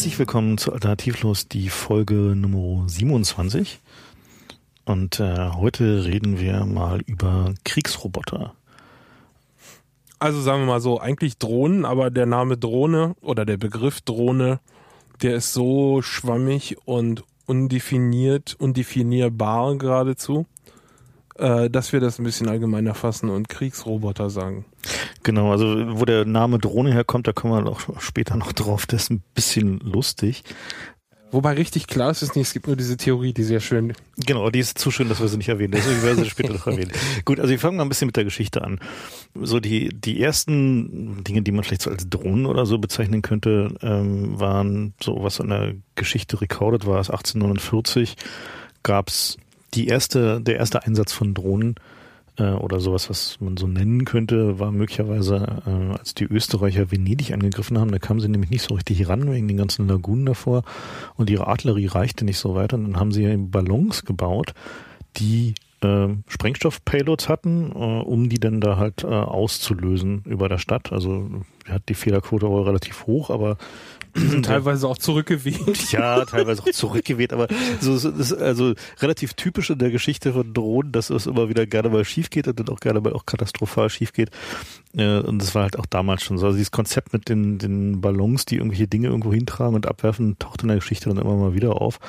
Herzlich willkommen zu Alternativlos, die Folge Nummer 27. Und äh, heute reden wir mal über Kriegsroboter. Also sagen wir mal so, eigentlich Drohnen, aber der Name Drohne oder der Begriff Drohne, der ist so schwammig und undefiniert, undefinierbar geradezu, äh, dass wir das ein bisschen allgemeiner fassen und Kriegsroboter sagen. Genau, also wo der Name Drohne herkommt, da kommen wir auch später noch drauf. Das ist ein bisschen lustig. Wobei richtig klar ist es nicht, es gibt nur diese Theorie, die sehr schön. Genau, die ist zu schön, dass wir sie nicht erwähnen. Deswegen werden sie später noch erwähnen. Gut, also wir fangen mal ein bisschen mit der Geschichte an. So die, die ersten Dinge, die man vielleicht so als Drohnen oder so bezeichnen könnte, ähm, waren so, was in der Geschichte recorded war, ist 1849 gab's die erste, der erste Einsatz von Drohnen äh, oder sowas, was man so nennen könnte, war möglicherweise, äh, als die Österreicher Venedig angegriffen haben, da kamen sie nämlich nicht so richtig ran wegen den ganzen Lagunen davor und ihre Artillerie reichte nicht so weiter. Und dann haben sie Ballons gebaut, die äh, Sprengstoff-Payloads hatten, äh, um die dann da halt äh, auszulösen über der Stadt. Also hat die Fehlerquote relativ hoch, aber teilweise auch zurückgeweht. Ja, teilweise auch zurückgeweht, aber so das ist also relativ typisch in der Geschichte von Drohnen, dass es immer wieder gerne mal schief geht und dann auch gerne mal auch katastrophal schief geht. Äh, und das war halt auch damals schon so. Also dieses Konzept mit den, den Ballons, die irgendwelche Dinge irgendwo hintragen und abwerfen, taucht in der Geschichte dann immer mal wieder auf,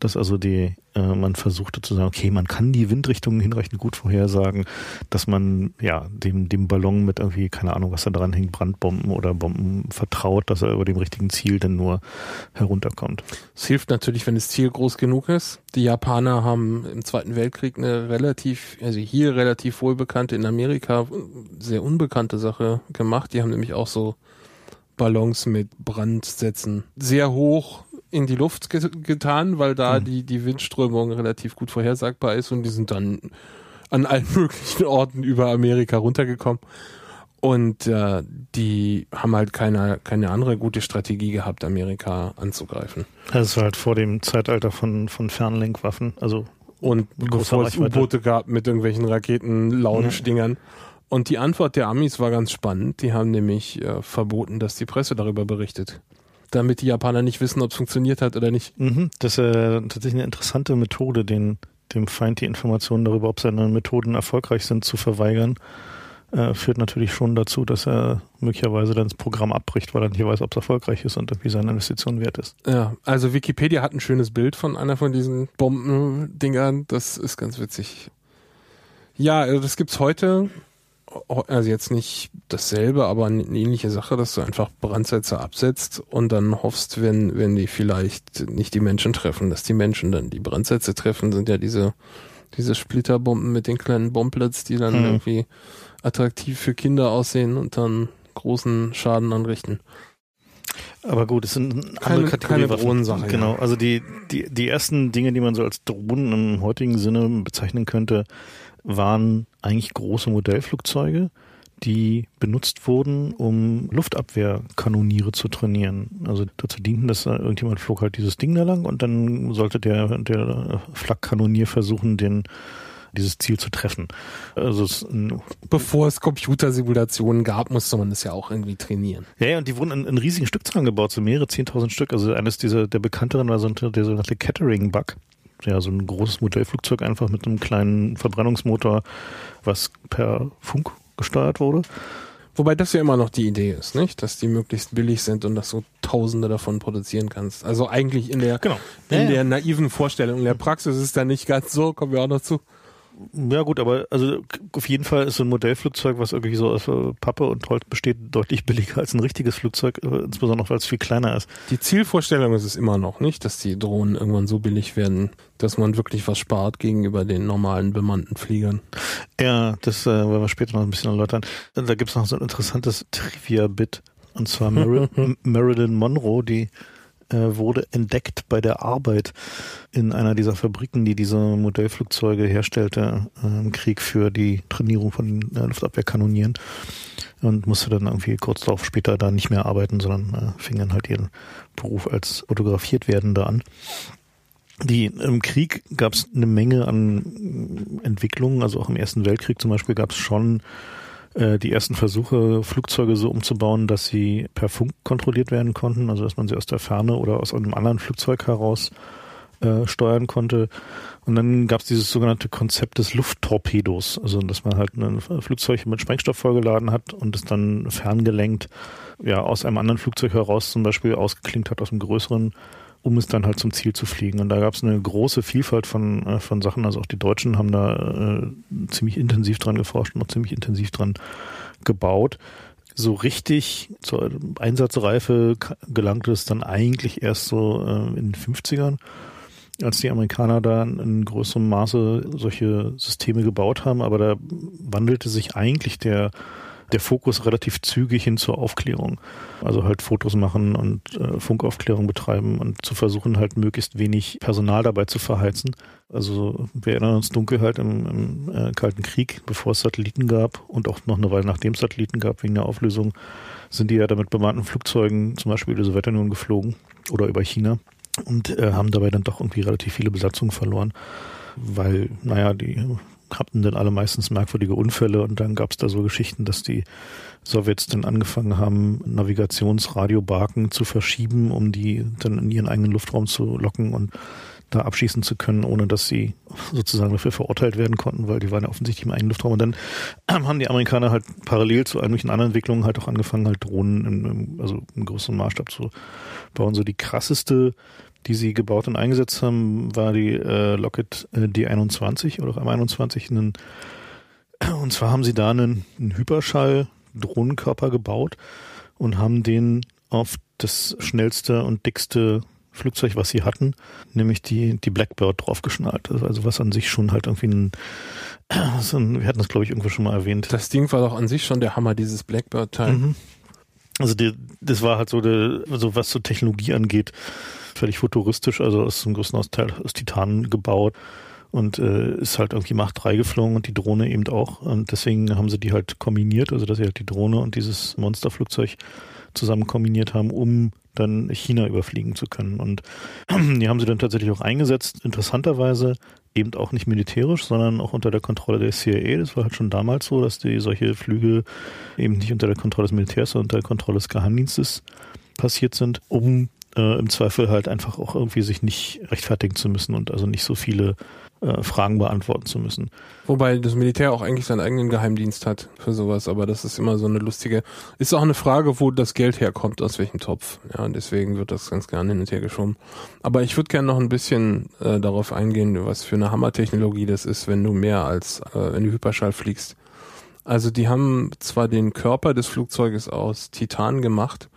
dass also die äh, man versuchte zu sagen, okay, man kann die Windrichtungen hinreichend gut vorhersagen, dass man ja dem, dem Ballon mit irgendwie, keine Ahnung, was da dran hängt, Brandbomben oder Bomben vertraut, dass er über dem richtigen Ziel dann nur herunterkommt. Es hilft natürlich, wenn das Ziel groß genug ist. Die Japaner haben im Zweiten Weltkrieg eine relativ, also hier relativ wohlbekannte, in Amerika sehr unbekannte Sache gemacht. Die haben nämlich auch so Ballons mit Brandsätzen sehr hoch in die Luft getan, weil da mhm. die, die Windströmung relativ gut vorhersagbar ist und die sind dann an allen möglichen Orten über Amerika runtergekommen. Und äh, die haben halt keine, keine andere gute Strategie gehabt, Amerika anzugreifen. Das war halt vor dem Zeitalter von, von Fernlenkwaffen, also und bevor es U-Boote gab mit irgendwelchen Raketen-Launch-Dingern. Mhm. Und die Antwort der Amis war ganz spannend. Die haben nämlich äh, verboten, dass die Presse darüber berichtet damit die Japaner nicht wissen, ob es funktioniert hat oder nicht. Mhm, das ist äh, tatsächlich eine interessante Methode, den, dem Feind die Informationen darüber, ob seine Methoden erfolgreich sind, zu verweigern. Äh, führt natürlich schon dazu, dass er möglicherweise dann das Programm abbricht, weil er nicht weiß, ob es erfolgreich ist und wie seine Investition wert ist. Ja, also Wikipedia hat ein schönes Bild von einer von diesen Bombendingern. Das ist ganz witzig. Ja, also das gibt's heute also jetzt nicht dasselbe, aber eine ähnliche Sache, dass du einfach Brandsätze absetzt und dann hoffst, wenn, wenn die vielleicht nicht die Menschen treffen, dass die Menschen dann die Brandsätze treffen, sind ja diese, diese Splitterbomben mit den kleinen Bomblets, die dann hm. irgendwie attraktiv für Kinder aussehen und dann großen Schaden anrichten. Aber gut, es sind andere Kategorien. Keine Drohnensache. Genau, ja. also die, die, die ersten Dinge, die man so als Drohnen im heutigen Sinne bezeichnen könnte, waren eigentlich große Modellflugzeuge, die benutzt wurden, um Luftabwehrkanoniere zu trainieren. Also dazu dienten, dass irgendjemand flog halt dieses Ding da lang und dann sollte der, der Flakkanonier versuchen, den dieses Ziel zu treffen. Also es, Bevor es Computersimulationen gab, musste man das ja auch irgendwie trainieren. Ja, ja und die wurden in, in riesigen Stückzahlen gebaut, so mehrere zehntausend Stück. Also eines dieser der bekannteren war so der sogenannte Kettering-Bug ja, so ein großes Modellflugzeug einfach mit einem kleinen Verbrennungsmotor, was per Funk gesteuert wurde. Wobei das ja immer noch die Idee ist, nicht? Dass die möglichst billig sind und dass du Tausende davon produzieren kannst. Also eigentlich in der, genau. in ja, der ja. naiven Vorstellung. In der Praxis ist dann nicht ganz so, kommen wir auch noch zu. Ja gut, aber also auf jeden Fall ist so ein Modellflugzeug, was irgendwie so aus äh, Pappe und Holz besteht, deutlich billiger als ein richtiges Flugzeug, äh, insbesondere weil es viel kleiner ist. Die Zielvorstellung ist es immer noch nicht, dass die Drohnen irgendwann so billig werden, dass man wirklich was spart gegenüber den normalen bemannten Fliegern. Ja, das äh, wollen wir später noch ein bisschen erläutern. Da gibt's noch so ein interessantes Trivia-Bit. Und zwar Mar Marilyn Monroe, die wurde entdeckt bei der Arbeit in einer dieser Fabriken, die diese Modellflugzeuge herstellte äh, im Krieg für die Trainierung von äh, Luftabwehrkanonieren und musste dann irgendwie kurz darauf später da nicht mehr arbeiten, sondern äh, fing dann halt ihren Beruf als fotografiert werdende an. Die im Krieg gab es eine Menge an Entwicklungen, also auch im Ersten Weltkrieg zum Beispiel gab es schon äh, die ersten Versuche, Flugzeuge so umzubauen, dass sie per Funk kontrolliert werden konnten, also dass man sie aus der Ferne oder aus einem anderen Flugzeug heraus äh, steuern konnte. Und dann gab es dieses sogenannte Konzept des Lufttorpedos, also dass man halt ein Flugzeug mit Sprengstoff vollgeladen hat und es dann ferngelenkt ja aus einem anderen Flugzeug heraus zum Beispiel ausgeklinkt hat aus einem größeren um es dann halt zum Ziel zu fliegen. Und da gab es eine große Vielfalt von, äh, von Sachen. Also auch die Deutschen haben da äh, ziemlich intensiv dran geforscht und auch ziemlich intensiv dran gebaut. So richtig zur Einsatzreife gelangt es dann eigentlich erst so äh, in den 50ern, als die Amerikaner da in größerem Maße solche Systeme gebaut haben. Aber da wandelte sich eigentlich der der Fokus relativ zügig hin zur Aufklärung. Also halt Fotos machen und äh, Funkaufklärung betreiben und zu versuchen halt möglichst wenig Personal dabei zu verheizen. Also wir erinnern uns dunkel halt im, im äh, Kalten Krieg, bevor es Satelliten gab und auch noch eine Weile nachdem es Satelliten gab wegen der Auflösung, sind die ja damit bemannten Flugzeugen zum Beispiel über die Sowjetunion geflogen oder über China und äh, haben dabei dann doch irgendwie relativ viele Besatzungen verloren, weil, naja, die hatten dann alle meistens merkwürdige Unfälle und dann gab es da so Geschichten, dass die Sowjets dann angefangen haben, Navigationsradiobarken zu verschieben, um die dann in ihren eigenen Luftraum zu locken und da abschießen zu können, ohne dass sie sozusagen dafür verurteilt werden konnten, weil die waren ja offensichtlich im eigenen Luftraum. Und dann haben die Amerikaner halt parallel zu irgendwelchen anderen Entwicklungen halt auch angefangen, halt Drohnen im, also im größeren Maßstab zu bauen. So die krasseste die sie gebaut und eingesetzt haben, war die äh, Lockheed äh, D21 oder M21. Einen, und zwar haben sie da einen, einen Hyperschall-Drohnenkörper gebaut und haben den auf das schnellste und dickste Flugzeug, was sie hatten, nämlich die, die Blackbird draufgeschnallt. Also was an sich schon halt irgendwie ein, so ein wir hatten das glaube ich irgendwo schon mal erwähnt. Das Ding war doch an sich schon der Hammer, dieses Blackbird-Teil. Mhm. Also die, das war halt so, der, also was so Technologie angeht, völlig futuristisch, also aus dem größten Teil aus Titan gebaut und äh, ist halt irgendwie Macht 3 geflogen und die Drohne eben auch. Und deswegen haben sie die halt kombiniert, also dass sie halt die Drohne und dieses Monsterflugzeug zusammen kombiniert haben, um dann China überfliegen zu können. Und die haben sie dann tatsächlich auch eingesetzt, interessanterweise eben auch nicht militärisch, sondern auch unter der Kontrolle der CIA. Das war halt schon damals so, dass die solche Flüge eben nicht unter der Kontrolle des Militärs, sondern unter der Kontrolle des Geheimdienstes passiert sind, um äh, im Zweifel halt einfach auch irgendwie sich nicht rechtfertigen zu müssen und also nicht so viele äh, Fragen beantworten zu müssen. Wobei das Militär auch eigentlich seinen eigenen Geheimdienst hat für sowas, aber das ist immer so eine lustige, ist auch eine Frage, wo das Geld herkommt, aus welchem Topf. Ja, deswegen wird das ganz gerne hin und her geschoben. Aber ich würde gerne noch ein bisschen äh, darauf eingehen, was für eine Hammertechnologie das ist, wenn du mehr als äh, wenn du Hyperschall fliegst. Also die haben zwar den Körper des Flugzeuges aus Titan gemacht,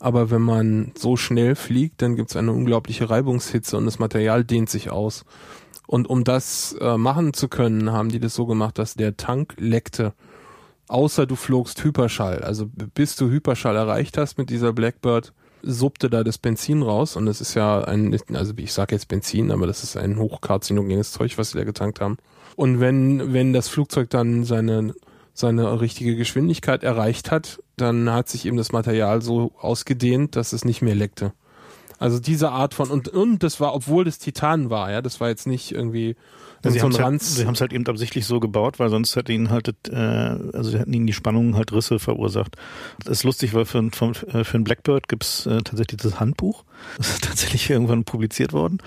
aber wenn man so schnell fliegt, dann gibt es eine unglaubliche Reibungshitze und das Material dehnt sich aus. Und um das äh, machen zu können, haben die das so gemacht, dass der Tank leckte. Außer du flogst Hyperschall. Also bis du Hyperschall erreicht hast mit dieser Blackbird, suppte da das Benzin raus. Und das ist ja ein, also ich sage jetzt Benzin, aber das ist ein hochkarzinogenes Zeug, was sie da getankt haben. Und wenn, wenn das Flugzeug dann seine seine richtige Geschwindigkeit erreicht hat, dann hat sich eben das Material so ausgedehnt, dass es nicht mehr leckte. Also diese Art von und und das war, obwohl das Titan war, ja, das war jetzt nicht irgendwie ja, sie haben es halt, halt eben absichtlich so gebaut, weil sonst hätte ihnen halt, äh, also hätten ihnen die Spannungen halt Risse verursacht. Das ist lustig, weil für, für, für ein Blackbird gibt's äh, tatsächlich das Handbuch. Das ist tatsächlich irgendwann publiziert worden.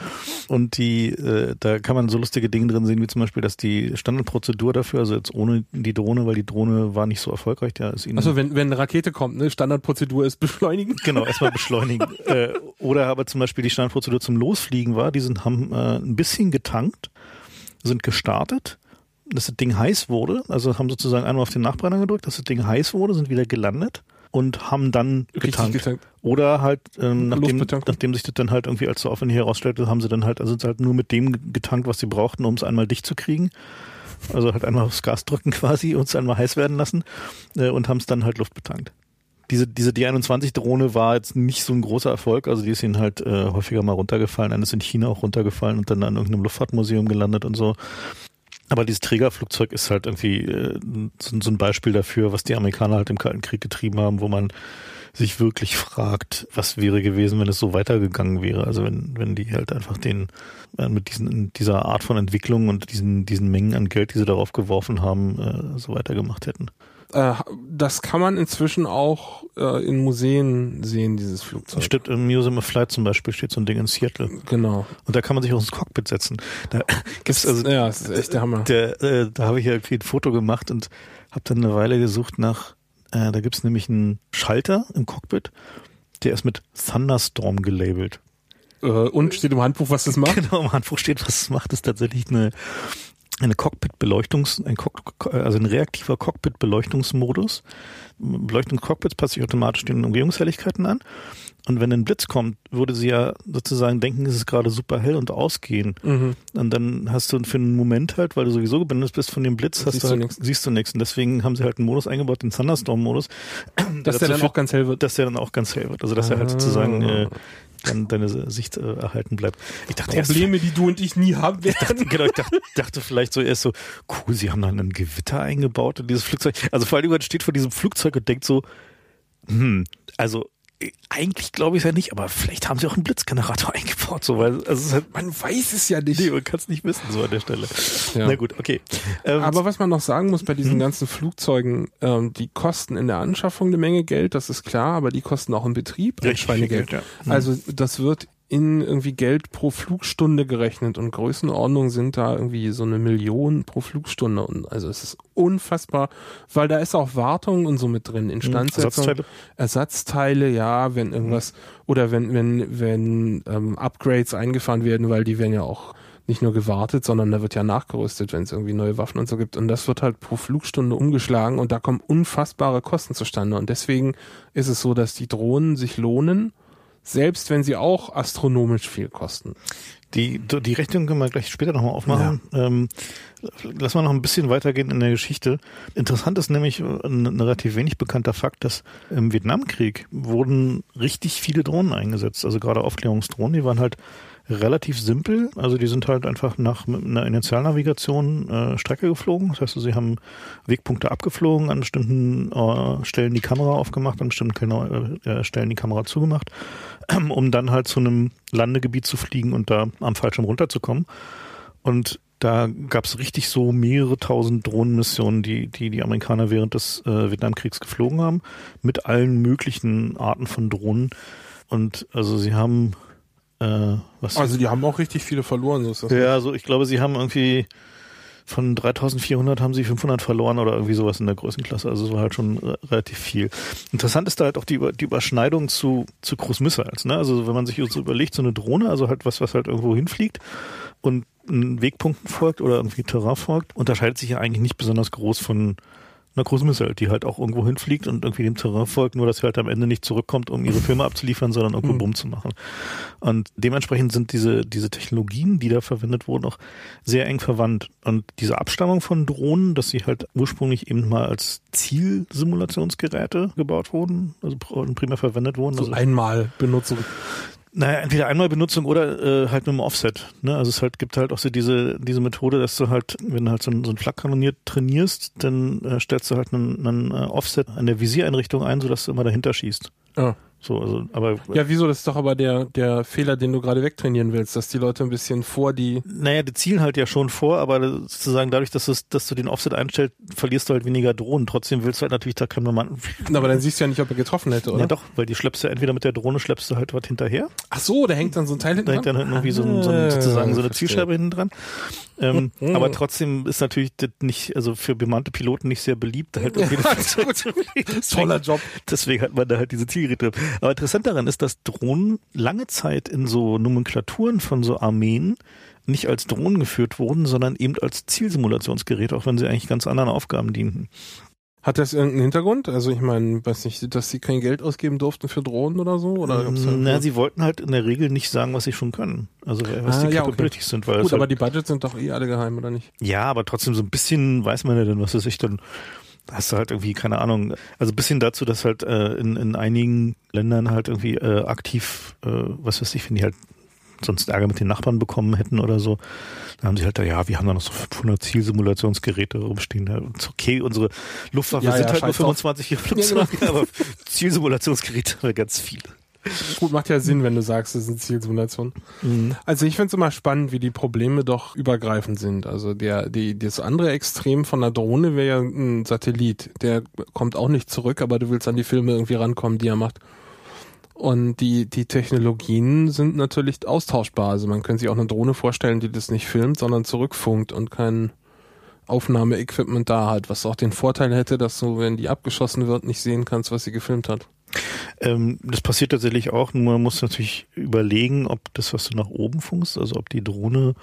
Und die, äh, da kann man so lustige Dinge drin sehen, wie zum Beispiel, dass die Standardprozedur dafür, also jetzt ohne die Drohne, weil die Drohne war nicht so erfolgreich, ja, ist ihnen. Also wenn, wenn eine Rakete kommt, ne, Standardprozedur ist beschleunigen. Genau, erstmal beschleunigen. äh, oder aber zum Beispiel die Standardprozedur zum Losfliegen war, die sind, haben äh, ein bisschen getankt sind gestartet, dass das Ding heiß wurde, also haben sozusagen einmal auf den Nachbrenner gedrückt, dass das Ding heiß wurde, sind wieder gelandet und haben dann getankt. getankt. Oder halt, ähm, nachdem, nachdem sich das dann halt irgendwie als so aufwendig herausstellte, haben sie dann halt, also sind halt nur mit dem getankt, was sie brauchten, um es einmal dicht zu kriegen. Also halt einmal aufs Gas drücken quasi und es einmal heiß werden lassen äh, und haben es dann halt Luft betankt diese, diese D21-Drohne war jetzt nicht so ein großer Erfolg. Also die ist ihnen halt äh, häufiger mal runtergefallen. Eine ist in China auch runtergefallen und dann an irgendeinem Luftfahrtmuseum gelandet und so. Aber dieses Trägerflugzeug ist halt irgendwie äh, so, so ein Beispiel dafür, was die Amerikaner halt im Kalten Krieg getrieben haben, wo man sich wirklich fragt, was wäre gewesen, wenn es so weitergegangen wäre. Also wenn, wenn die halt einfach den äh, mit diesen, dieser Art von Entwicklung und diesen, diesen Mengen an Geld, die sie darauf geworfen haben, äh, so weitergemacht hätten. Äh, das kann man inzwischen auch äh, in Museen sehen, dieses Flugzeug. Stimmt, im Museum of Flight zum Beispiel steht so ein Ding in Seattle. Genau. Und da kann man sich auch ins Cockpit setzen. Da gibt's also, ja, das ist echt der Hammer. Der, äh, da habe ich ja irgendwie ein Foto gemacht und habe dann eine Weile gesucht nach, äh, da gibt's nämlich einen Schalter im Cockpit, der ist mit Thunderstorm gelabelt. Äh, und steht im Handbuch, was das macht? Genau, im Handbuch steht, was es macht. Das ist tatsächlich eine, eine Cockpit-Beleuchtungs, ein Cock, also ein reaktiver Cockpit-Beleuchtungsmodus. Beleuchtung Cockpits passt sich automatisch den Umgebungshelligkeiten an. Und wenn ein Blitz kommt, würde sie ja sozusagen denken, es ist gerade super hell und ausgehen. Mhm. Und dann hast du für einen Moment halt, weil du sowieso geblendet bist von dem Blitz, hast Siehst du du halt, nix. siehst du nichts. Und deswegen haben sie halt einen Modus eingebaut, den Thunderstorm-Modus. Dass der dann führt, auch ganz hell wird. dass der dann auch ganz hell wird. Also dass er halt Ah. sozusagen äh, dann deine Sicht äh, erhalten bleibt. Ich dachte erst, Probleme, die du und ich nie haben werden. genau, ich dachte, dachte vielleicht so erst so, cool, sie haben dann ein Gewitter eingebaut in dieses Flugzeug. Also vor allem jemand steht vor diesem Flugzeug und denkt so, hm, also eigentlich glaube ich es ja nicht, aber vielleicht haben sie auch einen Blitzgenerator eingebaut, so weil also halt, Man weiß es ja nicht. nee, man kann es nicht wissen so an der Stelle. Ja. Na gut, okay. Ähm, Aber was man noch sagen muss bei Hm? diesen ganzen Flugzeugen, ähm, die kosten in der Anschaffung eine Menge Geld, das ist klar, aber die kosten auch im Betrieb ein Schweinegeld. Geld, ja. Hm. Also das wird in irgendwie Geld pro Flugstunde gerechnet und Größenordnung sind da irgendwie so eine Million pro Flugstunde und also es ist unfassbar, weil da ist auch Wartung und so mit drin, Instandsetzung, Ersatzteile. Ersatzteile, ja, wenn irgendwas oder wenn wenn wenn ähm, Upgrades eingefahren werden, weil die werden ja auch nicht nur gewartet, sondern da wird ja nachgerüstet, wenn es irgendwie neue Waffen und so gibt. Und das wird halt pro Flugstunde umgeschlagen und da kommen unfassbare Kosten zustande. Und deswegen ist es so, dass die Drohnen sich lohnen, selbst wenn sie auch astronomisch viel kosten. Die, die Rechnung können wir gleich später nochmal aufmachen. Ähm, lass mal noch ein bisschen weitergehen in der Geschichte. Interessant ist nämlich äh, ein relativ wenig bekannter Fakt, dass im Vietnamkrieg wurden richtig viele Drohnen eingesetzt. Also gerade Aufklärungsdrohnen, die waren halt relativ simpel. Also die sind halt einfach nach einer Initialnavigation äh, Strecke geflogen. Das heißt, sie haben Wegpunkte abgeflogen, an bestimmten äh, Stellen die Kamera aufgemacht, an bestimmten Kano- äh, Stellen die Kamera zugemacht, um dann halt zu einem Landegebiet zu fliegen und da am Fallschirm runterzukommen. Und da gab es richtig so mehrere tausend Drohnenmissionen, die die, die Amerikaner während des äh, Vietnamkriegs geflogen haben, mit allen möglichen Arten von Drohnen. Und also sie haben äh, was Also die haben auch richtig viele verloren, so ist das. ja, also ich glaube, sie haben irgendwie von 3400 haben sie 500 verloren oder irgendwie sowas in der Größenklasse. Also es war halt schon äh, relativ viel. Interessant ist da halt auch die, die Überschneidung zu, zu Cruise Missiles. Ne? Also wenn man sich so überlegt, so eine Drohne, also halt was, was halt irgendwo hinfliegt und einen Wegpunkten folgt oder irgendwie Terrain folgt, unterscheidet sich ja eigentlich nicht besonders groß von einer Cruise Missile, die halt auch irgendwo hinfliegt und irgendwie dem Terrain folgt, nur dass sie halt am Ende nicht zurückkommt, um ihre Filme abzuliefern, sondern irgendwo Mhm. Bumm zu machen. Und dementsprechend sind diese, diese Technologien, die da verwendet wurden, auch sehr eng verwandt. Und diese Abstammung von Drohnen, dass sie halt ursprünglich eben mal als Zielsimulationsgeräte gebaut wurden, also pr- primär verwendet wurden. So also, einmal Benutzung. Naja, entweder Einmalbenutzung oder äh, halt mit dem Offset. Ne? Also es halt gibt halt auch so diese diese Methode, dass du halt, wenn du halt so ein, so ein Flakkanonier trainierst, dann äh, stellst du halt einen, einen äh, Offset an der Visiereinrichtung ein, sodass du immer dahinter schießt. Ja. So, also, aber ja, wieso? Das ist doch aber der, der Fehler, den du gerade wegtrainieren willst, dass die Leute ein bisschen vor die. Naja, die zielen halt ja schon vor, aber sozusagen dadurch, dass, dass du den Offset einstellst, verlierst du halt weniger Drohnen. Trotzdem willst du halt natürlich da keinen Mann. Aber dann siehst du ja nicht, ob er getroffen hätte, oder? Ja doch, weil die schleppst du entweder mit der Drohne schleppst du halt was hinterher, Ach so, da hängt dann so ein Teil hinten da hängt dann dran? halt irgendwie so, ein, so ein, sozusagen so eine Ah. Zielscheibe hinten dran. Ähm, Mhm. aber trotzdem ist natürlich das nicht, also für bemannte Piloten nicht sehr beliebt, halt Ja. Toller Job. Deswegen hat man da halt diese Zielgeräte. Aber interessant daran ist, dass Drohnen lange Zeit in so Nomenklaturen von so Armeen nicht als Drohnen geführt wurden, sondern eben als Zielsimulationsgeräte, auch wenn sie eigentlich ganz anderen Aufgaben dienten. Hat das irgendeinen Hintergrund? Also ich meine, weiß nicht, dass sie kein Geld ausgeben durften für Drohnen oder so? Oder Na, sie wollten halt in der Regel nicht sagen, was sie schon können. Also was Ah, die ja, okay. Capabilities sind. Weil Gut, aber halt, die Budgets sind doch eh alle geheim, oder nicht? ja, aber trotzdem so ein bisschen weiß man ja dann, was es sich dann hast du halt irgendwie, keine Ahnung, also ein bisschen dazu, dass halt äh, in, in einigen Ländern halt irgendwie äh, aktiv, äh, was weiß ich, wenn die halt sonst Ärger mit den Nachbarn bekommen hätten oder so, dann haben sie halt da, ja, wir haben da noch so 500 Zielsimulationsgeräte rumstehen. Ja, ist okay, unsere Luftwaffe Ja, sind ja, halt nur scheiß drauf. 25 Flugzeuge, aber Zielsimulationsgeräte ganz viele. Gut, macht ja Sinn, wenn du sagst, es ist eine Zielsimulation. Mhm. Also ich finde es immer spannend, wie die Probleme doch übergreifend sind. Also der, die, das andere Extrem von einer Drohne wäre ja ein Satellit. Der kommt auch nicht zurück, aber du willst an die Filme irgendwie rankommen, die er macht. Und die, die Technologien sind natürlich austauschbar. Also man könnte sich auch eine Drohne vorstellen, die das nicht filmt, sondern zurückfunkt und kein Aufnahmeequipment da hat, was auch den Vorteil hätte, dass du, wenn die abgeschossen wird, nicht sehen kannst, was sie gefilmt hat. Ähm, das passiert tatsächlich auch, nur man muss natürlich überlegen, ob das, was du nach oben funkst, also ob die Drohne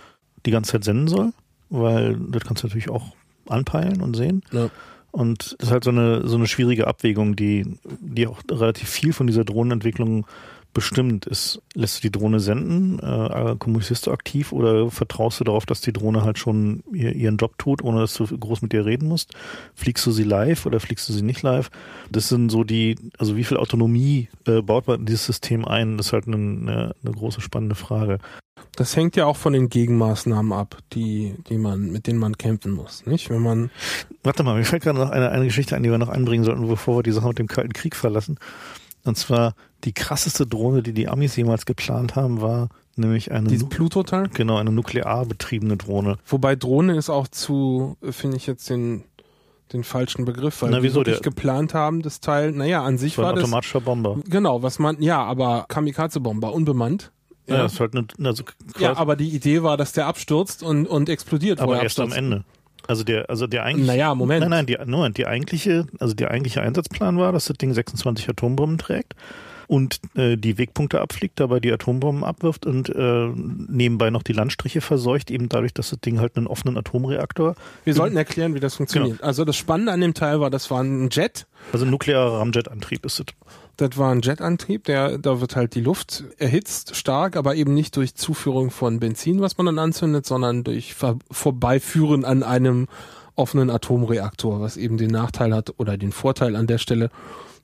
die ganze Zeit senden soll, weil das kannst du natürlich auch anpeilen und sehen. Ja. Und das ist halt so eine, so eine schwierige Abwägung, die, die auch relativ viel von dieser Drohnenentwicklung bestimmt ist. Lässt du die Drohne senden, äh, kommunizierst du aktiv oder vertraust du darauf, dass die Drohne halt schon ihr, ihren Job tut, ohne dass du groß mit ihr reden musst? Fliegst du sie live oder fliegst du sie nicht live? Das sind so die, also wie viel Autonomie äh, baut man in dieses System ein? Das ist halt eine, eine, eine große spannende Frage. Das hängt ja auch von den Gegenmaßnahmen ab, die, die man, mit denen man kämpfen muss, nicht? Wenn man. Warte mal, mir fällt gerade noch eine, eine Geschichte ein, die wir noch anbringen sollten, bevor wir die Sache mit dem Kalten Krieg verlassen. Und zwar die krasseste Drohne, die die Amis jemals geplant haben, war nämlich eine Diese Pluto-Teil? Genau, eine nuklear betriebene Drohne. Wobei Drohne ist auch zu, finde ich jetzt den den falschen Begriff, weil Na, wieso, die geplant haben, das Teil, naja, an sich war, war ein automatischer Bomber. Genau, was man, ja, aber Kamikaze-Bomber, unbemannt. Ja, ja, das ist halt eine, also ja, aber die Idee war, dass der abstürzt und, und explodiert. Aber erst abstürzt. am Ende. Also der, also der eigentlich. Naja, Moment. Nein, nein, die, Moment, die eigentliche, also der eigentliche Einsatzplan war, dass das Ding 26 Atombomben trägt und äh, die Wegpunkte abfliegt, dabei die Atombomben abwirft und äh, nebenbei noch die Landstriche verseucht, eben dadurch, dass das Ding halt einen offenen Atomreaktor. Wir sollten erklären, wie das funktioniert. Genau. Also das Spannende an dem Teil war, das war ein Jet. Also ein nuklearer Ramjet-Antrieb ist es. Das war ein Jetantrieb, der, da wird halt die Luft erhitzt stark, aber eben nicht durch Zuführung von Benzin, was man dann anzündet, sondern durch Ver Vorbeiführen an einem offenen Atomreaktor, was eben den Nachteil hat oder den Vorteil an der Stelle,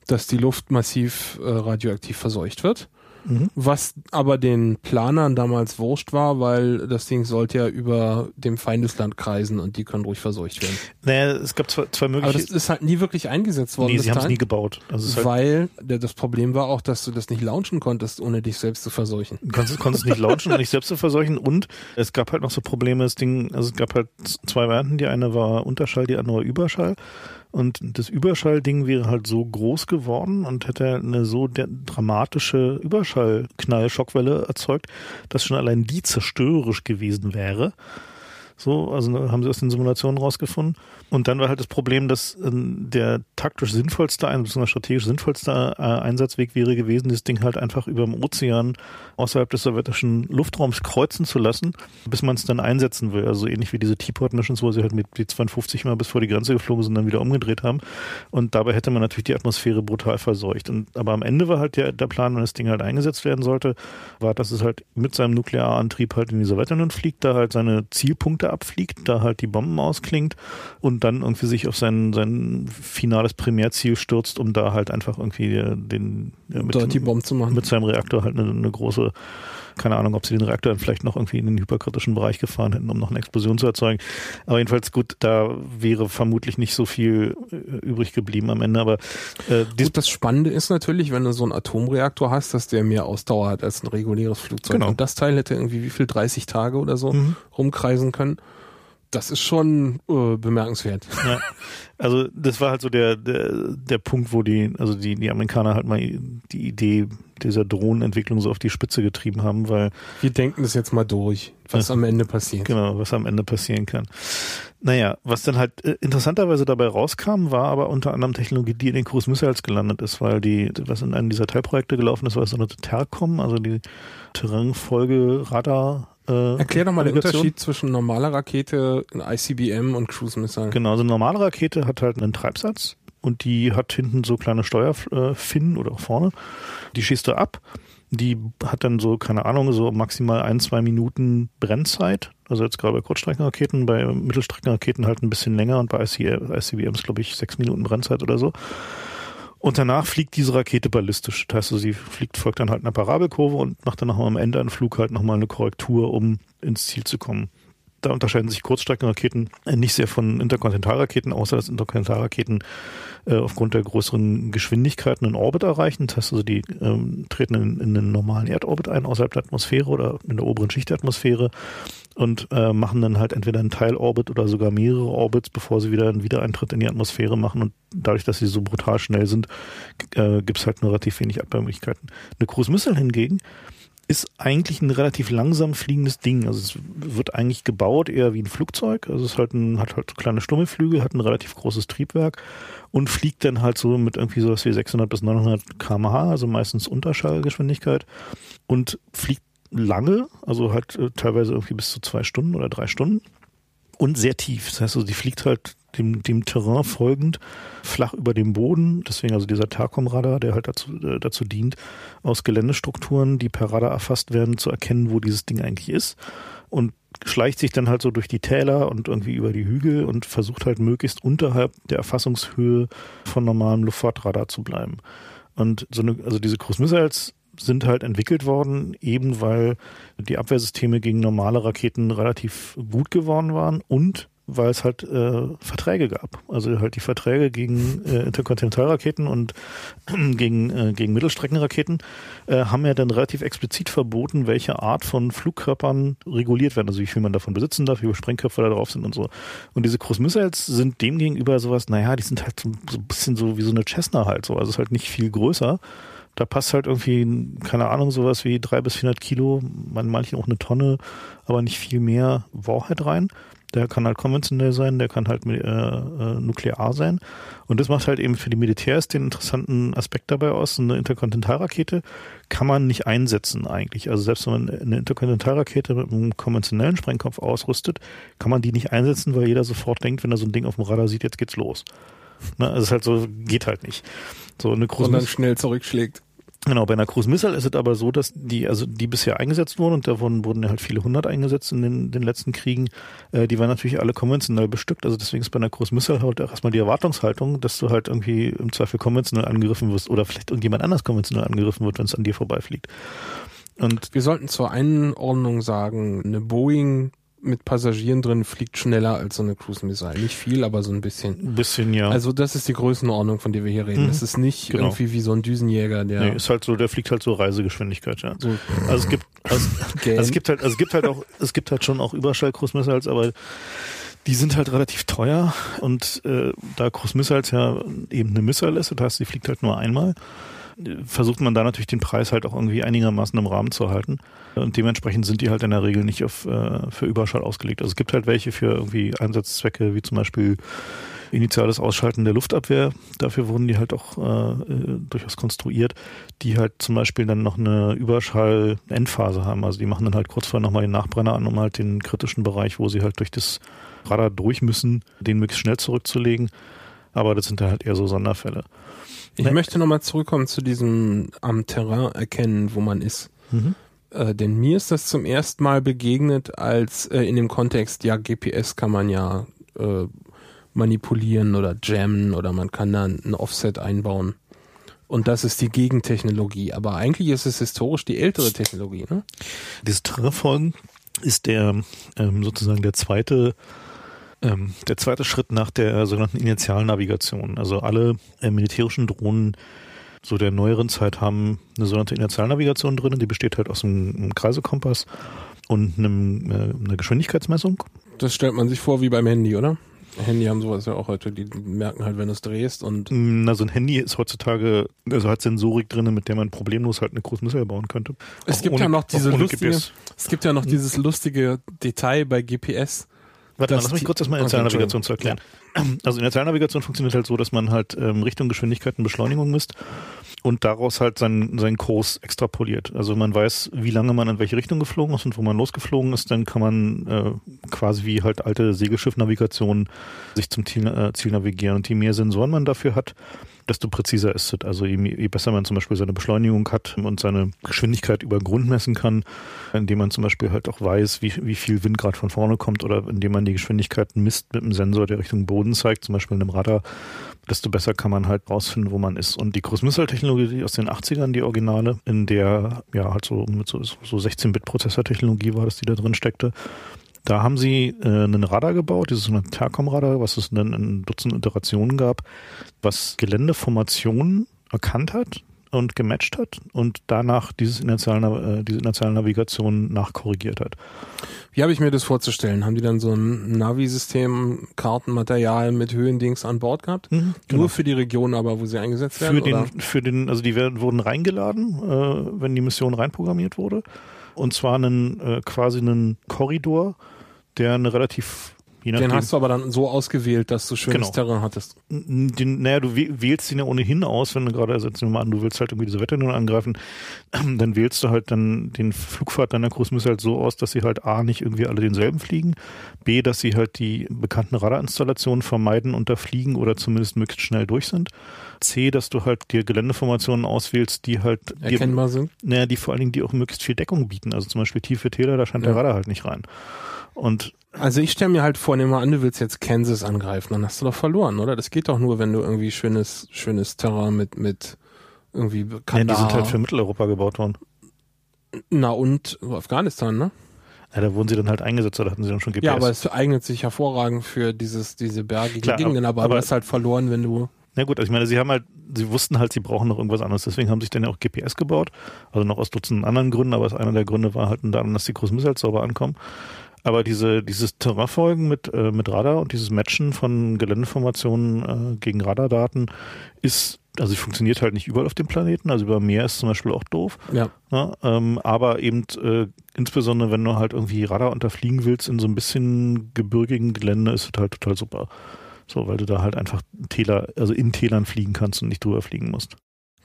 dass die Luft massiv äh, radioaktiv verseucht wird. Mhm. Was aber den Planern damals wurscht war, weil das Ding sollte ja über dem Feindesland kreisen und die können ruhig verseucht werden. Naja, es gab zwei, zwei mögliche. Aber das ist halt nie wirklich eingesetzt worden. Nee, sie haben es nie gebaut. Also halt weil der, das Problem war auch, dass du das nicht launchen konntest, ohne dich selbst zu verseuchen. Du konntest, konntest nicht launchen, um dich selbst zu verseuchen und es gab halt noch so Probleme, das Ding, also es gab halt zwei Varianten. Die eine war Unterschall, die andere war Überschall. Und das Überschallding wäre halt so groß geworden und hätte eine so dramatische Überschallknall-Schockwelle erzeugt, dass schon allein die zerstörerisch gewesen wäre. So, also haben sie aus den Simulationen rausgefunden. Und dann war halt das Problem, dass äh, der taktisch sinnvollste, beziehungsweise strategisch sinnvollste äh, Einsatzweg wäre gewesen, das Ding halt einfach über dem Ozean außerhalb des sowjetischen Luftraums kreuzen zu lassen, bis man es dann einsetzen will. Also ähnlich wie diese Teapot-Missions, wo sie halt mit B-52 mal bis vor die Grenze geflogen sind, und dann wieder umgedreht haben. Und dabei hätte man natürlich die Atmosphäre brutal verseucht. Und, aber am Ende war halt der, der Plan, wenn das Ding halt eingesetzt werden sollte, war, dass es halt mit seinem Nuklearantrieb halt in die Sowjetunion fliegt, da halt seine Zielpunkte abfliegt, da halt die Bomben ausklingt und dann irgendwie sich auf sein, sein finales Primärziel stürzt, um da halt einfach irgendwie den, ja, mit, die Bomben zu machen. mit seinem Reaktor halt eine, eine große keine Ahnung, ob sie den Reaktor dann vielleicht noch irgendwie in den hyperkritischen Bereich gefahren hätten, um noch eine Explosion zu erzeugen. Aber jedenfalls gut, da wäre vermutlich nicht so viel äh, übrig geblieben am Ende. Aber äh, gut, das Spannende ist natürlich, wenn du so einen Atomreaktor hast, dass der mehr Ausdauer hat als ein reguläres Flugzeug. Genau. Und das Teil hätte irgendwie wie viel 30 Tage oder so mhm. rumkreisen können das ist schon äh, bemerkenswert. Ja. Also das war halt so der, der, der Punkt, wo die, also die, die Amerikaner halt mal die Idee dieser Drohnenentwicklung so auf die Spitze getrieben haben, weil wir denken das jetzt mal durch, was ja, am Ende passiert. Genau, was am Ende passieren kann. Naja, was dann halt äh, interessanterweise dabei rauskam, war aber unter anderem Technologie, die in den Cruise Missiles gelandet ist, weil die, was in einem dieser Teilprojekte gelaufen ist, war so eine TERCOM, also die Terrainfolge Radar äh, Erklär doch mal den Unterschied zwischen normaler Rakete, ICBM und Cruise Missile. Genau, also eine normale Rakete hat halt einen Treibsatz und die hat hinten so kleine Steuerfinnen oder vorne. Die schießt du ab. Die hat dann so, keine Ahnung, so maximal ein, zwei Minuten Brennzeit. Also jetzt gerade bei Kurzstreckenraketen, bei Mittelstreckenraketen halt ein bisschen länger und bei ICBMs, glaube ich, sechs Minuten Brennzeit oder so. Und danach fliegt diese Rakete ballistisch. Das heißt, sie fliegt, folgt dann halt einer Parabelkurve und macht dann nochmal am Ende einen Flug halt nochmal eine Korrektur, um ins Ziel zu kommen. da unterscheiden sich Kurzstreckenraketen nicht sehr von Interkontinentalraketen, außer dass Interkontinentalraketen äh, aufgrund der größeren Geschwindigkeiten einen Orbit erreichen. Das heißt also, die ähm, treten in, in einen normalen Erdorbit ein, außerhalb der Atmosphäre oder in der oberen Schicht der Atmosphäre und äh, machen dann halt entweder einen Teilorbit oder sogar mehrere Orbits, bevor sie wieder einen Wiedereintritt in die Atmosphäre machen. Und dadurch, dass sie so brutal schnell sind, äh, gibt es halt nur relativ wenig Abwehrmöglichkeiten. Eine Cruise Missile hingegen ist eigentlich ein relativ langsam fliegendes Ding. Also es wird eigentlich gebaut eher wie ein Flugzeug. Also es halt ein, hat halt kleine Stummelflügel, hat ein relativ großes Triebwerk und fliegt dann halt so mit irgendwie sowas wie 600 bis 900 kmh, also meistens Unterschallgeschwindigkeit und fliegt lange, also halt äh, teilweise irgendwie bis zu zwei Stunden oder drei Stunden und sehr tief. Das heißt also, die fliegt halt dem, dem Terrain folgend flach über dem Boden. Deswegen also dieser Tarkom-Radar, der halt dazu, äh, dazu dient, aus Geländestrukturen, die per Radar erfasst werden, zu erkennen, wo dieses Ding eigentlich ist. Und schleicht sich dann halt so durch die Täler und irgendwie über die Hügel und versucht halt möglichst unterhalb der Erfassungshöhe von normalem Luftfahrtradar zu bleiben. Und so eine, also diese Cruise Missiles sind halt entwickelt worden, eben weil die Abwehrsysteme gegen normale Raketen relativ gut geworden waren und weil es halt äh, Verträge gab. Also halt die Verträge gegen äh, Interkontinentalraketen und gegen, äh, gegen Mittelstreckenraketen äh, haben ja dann relativ explizit verboten, welche Art von Flugkörpern reguliert werden. Also wie viel man davon besitzen darf, wie viele Sprengköpfe da drauf sind und so. Und diese Cruise Missiles sind demgegenüber sowas, naja, die sind halt so, so ein bisschen so wie so eine Cessna halt so. Also ist halt nicht viel größer da passt halt irgendwie, keine Ahnung, sowas wie drei bis 400 Kilo, man manchen auch eine Tonne, aber nicht viel mehr Warhead rein. Der kann halt konventionell sein, der kann halt äh, äh, nuklear sein. Und das macht halt eben für die Militärs den interessanten Aspekt dabei aus. Eine Interkontinentalrakete kann man nicht einsetzen eigentlich. Also selbst wenn man eine Interkontinentalrakete mit einem konventionellen Sprengkopf ausrüstet, kann man die nicht einsetzen, weil jeder sofort denkt, wenn er so ein Ding auf dem Radar sieht, jetzt geht's los. Ne? Also es ist halt so, geht halt nicht. So eine Cruise Sondern schnell zurückschlägt. Genau, bei einer Cruise Missile ist es aber so, dass die, also die bisher eingesetzt wurden, und davon wurden ja halt viele hundert eingesetzt in den, den letzten Kriegen, äh, die waren natürlich alle konventionell bestückt. Also deswegen ist bei einer Cruise Missile halt auch erstmal die Erwartungshaltung, dass du halt irgendwie im Zweifel konventionell angegriffen wirst oder vielleicht irgendjemand anders konventionell angegriffen wird, wenn es an dir vorbeifliegt. Und wir sollten zur Einordnung sagen, eine Boeing mit Passagieren drin fliegt schneller als so eine Cruise Missile. Nicht viel, aber so ein bisschen. Ein bisschen, ja. Also das ist die Größenordnung, von der wir hier reden. Mhm. Das ist nicht genau. irgendwie wie so ein Düsenjäger, der. Nee, ist halt so, der fliegt halt so Reisegeschwindigkeit, ja. So. Also es gibt, also, also es gibt halt, also es gibt halt auch, es gibt halt schon auch Überschall Cruise Missiles, aber die sind halt relativ teuer und äh, da Cruise Missiles ja eben eine Missile ist, das heißt, sie fliegt halt nur einmal versucht man da natürlich den Preis halt auch irgendwie einigermaßen im Rahmen zu halten. Und dementsprechend sind die halt in der Regel nicht auf, äh, für Überschall ausgelegt. Also es gibt halt welche für irgendwie Einsatzzwecke, wie zum Beispiel initiales Ausschalten der Luftabwehr. Dafür wurden die halt auch äh, äh, durchaus konstruiert, die halt zum Beispiel dann noch eine Überschall-Endphase haben. Also die machen dann halt kurz vorher nochmal den Nachbrenner an, um halt den kritischen Bereich, wo sie halt durch das Radar durch müssen, den möglichst schnell zurückzulegen. Aber das sind dann halt eher so Sonderfälle. Ich möchte nochmal zurückkommen zu diesem am Terrain erkennen, wo man ist. Mhm. Äh, denn mir ist das zum ersten Mal begegnet, als äh, in dem Kontext, ja, GPS kann man ja äh, manipulieren oder jammen oder man kann da ein Offset einbauen. Und das ist die Gegentechnologie. Aber eigentlich ist es historisch die ältere Technologie, ne? Dieses Terrainfolgen ist der ähm, sozusagen der zweite ähm, der zweite Schritt nach der sogenannten Initialnavigation. Also alle äh, militärischen Drohnen so der neueren Zeit haben eine sogenannte Initialnavigation drin, die besteht halt aus einem, Kreisekompass und einem, äh, einer Geschwindigkeitsmessung. Das stellt man sich vor wie beim Handy, oder? Handy haben sowas ja auch heute, die merken halt, wenn du es drehst und. Na, so ein Handy ist heutzutage, also hat Sensorik drin, mit der man problemlos halt eine große Missile bauen könnte. Es gibt ohne, ja noch diese lustige, GPS. es gibt ja noch dieses lustige Detail bei GPS, Warte mal, lass mich kurz das mal in der Navigation zu erklären. Ja. Also in der Zahlnavigation funktioniert halt so, dass man halt ähm, Richtung Geschwindigkeit und Beschleunigung misst und daraus halt seinen, seinen Kurs extrapoliert. Also man weiß, wie lange man in welche Richtung geflogen ist und wo man losgeflogen ist, dann kann man äh, quasi wie halt alte Segelschiffnavigationen sich zum Ziel, äh, Ziel navigieren. Und je mehr Sensoren man dafür hat, desto präziser ist es. Also je, je, besser man zum Beispiel seine Beschleunigung hat und seine Geschwindigkeit über Grund messen kann, indem man zum Beispiel halt auch weiß, wie, wie viel Wind gerade von vorne kommt oder indem man die Geschwindigkeit misst mit einem Sensor, der Richtung Boden zeigt, zum Beispiel in einem Radar, desto besser kann man halt rausfinden, wo man ist. Und die Cruise Missile Technologie aus den 80ern, die Originale, in der ja halt so mit so, so 16-Bit Prozessortechnologie war das, die da drin steckte, Da haben sie äh, einen Radar gebaut, dieses Tercom-Radar, was es dann in Dutzend Iterationen gab, was Geländeformationen erkannt hat und gematcht hat und danach dieses inertiale, äh, diese inertiale Navigation nachkorrigiert hat. Wie habe ich mir das vorzustellen? Haben die dann so ein Navi-System, Kartenmaterial mit Höhendings an Bord gehabt? Mhm, genau. Nur für die Region aber, wo sie eingesetzt werden? Für den, oder? für den, also die werden, wurden reingeladen, äh, wenn die Mission reinprogrammiert wurde. Und zwar einen, äh, quasi einen Korridor, der eine relativ Den hast du aber dann so ausgewählt, dass du schönes genau. Terrain hattest. Den, naja, du wählst ihn ja ohnehin aus, wenn du gerade, also jetzt nehmen wir mal an, du willst halt irgendwie diese Wetternull angreifen, dann wählst du halt dann den Flugfahrt deiner Missile halt so aus, dass sie halt A, nicht irgendwie alle denselben fliegen, B, dass sie halt die bekannten Radarinstallationen vermeiden und da fliegen oder zumindest möglichst schnell durch sind. C, dass du halt dir Geländeformationen auswählst, die halt erkennbar dir, sind. Naja, die vor allen Dingen, die auch möglichst viel Deckung bieten. Also zum Beispiel tiefe Täler, da scheint ja. der Radar halt nicht rein. Und also ich stelle mir halt vor, nehmen wir an, du willst jetzt Kansas angreifen, dann hast du doch verloren, oder? Das geht doch nur, wenn du irgendwie schönes, schönes Terrain mit, mit irgendwie Kandahar. Ja, die sind halt für Mitteleuropa gebaut worden. Na und Afghanistan, ne? Ja, da wurden sie dann halt eingesetzt, oder hatten sie dann schon GPS? Ja, aber es eignet sich hervorragend für dieses, diese bergigen Klar, Gegenden, aber, aber du hast halt verloren, wenn du. Na gut, also ich meine, sie haben halt, sie wussten halt, sie brauchen noch irgendwas anderes, deswegen haben sich dann ja auch GPS gebaut, also noch aus Dutzenden anderen Gründen, aber einer der Gründe war halt daran, dass die Cruise Missiles sauber ankommen. Aber diese, dieses Terrainfolgen mit, äh, mit Radar und dieses Matchen von Geländeformationen äh, gegen Radardaten ist, also funktioniert halt nicht überall auf dem Planeten, also über Meer ist zum Beispiel auch doof. Ja. ja ähm, aber eben äh, insbesondere, wenn du halt irgendwie Radar unterfliegen willst in so ein bisschen gebirgigen Gelände, ist es halt total super. So, weil du da halt einfach Täler, also in Tälern fliegen kannst und nicht drüber fliegen musst.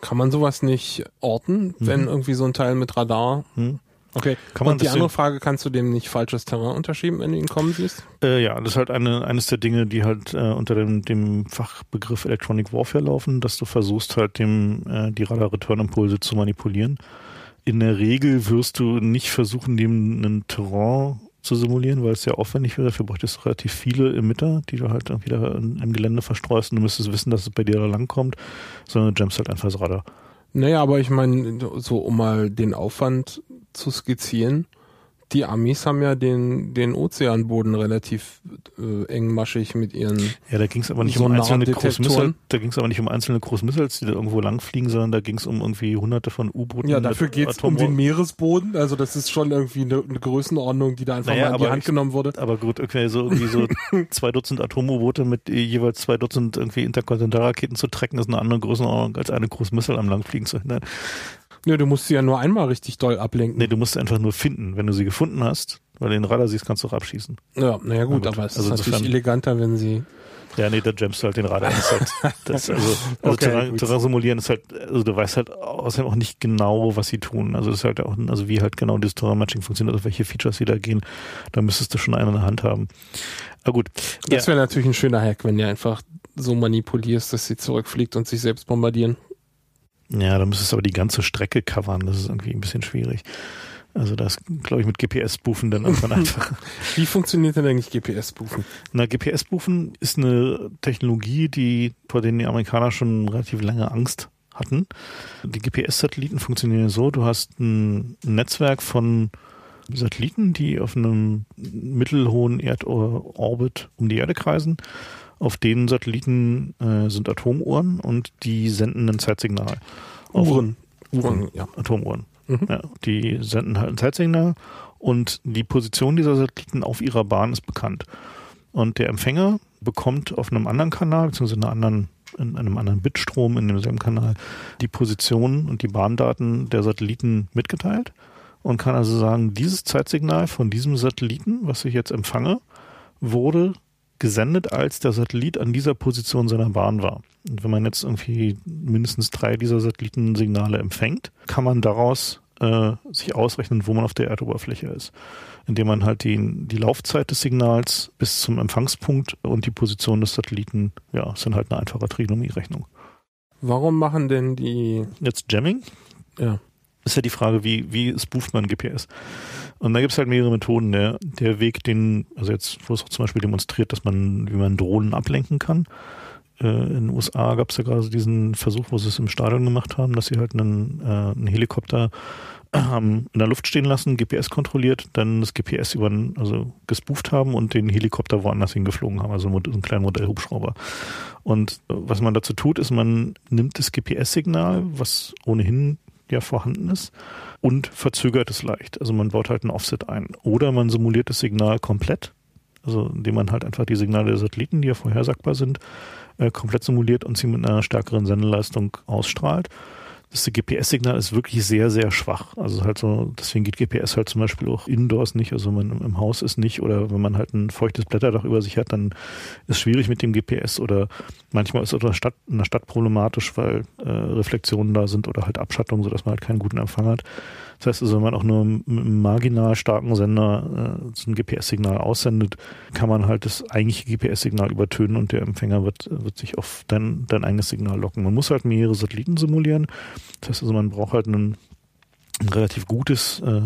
Kann man sowas nicht orten, wenn mhm. irgendwie so ein Teil mit Radar mhm. Okay. Kann man Und die andere Frage, kannst du dem nicht falsches Terrain unterschieben, wenn du ihn kommen siehst? Äh, ja, das ist halt eine, eines der Dinge, die halt äh, unter dem, dem Fachbegriff Electronic Warfare laufen, dass du versuchst halt dem äh, die Radar-Return-Impulse zu manipulieren. In der Regel wirst du nicht versuchen, dem ein Terrain zu simulieren, weil es sehr aufwendig wäre. Dafür bräuchtest du relativ viele Emitter, die du halt wieder im Gelände verstreust und du müsstest wissen, dass es bei dir da lang kommt, sondern du jammst halt einfach das Radar. Naja, aber ich meine, so um mal den Aufwand zu skizzieren, die Amis haben ja den, den Ozeanboden relativ äh, engmaschig mit ihren. Ja, da ging es aber nicht um einzelne Großmissiles, da ging es aber nicht um einzelne Großmissiles, die da irgendwo langfliegen, sondern da ging es um irgendwie hunderte von U-Booten. Ja, dafür geht es um den Meeresboden, also das ist schon irgendwie eine, eine Größenordnung, die da einfach naja, mal in die Hand ich, genommen wurde. Aber gut, okay, so irgendwie so zwei Dutzend Atom-U-Boote mit jeweils zwei Dutzend irgendwie Interkontinentalraketen zu trecken, ist eine andere Größenordnung als eine Großmissile am Langfliegen zu hindern. Nö, du musst sie ja nur einmal richtig doll ablenken. Nee, du musst sie einfach nur finden. Wenn du sie gefunden hast, weil du den Radar siehst, kannst du auch abschießen. Ja, naja gut, aber es also ist natürlich eleganter, wenn sie ja, nee, da jammst du halt den Radar. Das halt, das, also also okay, Terrain, Terrain, simulieren ist halt, also du weißt halt außerdem auch nicht genau, was sie tun. Also das ist halt auch, also wie halt genau dieses Terrain-Matching funktioniert, also welche Features sie da gehen, da müsstest du schon einen in der Hand haben. Aber gut. Das ja. wäre natürlich ein schöner Hack, wenn du einfach so manipulierst, dass sie zurückfliegt und sich selbst bombardieren. Ja, da müsstest du aber die ganze Strecke covern. Das ist irgendwie ein bisschen schwierig. Also das, glaube ich, mit GPS-Bufen dann irgendwann einfach. Wie funktioniert denn eigentlich GPS-Bufen? Na, GPS-Bufen ist eine Technologie, die vor denen die Amerikaner schon relativ lange Angst hatten. Die GPS-Satelliten funktionieren so, du hast ein Netzwerk von Satelliten, die auf einem mittelhohen Erdorbit um die Erde kreisen auf den Satelliten äh, sind Atomuhren und die senden ein Zeitsignal. Uhren. Uhren, ja. Atomuhren. Mhm. Ja, die senden halt ein Zeitsignal und die Position dieser Satelliten auf ihrer Bahn ist bekannt. Und der Empfänger bekommt auf einem anderen Kanal, beziehungsweise in, einer anderen, in einem anderen Bitstrom in demselben Kanal, die Position und die Bahndaten der Satelliten mitgeteilt und kann also sagen, dieses Zeitsignal von diesem Satelliten, was ich jetzt empfange, wurde gesendet, als der Satellit an dieser Position seiner Bahn war. Und wenn man jetzt irgendwie mindestens drei dieser Satellitensignale empfängt, kann man daraus äh, sich ausrechnen, wo man auf der Erdoberfläche ist. Indem man halt die, die Laufzeit des Signals bis zum Empfangspunkt und die Position des Satelliten, ja, sind halt eine einfache Trigonomie-Rechnung. Warum machen denn die... Jetzt Jamming? Ja. Ist ja die Frage, wie, wie spooft man GPS? Und da gibt es halt mehrere Methoden. Der, der Weg, den, also jetzt, wo es auch zum Beispiel demonstriert, dass man, wie man Drohnen ablenken kann, äh, in den USA gab es ja gerade diesen Versuch, wo sie es im Stadion gemacht haben, dass sie halt einen, äh, einen Helikopter haben in der Luft stehen lassen, GPS kontrolliert, dann das GPS über also gespooft haben und den Helikopter woanders hingeflogen haben, also einen kleinen Modellhubschrauber. Und äh, was man dazu tut, ist, man nimmt das GPS-Signal, was ohnehin ja vorhanden ist, und verzögert es leicht. Also man baut halt ein Offset ein. Oder man simuliert das Signal komplett, also indem man halt einfach die Signale der Satelliten, die ja vorhersagbar sind, äh, komplett simuliert und sie mit einer stärkeren Sendeleistung ausstrahlt das GPS-Signal ist wirklich sehr, sehr schwach. Also halt so, deswegen geht GPS halt zum Beispiel auch indoors nicht, also wenn man im Haus ist nicht oder wenn man halt ein feuchtes Blätterdach über sich hat, dann ist schwierig mit dem GPS oder manchmal ist es in Stadt, in der Stadt problematisch, weil äh, Reflexionen da sind oder halt Abschattung, sodass man halt keinen guten Empfang hat. Das heißt also, wenn man auch nur mit einem marginal starken Sender äh, so ein GPS-Signal aussendet, kann man halt das eigentliche GPS-Signal übertönen und der Empfänger wird, wird sich auf dein, dein eigenes Signal locken. Man muss halt mehrere Satelliten simulieren. Das heißt also, man braucht halt ein, ein relativ gutes äh,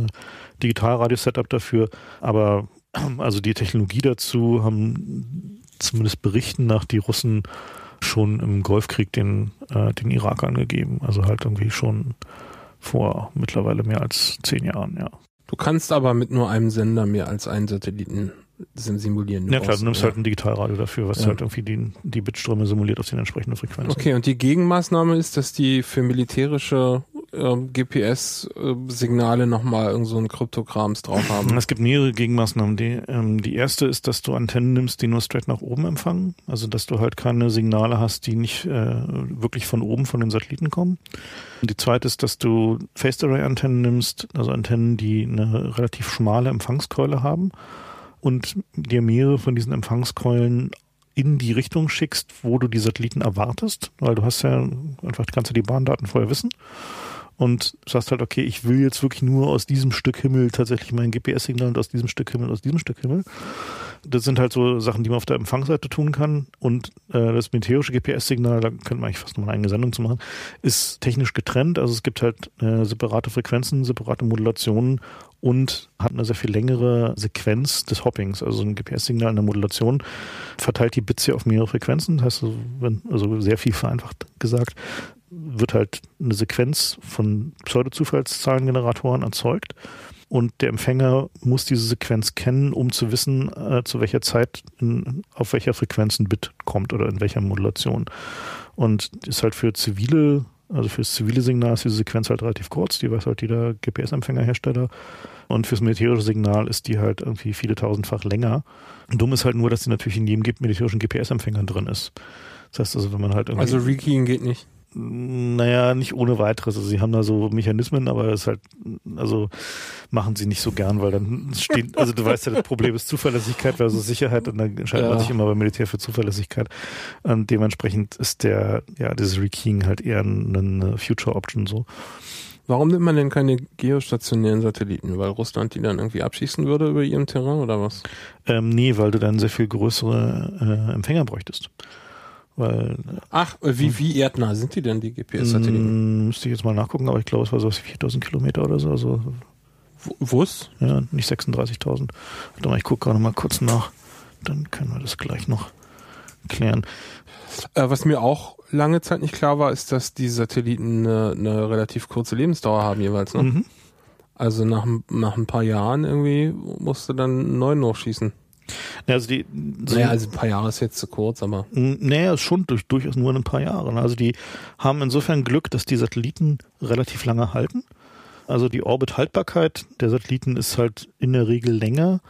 Digitalradio-Setup dafür, aber also die Technologie dazu haben zumindest berichten nach die Russen schon im Golfkrieg den, äh, den Irak angegeben. Also halt irgendwie schon vor mittlerweile mehr als zehn Jahren, ja. Du kannst aber mit nur einem Sender mehr als einen Satelliten simulieren. Ja klar, du nimmst ja. halt ein Digitalradio dafür, was ja. halt irgendwie die, die Bitströme simuliert auf den entsprechenden Frequenzen. Okay, und die Gegenmaßnahme ist, dass die für militärische äh, GPS-Signale nochmal irgend so ein Kryptograms drauf haben. Es gibt mehrere Gegenmaßnahmen. Die, ähm, die erste ist, dass du Antennen nimmst, die nur straight nach oben empfangen. Also dass du halt keine Signale hast, die nicht äh, wirklich von oben von den Satelliten kommen. Und die zweite ist, dass du Phased Array Antennen nimmst, also Antennen, die eine relativ schmale Empfangskeule haben und dir mehrere von diesen Empfangskeulen in die Richtung schickst, wo du die Satelliten erwartest, weil du hast ja einfach kannst du die Bahndaten vorher wissen und sagst halt, okay, ich will jetzt wirklich nur aus diesem Stück Himmel tatsächlich mein GPS-Signal und aus diesem Stück Himmel, aus diesem Stück Himmel. Das sind halt so Sachen, die man auf der Empfangsseite tun kann. Und äh, das militärische GPS-Signal, da könnte man eigentlich fast noch eine eigene Sendung zu machen, ist technisch getrennt. Also es gibt halt äh, separate Frequenzen, separate Modulationen und hat eine sehr viel längere Sequenz des Hoppings. Also ein GPS-Signal in der Modulation verteilt die Bits hier auf mehrere Frequenzen. Das heißt, also, wenn, also sehr viel vereinfacht gesagt, wird halt eine Sequenz von Pseudo-Zufallszahlengeneratoren erzeugt und der Empfänger muss diese Sequenz kennen, um zu wissen, äh, zu welcher Zeit in, auf welcher Frequenz ein Bit kommt oder in welcher Modulation. Und ist halt für zivile, also fürs zivile Signal ist diese Sequenz halt relativ kurz, die weiß halt jeder GPS-Empfängerhersteller. Und fürs militärische Signal ist die halt irgendwie viele tausendfach länger. Dumm ist halt nur, dass die natürlich in jedem militärischen GPS-Empfänger drin ist. Das heißt also, wenn man halt irgendwie. Also Rekeying geht nicht. Naja, nicht ohne weiteres. Also sie haben da so Mechanismen, aber es halt, also machen sie nicht so gern, weil dann steht, also du weißt ja, das Problem ist Zuverlässigkeit versus Sicherheit und dann entscheidet ja. man sich immer beim Militär für Zuverlässigkeit. Und dementsprechend ist der, ja, dieses Rekeying halt eher eine Future Option so. Warum nimmt man denn keine geostationären Satelliten? Weil Russland die dann irgendwie abschießen würde über ihrem Terrain oder was? Ähm, nee, weil du dann sehr viel größere äh, Empfänger bräuchtest. Weil, Ach, wie, wie erdnah sind die denn, die GPS-Satelliten? Mm, müsste ich jetzt mal nachgucken, aber ich glaube, es war so 4000 Kilometer oder so. Also, Wo ist? Ja, nicht 36.000. Warte mal, ich gucke gerade mal kurz nach. Dann können wir das gleich noch klären. Äh, was mir auch lange Zeit nicht klar war, ist, dass die Satelliten eine, eine relativ kurze Lebensdauer haben jeweils. Ne? Mhm. Also nach, nach ein paar Jahren irgendwie musst du dann einen neuen hochschießen. Ja, also die, so naja, also ein paar Jahre ist jetzt zu kurz, aber. Naja, ist schon durch, durchaus nur ein paar Jahre. Ne? Also die haben insofern Glück, dass die Satelliten relativ lange halten. Also die Orbit-Haltbarkeit der Satelliten ist halt in der Regel länger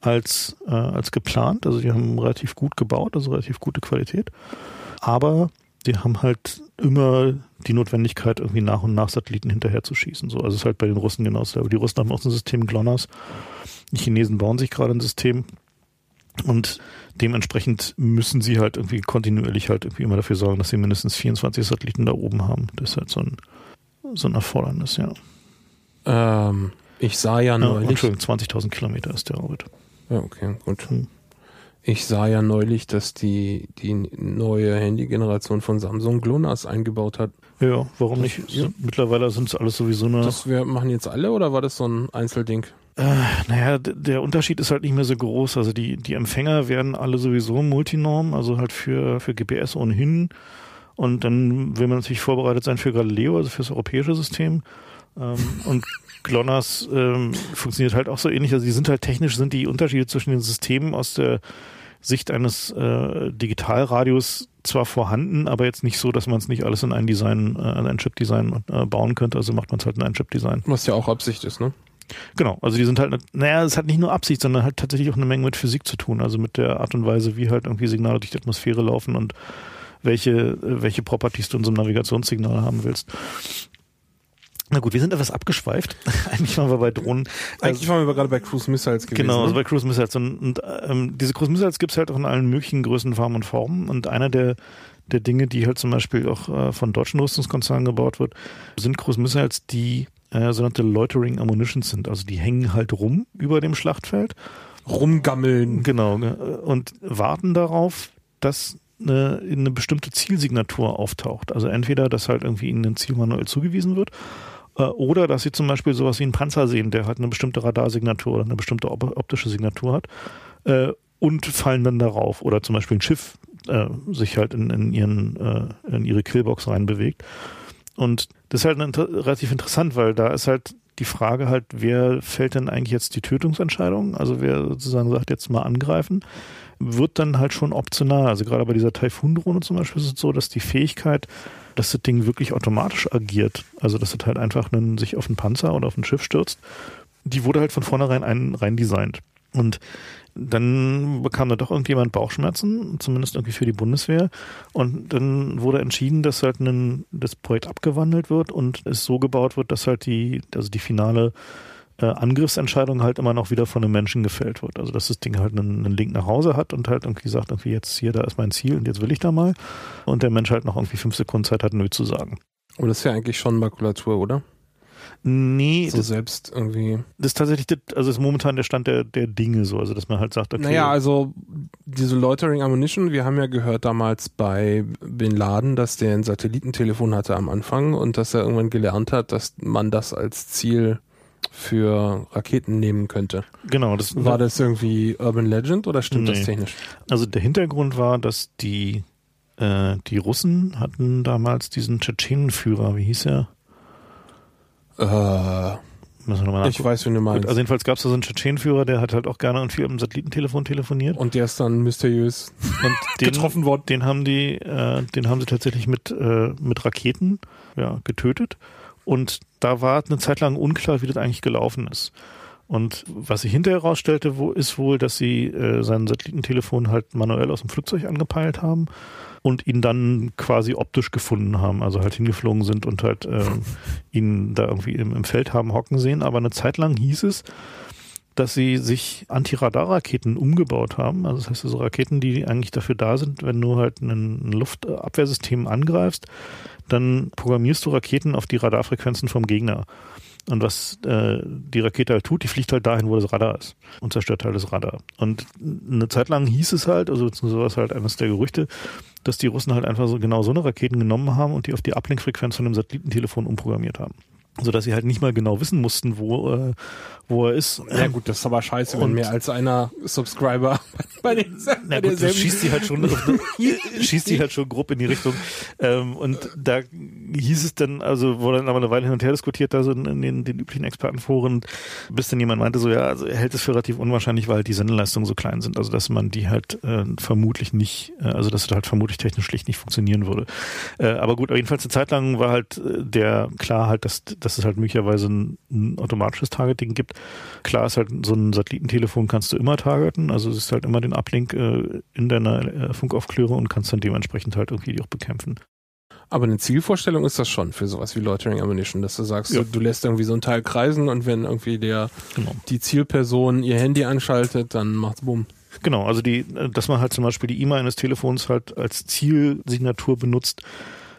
als, äh, als geplant. Also die haben relativ gut gebaut, also relativ gute Qualität. Aber die haben halt immer die Notwendigkeit, irgendwie nach und nach Satelliten hinterher zu schießen. So, also es ist halt bei den Russen genauso. Aber die Russen haben auch so ein System GLONASS. Die Chinesen bauen sich gerade ein System, und dementsprechend müssen sie halt irgendwie kontinuierlich halt irgendwie immer dafür sorgen, dass sie mindestens 24 Satelliten da oben haben. Das ist halt so ein, so ein Erfordernis, ja. Ähm, ich sah ja neulich. Ja, Entschuldigung, 20.000 Kilometer ist der Orbit. Ja, okay, gut. Hm. Ich sah ja neulich, dass die, die neue Handy-Generation von Samsung GLONASS eingebaut hat. Ja, warum das, nicht? Ja. Mittlerweile sind es alles sowieso nur. Das wir machen jetzt alle oder war das so ein Einzelding? Äh, naja, der Unterschied ist halt nicht mehr so groß. Also die, die Empfänger werden alle sowieso Multinorm, also halt für, für GPS ohnehin. Und dann will man natürlich vorbereitet sein für Galileo, also fürs europäische System. Ähm, und GLONASS ähm, funktioniert halt auch so ähnlich. Also die sind halt technisch, sind die Unterschiede zwischen den Systemen aus der Sicht eines äh, Digitalradios zwar vorhanden, aber jetzt nicht so, dass man es nicht alles in ein Design, äh, in ein Chip-Design äh, bauen könnte. Also macht man es halt in ein Chip-Design. Was ja auch Absicht ist, ne? Genau, also die sind halt, naja, es hat nicht nur Absicht, sondern halt tatsächlich auch eine Menge mit Physik zu tun, also mit der Art und Weise, wie halt irgendwie Signale durch die Atmosphäre laufen und welche, welche Properties du in so einem Navigationssignal haben willst. Na gut, wir sind etwas abgeschweift. Eigentlich waren wir bei Drohnen. Eigentlich waren wir gerade bei Cruise Missiles gewesen. Genau, also bei Cruise Missiles. Und, und ähm, diese Cruise Missiles gibt es halt auch in allen möglichen Größen, Farben und Formen. Und einer der, der Dinge, die halt zum Beispiel auch äh, von deutschen Rüstungskonzernen gebaut wird, sind Cruise Missiles, die äh, sogenannte Loitering Ammunitions sind. Also die hängen halt rum über dem Schlachtfeld. Rumgammeln. Genau. Und warten darauf, dass eine, eine bestimmte Zielsignatur auftaucht. Also entweder, dass halt irgendwie ihnen ein Ziel manuell zugewiesen wird äh, oder dass sie zum Beispiel sowas wie einen Panzer sehen, der halt eine bestimmte Radarsignatur oder eine bestimmte optische Signatur hat äh, und fallen dann darauf. Oder zum Beispiel ein Schiff äh, sich halt in, in, ihren, äh, in ihre Killbox reinbewegt. Und das ist halt inter relativ interessant, weil da ist halt die Frage halt, wer fällt denn eigentlich jetzt die Tötungsentscheidung? Also wer sozusagen sagt, jetzt mal angreifen, wird dann halt schon optional. Also gerade bei dieser Taifun-Drohne zum Beispiel ist es so, dass die Fähigkeit, dass das Ding wirklich automatisch agiert, also dass es halt einfach einen, sich auf einen Panzer oder auf ein Schiff stürzt, die wurde halt von vornherein ein, rein designt. Und dann bekam da doch irgendjemand Bauchschmerzen, zumindest irgendwie für die Bundeswehr. Und dann wurde entschieden, dass halt ein, das Projekt abgewandelt wird und es so gebaut wird, dass halt die, also die finale äh, Angriffsentscheidung halt immer noch wieder von einem Menschen gefällt wird. Also dass das Ding halt einen, einen Link nach Hause hat und halt irgendwie sagt, irgendwie jetzt hier, da ist mein Ziel und jetzt will ich da mal. Und der Mensch halt noch irgendwie fünf Sekunden Zeit hat, nö zu sagen. Und das ist ja eigentlich schon Makulatur, oder? Nee. So das, selbst irgendwie. Das ist tatsächlich, also ist momentan der Stand der, der Dinge so, also dass man halt sagt, okay. Naja, also diese Loitering Ammunition, wir haben ja gehört damals bei Bin Laden, dass der ein Satellitentelefon hatte am Anfang und dass er irgendwann gelernt hat, dass man das als Ziel für Raketen nehmen könnte. Genau. Das war das irgendwie Urban Legend oder stimmt nee. das technisch? Also der Hintergrund war, dass die, äh, die Russen hatten damals diesen Tschetschenenführer, wie hieß er? Äh, ich weiß, wen du meinst. Gut, also jedenfalls gab es da so einen Tschetschenenführer, der hat halt auch gerne und viel am Satellitentelefon telefoniert. Und der ist dann mysteriös und den, getroffen worden. Den haben die, äh, den haben sie tatsächlich mit, äh, mit Raketen ja, getötet. Und da war eine Zeit lang unklar, wie das eigentlich gelaufen ist. Und was sich hinterher herausstellte, wo, ist wohl, dass sie äh, sein Satellitentelefon halt manuell aus dem Flugzeug angepeilt haben und ihn dann quasi optisch gefunden haben, also halt hingeflogen sind und halt äh, ihn da irgendwie im, im Feld haben hocken sehen. Aber eine Zeit lang hieß es, dass sie sich Antiradarraketen umgebaut haben. Also das heißt, so Raketen, die eigentlich dafür da sind, wenn du halt ein Luftabwehrsystem angreifst, dann programmierst du Raketen auf die Radarfrequenzen vom Gegner. Und was äh, die Rakete halt tut, die fliegt halt dahin, wo das Radar ist und zerstört halt das Radar. Und eine Zeit lang hieß es halt, also sowas halt eines der Gerüchte, dass die Russen halt einfach so genau so eine Raketen genommen haben und die auf die Ablenkfrequenz von einem Satellitentelefon umprogrammiert haben so dass sie halt nicht mal genau wissen mussten, wo äh, wo er ist. Ja gut, das ist aber scheiße, wenn mehr als einer Subscriber bei den bei gut, das schießt die halt schon schießt die halt schon grob in die Richtung. Ähm, und da hieß es dann, also wurde dann aber eine Weile hin und her diskutiert, da so in, den, den üblichen Expertenforen, bis dann jemand meinte so, ja, also er hält es für relativ unwahrscheinlich, weil halt die Sendeleistungen so klein sind, also dass man die halt äh, vermutlich nicht, äh, also dass es halt vermutlich technisch schlicht nicht funktionieren würde. Äh, aber gut, jedenfalls eine Zeit lang war halt äh, der klar halt, dass dass es halt möglicherweise ein, ein, automatisches Targeting gibt. Klar ist halt, so ein Satellitentelefon kannst du immer targeten, also es ist halt immer den Uplink äh, in deiner äh, Funkaufklärung und kannst dann dementsprechend halt irgendwie auch bekämpfen. Aber eine Zielvorstellung ist das schon für sowas wie Loitering Ammunition, dass du sagst, ja. du, du, lässt irgendwie so ein Teil kreisen und wenn irgendwie der genau. die Zielperson ihr Handy anschaltet, dann macht's bumm. Genau, also die, dass man halt zum Beispiel die E-Mail eines Telefons halt als Zielsignatur benutzt,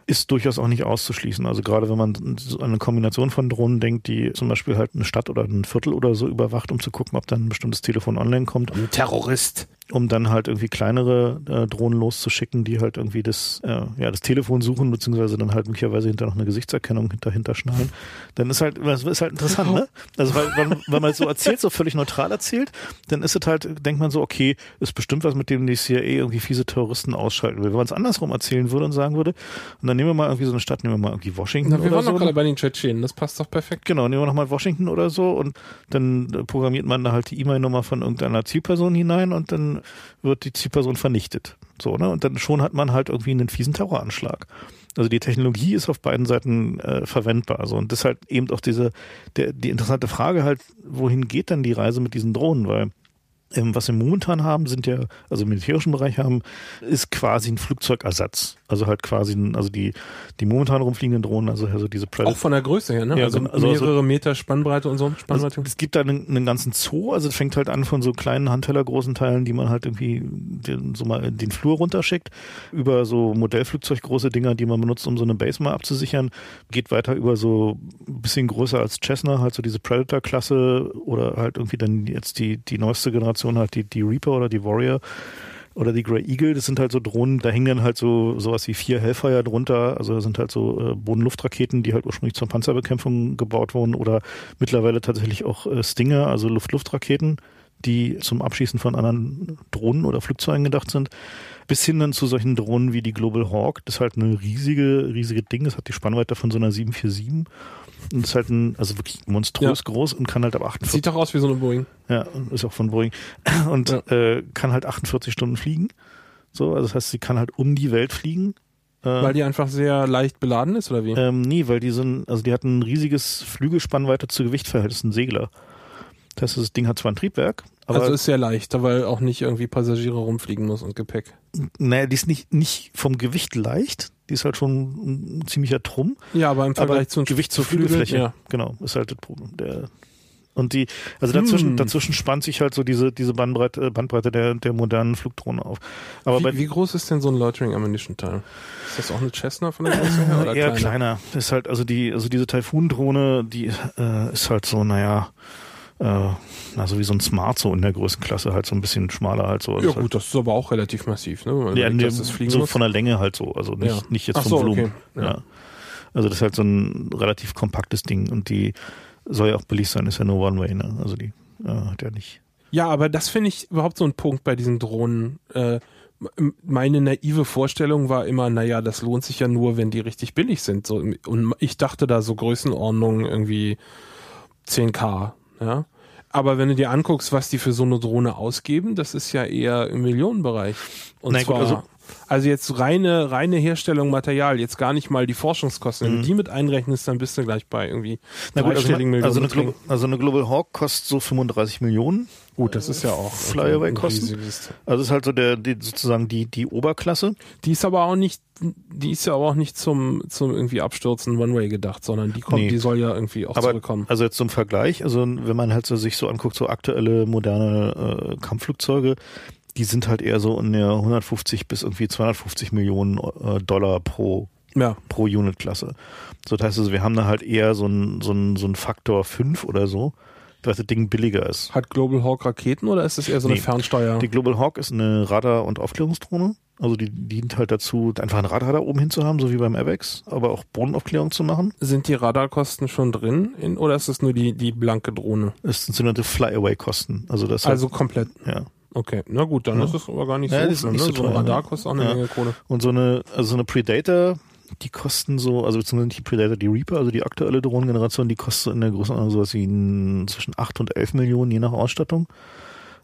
ist durchaus auch nicht auszuschließen. Also gerade wenn man an eine Kombination von Drohnen denkt, die zum Beispiel halt eine Stadt oder ein Viertel oder so überwacht, um zu gucken, ob dann ein bestimmtes Telefon online kommt. Ein Terrorist. Um dann halt irgendwie kleinere äh, Drohnen loszuschicken, die halt irgendwie das, äh, ja, das Telefon suchen, beziehungsweise dann halt möglicherweise hinter noch eine Gesichtserkennung dahinter schnallen. Dann ist halt, ist halt interessant, ne? Also weil, weil, weil man so erzählt, so völlig neutral erzählt, dann ist es halt, denkt man so, okay, ist bestimmt was, mit dem die CIA irgendwie fiese Terroristen ausschalten will. Wenn man es andersrum erzählen würde und sagen würde, und dann nehmen wir mal irgendwie so eine Stadt, nehmen wir mal irgendwie Washington Na, wir oder waren so. doch gerade bei den Tschetschenen, das passt doch perfekt. Genau, nehmen wir nochmal Washington oder so und dann äh, programmiert man da halt die E-Mail-Nummer von irgendeiner Zielperson hinein und dann wird die Zielperson vernichtet. So, ne? Und dann schon hat man halt irgendwie einen fiesen Terroranschlag. Also die Technologie ist auf beiden Seiten äh, verwendbar. So. Und das halt eben auch diese, der, die interessante Frage halt, wohin geht dann die Reise mit diesen Drohnen? Weil ähm, was wir momentan haben, sind ja, also im militärischen Bereich haben, ist quasi ein Flugzeugersatz. Also halt quasi, also die, die momentan rumfliegenden Drohnen, also, also diese Predator. Auch von der Größe her, ne? Ja, also. Also- mehrere Meter Spannbreite und so. Also, Spannweite. es gibt da einen, einen ganzen Zoo, also es fängt halt an von so kleinen handtellergroßen Teilen, die man halt irgendwie den, so mal den Flur runterschickt, über so Modellflugzeuggroße Dinger, die man benutzt, um so eine Base mal abzusichern, geht weiter über so ein bisschen größer als Cessna, halt so diese Predator-Klasse oder halt irgendwie dann jetzt die, die neueste Generation halt die, die Reaper oder die Warrior oder die Grey Eagle, das sind halt so Drohnen, da hängen dann halt so sowas wie vier Hellfire drunter, also das sind halt so äh, Bodenluftraketen, die halt ursprünglich zur Panzerbekämpfung gebaut wurden oder mittlerweile tatsächlich auch äh, Stinger, also Luft-Luft-Raketen, die zum Abschießen von anderen Drohnen oder Flugzeugen gedacht sind, bis hin dann zu solchen Drohnen wie die Global Hawk, das ist halt eine riesige, riesige Ding, das hat die Spannweite von so einer 747 und ist halt ein, also wirklich monströs groß und kann halt ab 48 Sieht doch aus wie so eine Boeing. ja, ist auch von Boeing. Und Ja. äh, kann halt 48 Stunden fliegen. So, also das heißt, sie kann halt um die Welt fliegen. Äh, Weil die einfach sehr leicht beladen ist, oder wie? ähm, nee, weil die sind, also die hat ein riesiges Flügelspannweite zu Gewichtverhältnis, ein Segler. Das heißt, das Ding hat zwar ein Triebwerk, aber also ist sehr leicht, weil auch nicht irgendwie Passagiere rumfliegen muss und Gepäck. naja, die ist nicht, nicht vom Gewicht leicht, die ist halt schon ein ziemlicher Trumm. Ja, aber im Vergleich aber zu Gewicht zur Flügelfläche. Ja. Genau, ist halt das Problem. Der, und die, also dazwischen, Hm. dazwischen spannt sich halt so diese, diese Bandbreite, Bandbreite der, der modernen Flugdrohnen auf. Aber bei Wie, wie groß ist denn so ein Loitering Ammunition Teil? Ist das auch eine Cessna von der Größe her? Oder eher kleiner? kleiner. Ist halt, also die, also diese Taifun-Drohne, die äh, ist halt so, naja, äh, na, so wie so ein Smart so in der Größenklasse, halt so ein bisschen schmaler halt so. Ja ist gut, das ist aber auch relativ massiv, ne? Man halt, ja, dass das fliegen so muss. von der Länge halt so, also nicht, Ja. nicht jetzt Ach vom so, Volumen. okay. Ja. Ja. Also das ist halt so ein relativ kompaktes Ding und die soll ja auch billig sein, ist ja nur One-Way, ne? Also die äh, hat ja nicht. Ja, aber das finde ich überhaupt so ein Punkt bei diesen Drohnen. Äh, meine naive Vorstellung war immer, naja, das lohnt sich ja nur, wenn die richtig billig sind. So, und ich dachte da so Größenordnung irgendwie 10k, ja. Aber wenn du dir anguckst, was die für so eine Drohne ausgeben, das ist ja eher im Millionenbereich. Und gut, zwar, also- also, jetzt reine, reine Herstellung Material, jetzt gar nicht mal die Forschungskosten. Wenn du die mit einrechnest, dann bist du gleich bei irgendwie Mhm. Na gut, also, eine- also, eine also eine Global Hawk kostet so 35 Millionen. Gut, das ist ja auch Flyaway ein kosten? riesiges- Also ist halt so der, die, sozusagen die, die Oberklasse. Die ist aber auch nicht, die ist ja aber auch nicht zum, zum irgendwie Abstürzen One-Way gedacht, sondern die kommt, Nee. die soll ja irgendwie auch Aber zurückkommen. also jetzt zum Vergleich, also wenn man halt so sich so anguckt, so aktuelle moderne äh, Kampfflugzeuge, die sind halt eher so in der 150 bis irgendwie 250 Millionen äh, Dollar pro Ja, pro Unit-Klasse. So, das heißt also, wir haben da halt eher so ein so ein so ein Faktor 5 oder so, dass das Ding billiger ist. hat Global Hawk Raketen oder ist das eher so eine Nee. Fernsteuer? Die Global Hawk ist eine Radar- und Aufklärungsdrohne. Also die dient halt dazu, einfach ein Radar da oben hin zu haben, so wie beim AVEX, aber auch Bodenaufklärung zu machen. Sind die Radarkosten schon drin in, oder ist es nur die, die blanke Drohne? Das sind sogenannte Fly-Away-Kosten. Also das Also komplett. halt, ja. Okay, na gut, dann Ja. ist es aber gar nicht Ja, so ist schlimm. nicht ne? so so ein Radar ne? kostet auch eine Ja. Menge Kohle. Und so eine, also so eine Predator, die kosten so, also beziehungsweise nicht die Predator, die Reaper, also die aktuelle Drohnengeneration, die kostet in der Größenordnung sowas wie zwischen 8 und 11 Millionen, je nach Ausstattung.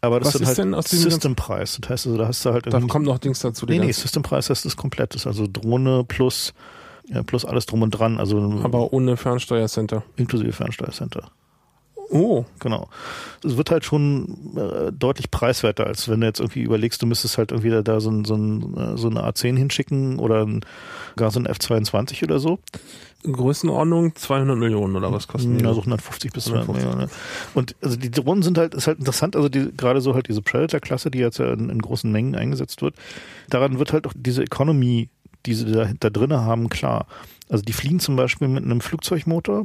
Aber das Was ist halt denn aus diesem Systempreis. Das heißt also, da hast du halt Da irgendwie- kommt noch Dings dazu. Nee, nee, Systempreis heißt das komplett. Das ist also Drohne plus, ja, plus alles drum und dran, also aber ohne Fernsteuercenter. inklusive Fernsteuercenter. Oh, Genau. Es wird halt schon äh, deutlich preiswerter, als wenn du jetzt irgendwie überlegst, du müsstest halt irgendwie da so, ein, so, ein, äh, so eine A10 hinschicken oder ein, gar so ein F22 oder so. Größenordnung 200 Millionen oder was kosten die? Ja, so 150 bis 200 150. Millionen. ne? Und also die Drohnen sind halt, ist halt interessant, also die, gerade so halt diese Predator-Klasse, die jetzt ja in, in großen Mengen eingesetzt wird, daran wird halt auch diese Economy, die sie da, da drinnen haben, klar. Also die fliegen zum Beispiel mit einem Flugzeugmotor,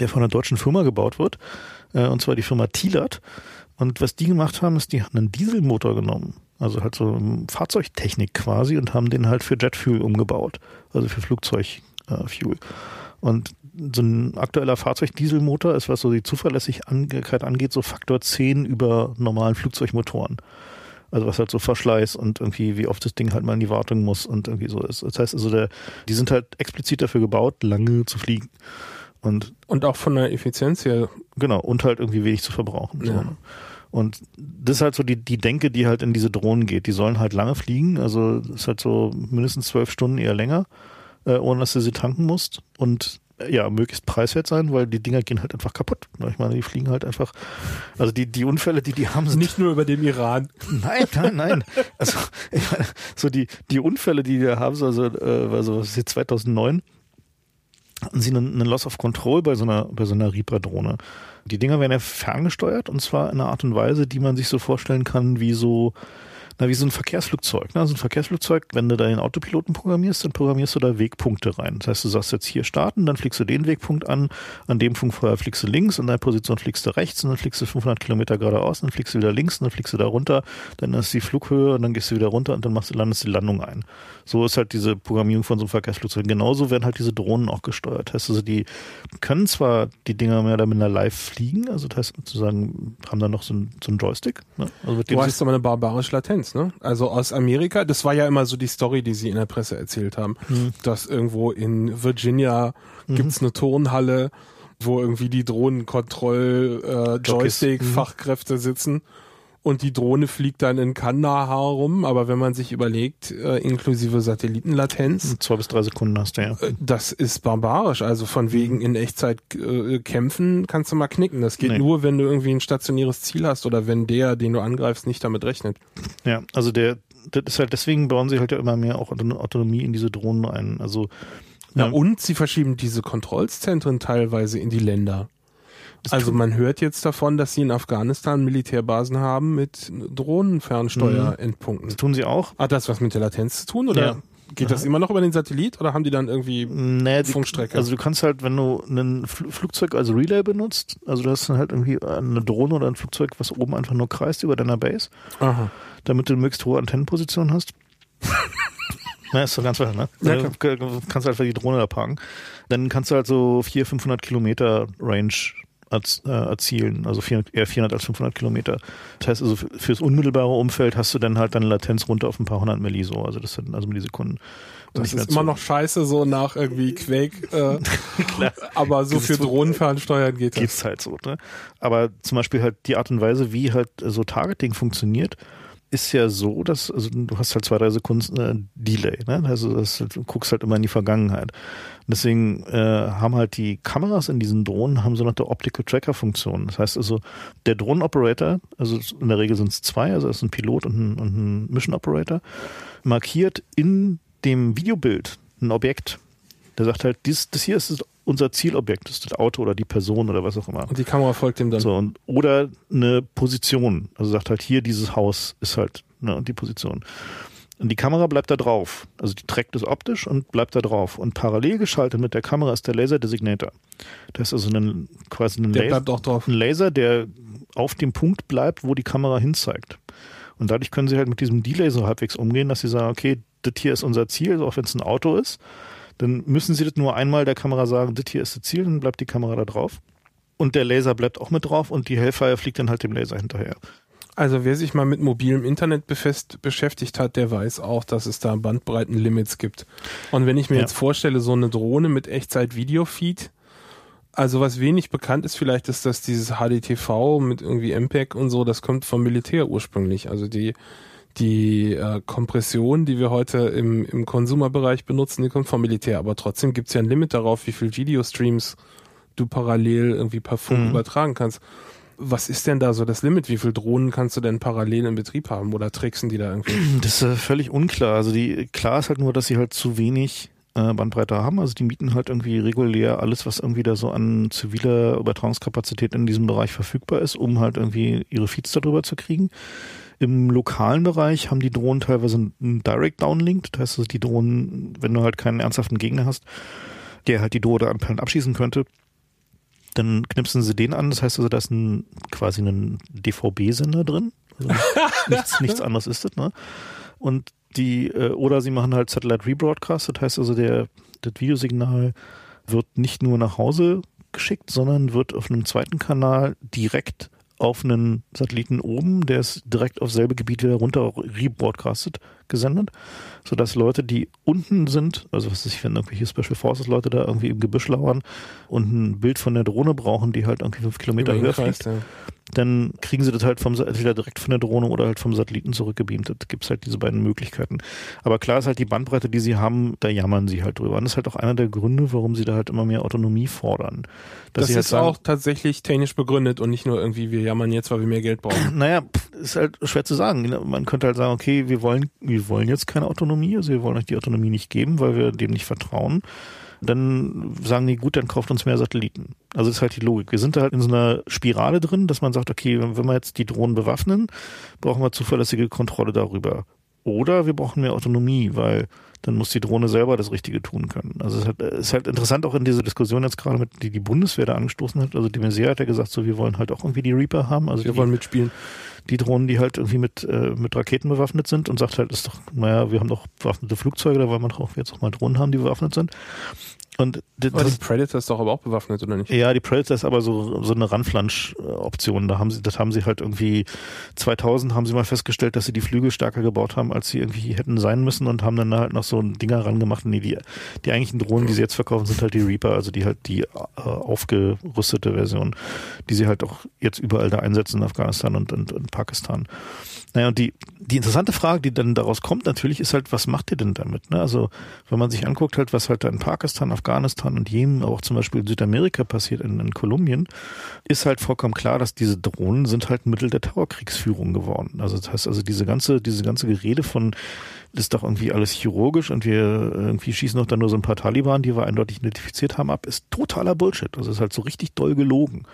der von einer deutschen Firma gebaut wird, äh, und zwar die Firma Thielert. Und was die gemacht haben, ist, die haben einen Dieselmotor genommen. Also halt so Fahrzeugtechnik quasi und haben den halt für Jetfuel umgebaut. Also für Flugzeugfuel. Äh, und so ein aktueller Fahrzeugdieselmotor ist, was so die Zuverlässigkeit angeht, so Faktor 10 über normalen Flugzeugmotoren. Also was halt so Verschleiß und irgendwie, wie oft das Ding halt mal in die Wartung muss und irgendwie so ist. Das heißt also, der, die sind halt explizit dafür gebaut, lange zu fliegen. Und, und auch von der Effizienz her. Genau, und halt irgendwie wenig zu verbrauchen. Ja. So. Ne? Und das ist halt so die, die Denke, die halt in diese Drohnen geht. Die sollen halt lange fliegen, also das ist halt so mindestens zwölf Stunden eher länger, äh, ohne dass du sie tanken musst. Und ja, möglichst preiswert sein, weil die Dinger gehen halt einfach kaputt. Ich meine, die fliegen halt einfach, also die, die Unfälle, die die haben, sind. Nicht nur über dem Iran. Nein, nein, nein. Also, ich meine, so die, die Unfälle, die wir haben, also, äh, also was ist jetzt 2009, hatten sie einen, einen Loss of Control bei so einer, bei so einer Reaper-Drohne. Die Dinger werden ja ferngesteuert und zwar in einer Art und Weise, die man sich so vorstellen kann, wie so na, wie so ein Verkehrsflugzeug. Ne? So ein Verkehrsflugzeug, wenn du da den Autopiloten programmierst, dann programmierst du da Wegpunkte rein. Das heißt, du sagst jetzt hier starten, dann fliegst du den Wegpunkt an, an dem vorher fliegst du links, in der Position fliegst du rechts und dann fliegst du 500 Kilometer geradeaus, dann fliegst du wieder links und dann fliegst du da runter, dann ist die Flughöhe und dann gehst du wieder runter und dann machst du, landest die Landung ein. So ist halt diese Programmierung von so einem Verkehrsflugzeug. Genauso werden halt diese Drohnen auch gesteuert. Das heißt also, die können zwar die Dinger mehr oder minder live fliegen, also das heißt sozusagen, haben dann noch so ein, so Joystick. Ne? Also du hast aber eine barbarische Latenz, ne? Also aus Amerika, das war ja immer so die Story, die sie in der Presse erzählt haben, mhm. dass irgendwo in Virginia mhm. gibt's eine Turnhalle, wo irgendwie die Drohnenkontroll-Joystick-Fachkräfte äh, sitzen und die Drohne fliegt dann in Kandahar rum, aber wenn man sich überlegt, äh, inklusive Satellitenlatenz. Zwei bis drei Sekunden hast du, ja. Äh, das ist barbarisch. Also von wegen in Echtzeit äh, kämpfen kannst du mal knicken. Das geht nee. nur, wenn du irgendwie ein stationäres Ziel hast oder wenn der, den du angreifst, nicht damit rechnet. Ja, also der, das ist halt, deswegen bauen sie halt ja immer mehr auch Autonomie in diese Drohnen ein. Also ja, ja. und sie verschieben diese Kontrollzentren teilweise in die Länder. Das also man hört jetzt davon, dass sie in Afghanistan Militärbasen haben mit Drohnenfernsteuerendpunkten. Das tun sie auch. Hat das was mit der Latenz zu tun oder? Ja. Geht das immer noch über den Satellit oder haben die dann irgendwie nee, Funkstrecke? also du kannst halt, wenn du ein Flugzeug als Relay benutzt, also du hast dann halt irgendwie eine Drohne oder ein Flugzeug, was oben einfach nur kreist über deiner Base, Aha. damit du eine möglichst hohe Antennenposition hast. Na, ist doch ganz klar, ne? Ja, du kannst halt einfach die Drohne da parken. Dann kannst du halt so 400, 500 Kilometer Range erzielen, also 400, eher 400 als 500 Kilometer. Das heißt also fürs unmittelbare Umfeld hast du dann halt deine Latenz runter auf ein paar hundert Milli so, also das sind also Millisekunden. Das ist immer noch scheiße so nach irgendwie Quake, äh, aber so für Drohnenfernsteuern geht das. Geht's halt so, ne? Aber zum Beispiel halt die Art und Weise, wie halt so Targeting funktioniert, ist ja so, dass also du hast halt zwei, drei Sekunden äh, Delay. Ne? Also das, du guckst halt immer in die Vergangenheit. Deswegen äh, haben halt die Kameras in diesen Drohnen haben so eine Optical Tracker Funktion. Das heißt also, der Drohnenoperator, also in der Regel sind es zwei, also es ist ein Pilot und ein, und ein Mission Operator, markiert in dem Videobild ein Objekt. Der sagt halt, dies, das hier ist das unser Zielobjekt ist, das Auto oder die Person oder was auch immer. Und die Kamera folgt dem dann. So, und, oder eine Position. Also sagt halt hier, dieses Haus ist halt ne, die Position. Und die Kamera bleibt da drauf. Also die trägt es optisch und bleibt da drauf. Und parallel geschaltet mit der Kamera ist der Laser-Designator. Das ist also ein, quasi ein, der Laser, ein Laser, der auf dem Punkt bleibt, wo die Kamera hinzeigt. Und dadurch können sie halt mit diesem Delay so halbwegs umgehen, dass sie sagen, okay, das hier ist unser Ziel, auch wenn es ein Auto ist dann müssen sie das nur einmal der Kamera sagen, das hier ist das Ziel, dann bleibt die Kamera da drauf. Und der Laser bleibt auch mit drauf und die Hellfire fliegt dann halt dem Laser hinterher. Also wer sich mal mit mobilem Internet befest, beschäftigt hat, der weiß auch, dass es da Bandbreitenlimits gibt. Und wenn ich mir ja. jetzt vorstelle, so eine Drohne mit Echtzeit-Video-Feed, also was wenig bekannt ist vielleicht, ist, dass dieses HDTV mit irgendwie MPEG und so, das kommt vom Militär ursprünglich. Also die die äh, Kompression, die wir heute im, im Konsumerbereich benutzen, die kommt vom Militär. Aber trotzdem gibt es ja ein Limit darauf, wie viel Videostreams du parallel irgendwie per Funk mhm. übertragen kannst. Was ist denn da so das Limit? Wie viel Drohnen kannst du denn parallel in Betrieb haben oder tricksen die da irgendwie? Das ist äh, völlig unklar. Also die klar ist halt nur, dass sie halt zu wenig äh, Bandbreite haben. Also die mieten halt irgendwie regulär alles, was irgendwie da so an ziviler Übertragungskapazität in diesem Bereich verfügbar ist, um halt irgendwie ihre Feeds darüber zu kriegen. Im lokalen Bereich haben die Drohnen teilweise einen Direct Downlink. Das heißt, also die Drohnen, wenn du halt keinen ernsthaften Gegner hast, der halt die Drohne anpeilen abschießen könnte, dann knipsen sie den an, das heißt also, da ist ein, quasi ein DVB-Sender drin. Also nichts, nichts anderes ist das, ne? Und die, äh, oder sie machen halt Satellite Rebroadcast, das heißt also, der, das Videosignal wird nicht nur nach Hause geschickt, sondern wird auf einem zweiten Kanal direkt auf einen Satelliten oben, der ist direkt auf selbe Gebiet wieder runter rebroadcastet, gesendet, sodass Leute, die unten sind, also was weiß ich, wenn irgendwelche Special Forces Leute da irgendwie im Gebüsch lauern und ein Bild von der Drohne brauchen, die halt irgendwie fünf Kilometer höher fliegt, ja dann kriegen sie das halt vom, entweder direkt von der Drohne oder halt vom Satelliten zurückgebeamt. Das gibt's halt diese beiden Möglichkeiten. Aber klar ist halt die Bandbreite, die sie haben, da jammern sie halt drüber. Und das ist halt auch einer der Gründe, warum sie da halt immer mehr Autonomie fordern. Dass das halt ist sagen, auch tatsächlich technisch begründet und nicht nur irgendwie, wir jammern jetzt, weil wir mehr Geld brauchen. Naja, ist halt schwer zu sagen. Man könnte halt sagen, okay, wir wollen, wir wollen jetzt keine Autonomie, also wir wollen euch die Autonomie nicht geben, weil wir dem nicht vertrauen dann sagen die, gut, dann kauft uns mehr Satelliten. Also das ist halt die Logik. Wir sind da halt in so einer Spirale drin, dass man sagt, okay, wenn wir jetzt die Drohnen bewaffnen, brauchen wir zuverlässige Kontrolle darüber. Oder wir brauchen mehr Autonomie, weil dann muss die Drohne selber das Richtige tun können. Also es ist halt, ist halt interessant auch in dieser Diskussion jetzt gerade mit, die die Bundeswehr da angestoßen hat. Also die Messier hat ja gesagt, so wir wollen halt auch irgendwie die Reaper haben. Also wir die, wollen mitspielen. Die Drohnen, die halt irgendwie mit, äh, mit Raketen bewaffnet sind und sagt halt, ist doch, naja, wir haben doch bewaffnete Flugzeuge, da wollen wir doch jetzt auch mal Drohnen haben, die bewaffnet sind. Und das, aber die Predator ist doch aber auch bewaffnet, oder nicht? Ja, die Predator ist aber so, so eine Ranflansch-Option. Da haben sie, das haben sie halt irgendwie 2000 haben sie mal festgestellt, dass sie die Flügel stärker gebaut haben, als sie irgendwie hätten sein müssen und haben dann halt noch so ein Dinger rangemacht. Nee, die, die eigentlichen Drohnen, die sie jetzt verkaufen, sind halt die Reaper, also die halt die äh, aufgerüstete Version, die sie halt auch jetzt überall da einsetzen in Afghanistan und, und, und Pakistan. Naja, und die, die interessante Frage, die dann daraus kommt, natürlich, ist halt, was macht ihr denn damit? Ne? Also, wenn man sich anguckt, halt, was halt da in Pakistan, Afghanistan und Jemen, auch zum Beispiel in Südamerika passiert, in, in Kolumbien, ist halt vollkommen klar, dass diese Drohnen sind halt Mittel der Terrorkriegsführung geworden. Also, das heißt also, diese ganze, diese ganze Gerede von, das ist doch irgendwie alles chirurgisch und wir irgendwie schießen doch dann nur so ein paar Taliban, die wir eindeutig identifiziert haben, ab, ist totaler Bullshit. Also, ist halt so richtig doll gelogen.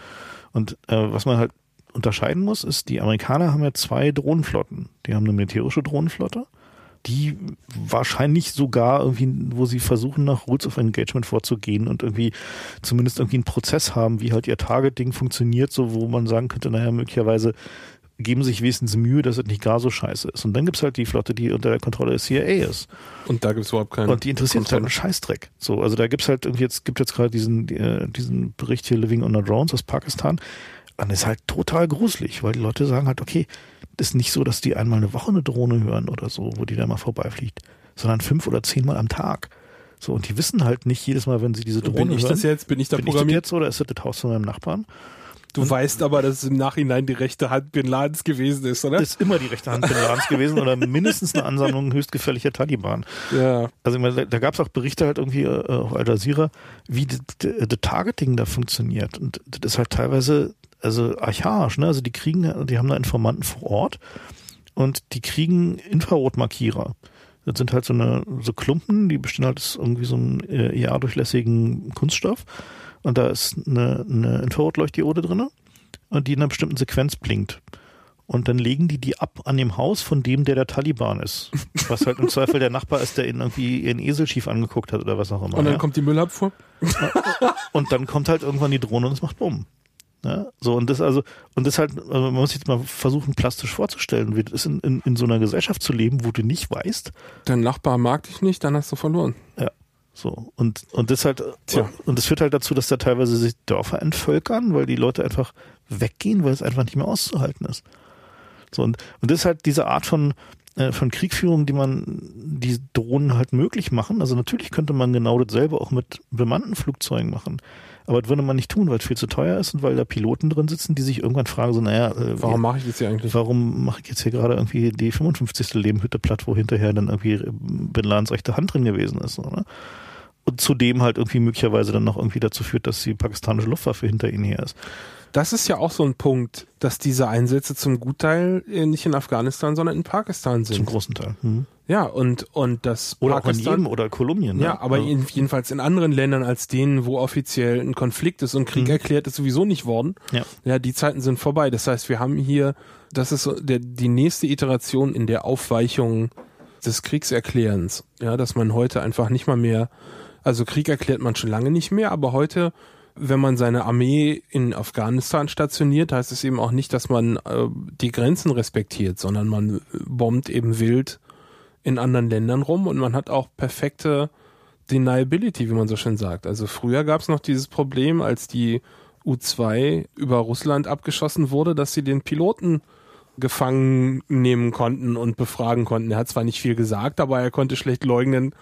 Und äh, was man halt unterscheiden muss, ist, die Amerikaner haben ja zwei Drohnenflotten. Die haben eine militärische Drohnenflotte, die wahrscheinlich sogar irgendwie, wo sie versuchen, nach Rules of Engagement vorzugehen und irgendwie zumindest irgendwie einen Prozess haben, wie halt ihr Targeting funktioniert, so wo man sagen könnte, naja, möglicherweise geben sich wenigstens Mühe, dass es nicht gar so scheiße ist. Und dann gibt's halt die Flotte, die unter der Kontrolle des CIA ist. Und da gibt's überhaupt keine. Und die interessiert halt einen Scheißdreck. So, also da gibt's halt irgendwie jetzt, gibt jetzt gerade diesen, äh, diesen Bericht hier Living on the Drones aus Pakistan dann ist halt total gruselig, weil die Leute sagen halt, okay, das ist nicht so, dass die einmal eine Woche eine Drohne hören oder so, wo die da mal vorbeifliegt, sondern fünf oder zehnmal am Tag. So, und die wissen halt nicht jedes Mal, wenn sie diese Drohne hören. Bin ich das jetzt? Bin ich da bin programmiert? Ich das jetzt oder ist das das Haus von meinem Nachbarn? Du und weißt aber, dass es im Nachhinein die rechte Hand Bin Ladens gewesen ist, oder? Das ist immer die rechte Hand Bin Ladens gewesen oder mindestens eine Ansammlung höchstgefährlicher Taliban. Ja. Also meine, da gab es auch Berichte halt irgendwie äh, auf Al Jazeera, wie das Targeting da funktioniert. Und das ist halt teilweise also archaisch, ne? Also die kriegen, die haben da Informanten vor Ort und die kriegen Infrarotmarkierer. Das sind halt so eine so Klumpen, die bestehen halt aus irgendwie so einem äh, EA-durchlässigen Kunststoff. Und da ist eine, eine Infrarotleuchtdiode drinne und die in einer bestimmten Sequenz blinkt. Und dann legen die die ab an dem Haus von dem, der der Taliban ist. Was halt im Zweifel der Nachbar ist, der ihn irgendwie ihren Esel schief angeguckt hat oder was auch immer. Und dann ja. kommt die Müllabfuhr. Und dann kommt halt irgendwann die Drohne und es macht Bumm. Ja, so und das also und das halt, also man muss sich jetzt mal versuchen plastisch vorzustellen, wie das ist in, in, in so einer Gesellschaft zu leben, wo du nicht weißt. Dein Nachbar mag dich nicht, dann hast du verloren. Ja. So und und das halt Tja. und das führt halt dazu, dass da teilweise sich Dörfer entvölkern, weil die Leute einfach weggehen, weil es einfach nicht mehr auszuhalten ist. So und und das ist halt diese Art von äh, von Kriegführung, die man die Drohnen halt möglich machen. Also natürlich könnte man genau dasselbe auch mit bemannten Flugzeugen machen. Aber das würde man nicht tun, weil es viel zu teuer ist und weil da Piloten drin sitzen, die sich irgendwann fragen, so, naja, äh, warum mache ich das hier eigentlich? Warum mache ich jetzt hier gerade irgendwie die 55. Lebenhütte platt, wo hinterher dann irgendwie Bin Ladens rechte Hand drin gewesen ist, oder? Und zudem halt irgendwie möglicherweise dann noch irgendwie dazu führt, dass die pakistanische Luftwaffe hinter ihnen her ist. Das ist ja auch so ein Punkt, dass diese Einsätze zum Gutteil äh, nicht in Afghanistan, sondern in Pakistan sind. Zum großen Teil. Hm. Ja, und, und das Oder Pakistan, auch in Jemen oder Kolumbien. Ne? Ja, aber ja. Jedenfalls in anderen Ländern als denen, wo offiziell ein Konflikt ist und Krieg hm. erklärt ist sowieso nicht worden. Ja. ja, die Zeiten sind vorbei. Das heißt, wir haben hier, das ist der, die nächste Iteration in der Aufweichung des Kriegserklärens. Ja, dass man heute einfach nicht mal mehr, also Krieg erklärt man schon lange nicht mehr, aber heute wenn man seine Armee in Afghanistan stationiert, heißt es eben auch nicht, dass man äh, die Grenzen respektiert, sondern man bombt eben wild in anderen Ländern rum und man hat auch perfekte Deniability, wie man so schön sagt. Also früher gab es noch dieses Problem, als die U2 über Russland abgeschossen wurde, dass sie den Piloten gefangen nehmen konnten und befragen konnten. Er hat zwar nicht viel gesagt, aber er konnte schlecht leugnen,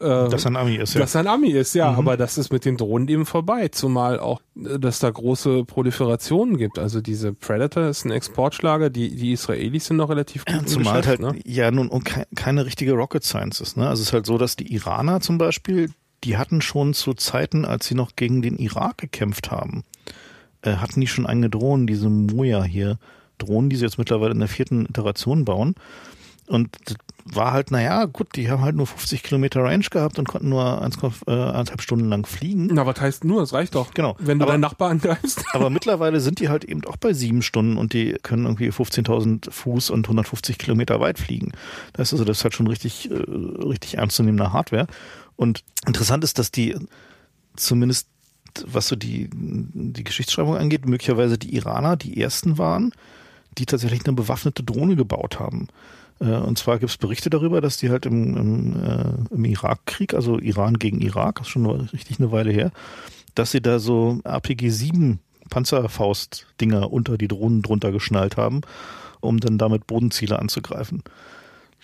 äh, dass er ein Ami ist, ja. Dass er ein Ami ist, ja. Mhm. Aber das ist mit den Drohnen eben vorbei. Zumal auch, äh, dass da große Proliferationen gibt. Also diese Predator ist ein Exportschlager. Die, die Israelis sind noch relativ gut ja, Zumal halt, ne? ja, nun, und keine richtige Rocket Science ist, ne? Also es ist halt so, dass die Iraner zum Beispiel, die hatten schon zu Zeiten, als sie noch gegen den Irak gekämpft haben, äh, hatten die schon eigene Drohnen, diese Moja hier, Drohnen, die sie jetzt mittlerweile in der vierten Iteration bauen. Und war halt, naja, gut, die haben halt nur 50 Kilometer Range gehabt und konnten nur 1,5 äh, Stunden lang fliegen. Na, was heißt nur? Das reicht doch. Genau. Wenn du aber, deinen Nachbar angreifst. aber mittlerweile sind die halt eben auch bei sieben Stunden und die können irgendwie 15.000 Fuß und 150 Kilometer weit fliegen. Das ist also, das ist halt schon richtig, äh, richtig ernstzunehmende Hardware. Und interessant ist, dass die zumindest, was so die, die Geschichtsschreibung angeht, möglicherweise die Iraner die ersten waren, die tatsächlich eine bewaffnete Drohne gebaut haben. Äh, und zwar gibt es Berichte darüber, dass die halt im, im, äh, im Irakkrieg, also Iran gegen Irak, ist schon richtig eine Weile her, dass sie da so RPG-7 Panzerfaust-Dinger unter die Drohnen drunter geschnallt haben, um dann damit Bodenziele anzugreifen.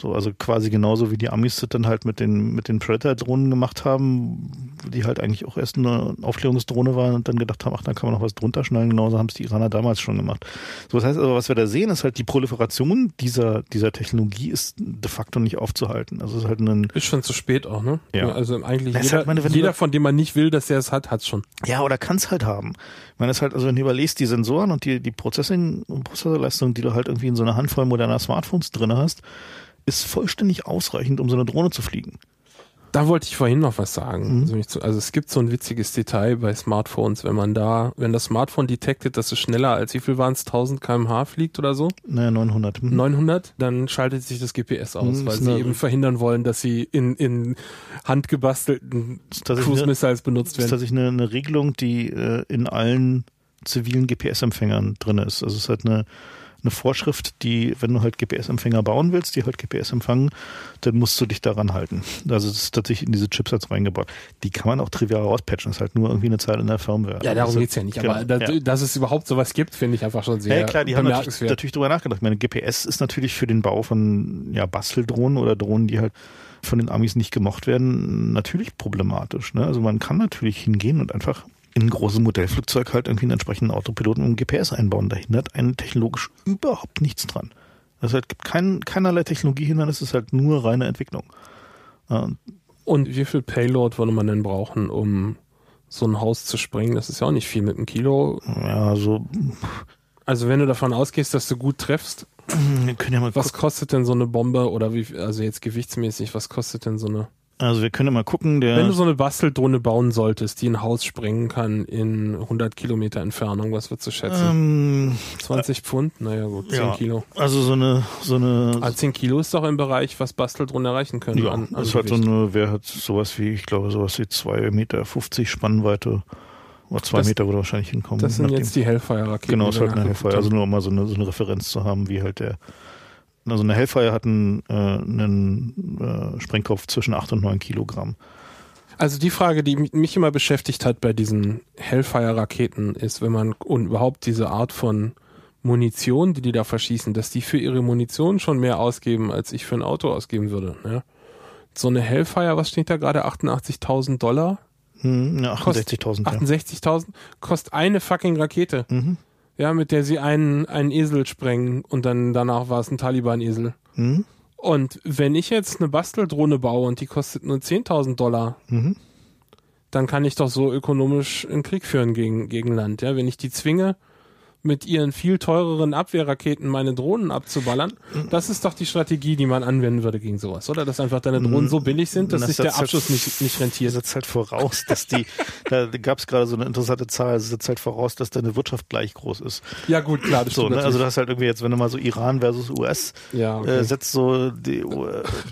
So, also quasi genauso wie die Amis das dann halt mit den, mit den Predator-Drohnen gemacht haben, die halt eigentlich auch erst eine Aufklärungsdrohne waren und dann gedacht haben, ach, da kann man noch was drunter schnallen. Genauso haben es die Iraner damals schon gemacht. So, das heißt also, was wir da sehen, ist halt die Proliferation dieser, dieser Technologie ist de facto nicht aufzuhalten. Also es ist halt ein. Ist schon zu spät auch, ne? Ja. Also eigentlich jeder, halt meine, jeder von dem man nicht will, dass er es hat, hat es schon. Ja, oder kann es halt haben. Ich meine, es halt, also wenn du überlegst, die Sensoren und die, die Processing, Prozessorleistung, die du halt irgendwie in so einer Handvoll moderner Smartphones drin hast, ist vollständig ausreichend, um so eine Drohne zu fliegen. Da wollte ich vorhin noch was sagen. Mhm. Also, also es gibt so ein witziges Detail bei Smartphones, wenn man da, wenn das Smartphone detektet, dass es schneller als wie viel waren es, 1000 kmh fliegt oder so? Naja, 900. Mhm. 900, dann schaltet sich das GPS aus, mhm, weil sie eben verhindern wollen, dass sie in, in handgebastelten Cruise Missiles benutzt werden. Das ist tatsächlich eine, eine Regelung, die äh, in allen zivilen GPS-Empfängern drin ist. Also es ist halt eine eine Vorschrift, die, wenn du halt GPS-Empfänger bauen willst, die halt GPS empfangen, dann musst du dich daran halten. Also das ist tatsächlich in diese Chipsets reingebaut. Die kann man auch trivial rauspatchen, das ist halt nur irgendwie eine Zahl in der Firmware. Ja, darum also, geht's ja nicht. Aber genau, da, ja. dass es überhaupt sowas gibt, finde ich einfach schon sehr Ja klar, die haben natürlich, natürlich drüber nachgedacht. Ich meine, GPS ist natürlich für den Bau von ja, Basteldrohnen oder Drohnen, die halt von den Amis nicht gemocht werden, natürlich problematisch. Ne? Also man kann natürlich hingehen und einfach in ein großes Modellflugzeug halt irgendwie einen entsprechenden Autopiloten und GPS einbauen. Da hindert einen technologisch überhaupt nichts dran. Es halt gibt kein, keinerlei Technologiehindernis, es ist halt nur reine Entwicklung. Und wie viel Payload würde man denn brauchen, um so ein Haus zu sprengen? Das ist ja auch nicht viel mit einem Kilo. Ja, so. Also wenn du davon ausgehst, dass du gut treffst, ja was kostet denn so eine Bombe oder wie, also jetzt gewichtsmäßig, was kostet denn so eine? Also wir können mal gucken. Der Wenn du so eine Basteldrohne bauen solltest, die ein Haus sprengen kann in 100 Kilometer Entfernung, was würdest du schätzen? Ähm, 20 Pfund? Naja gut, 10 ja, Kilo. Also so eine... So eine also 10 Kilo ist doch im Bereich, was Basteldrohnen erreichen können. Ja, an, an ist halt so eine, wer hat sowas wie, ich glaube, sowas wie 2,50 Meter Spannweite oder 2 Meter würde wahrscheinlich hinkommen. Das sind jetzt die Hellfire-Raketen. Genau, ist halt eine Hellfire, also nur um mal so eine, so eine Referenz zu haben, wie halt der also eine Hellfire hat einen, äh, einen äh, Sprengkopf zwischen 8 und 9 Kilogramm. Also die Frage, die mich immer beschäftigt hat bei diesen Hellfire-Raketen, ist, wenn man und überhaupt diese Art von Munition, die die da verschießen, dass die für ihre Munition schon mehr ausgeben, als ich für ein Auto ausgeben würde. Ja? So eine Hellfire, was steht da gerade? 88.000 Dollar? Hm, ja, 68.000. 68.000 kostet eine fucking Rakete. Mhm ja, mit der sie einen, einen Esel sprengen und dann danach war es ein Taliban-Esel. Mhm. Und wenn ich jetzt eine Basteldrohne baue und die kostet nur 10.000 Dollar, mhm. dann kann ich doch so ökonomisch einen Krieg führen gegen, gegen Land. Ja, wenn ich die zwinge, mit ihren viel teureren Abwehrraketen meine Drohnen abzuballern. Das ist doch die Strategie, die man anwenden würde gegen sowas, oder? Dass einfach deine Drohnen so billig sind, dass Das sich der setzt halt- Abschuss nicht, nicht rentiert. setzt halt voraus, dass die, da gab es gerade so eine interessante Zahl, es setzt halt voraus, dass deine Wirtschaft gleich groß ist. Ja gut, klar, das So, ne? Also natürlich. das halt irgendwie jetzt, wenn du mal so Iran versus US Ja, okay. äh, setzt so, die,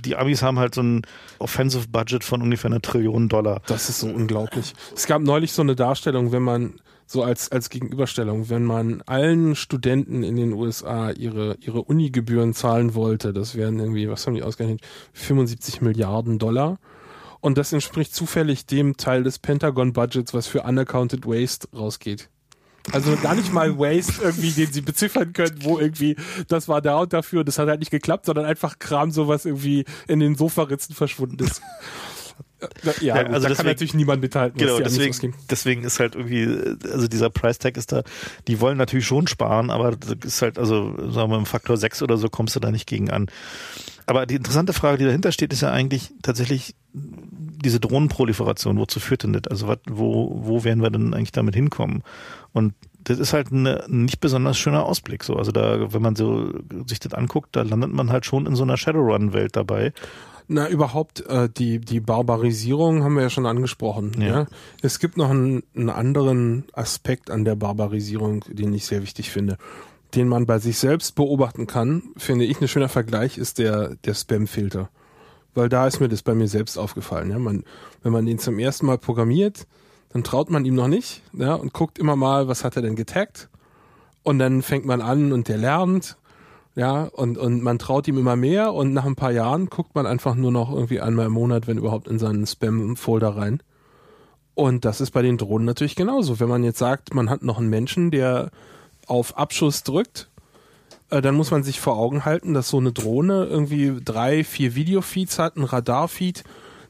die Amis haben halt so ein Offensive Budget von ungefähr einer Trillion Dollar. Das ist so unglaublich. Es gab neulich so eine Darstellung, wenn man so als als Gegenüberstellung, wenn man allen Studenten in den USA ihre ihre Unigebühren zahlen wollte, das wären irgendwie, was haben die ausgerechnet, 75 Milliarden Dollar. Und das entspricht zufällig dem Teil des Pentagon-Budgets, was für unaccounted waste rausgeht. Also gar nicht mal Waste irgendwie, den sie beziffern können, wo irgendwie, das war da und dafür, das hat halt nicht geklappt, sondern einfach Kram, sowas irgendwie in den Sofaritzen verschwunden ist. Ja, also da deswegen- kann natürlich niemand mithalten. Genau, deswegen, deswegen ist halt irgendwie, also dieser Price Tag ist da, die wollen natürlich schon sparen, aber das ist halt, also sagen wir im Faktor 6 oder so kommst du da nicht gegen an. Aber die interessante Frage, die dahinter steht, ist ja eigentlich tatsächlich diese Drohnenproliferation, wozu führt denn das? Also was, wo, wo werden wir denn eigentlich damit hinkommen? Und das ist halt ein nicht besonders schöner Ausblick. So, also da, wenn man so sich das anguckt, da landet man halt schon in so einer Shadowrun-Welt dabei. Na, überhaupt äh, die, die Barbarisierung haben wir ja schon angesprochen. Ja. Ja. Es gibt noch einen, einen anderen Aspekt an der Barbarisierung, den ich sehr wichtig finde, den man bei sich selbst beobachten kann, finde ich ein schöner Vergleich, ist der, der Spam-Filter. Weil da ist mir das bei mir selbst aufgefallen. Ja. Man, wenn man den zum ersten Mal programmiert, dann traut man ihm noch nicht ja, und guckt immer mal, was hat er denn getaggt. Und dann fängt man an und der lernt ja, und, und man traut ihm immer mehr und nach ein paar Jahren guckt man einfach nur noch irgendwie einmal im Monat, wenn überhaupt, in seinen Spam-Folder rein. Und das ist bei den Drohnen natürlich genauso. Wenn man jetzt sagt, man hat noch einen Menschen, der auf Abschuss drückt, äh, dann muss man sich vor Augen halten, dass so eine Drohne irgendwie drei, vier Videofeeds hat, ein Radarfeed.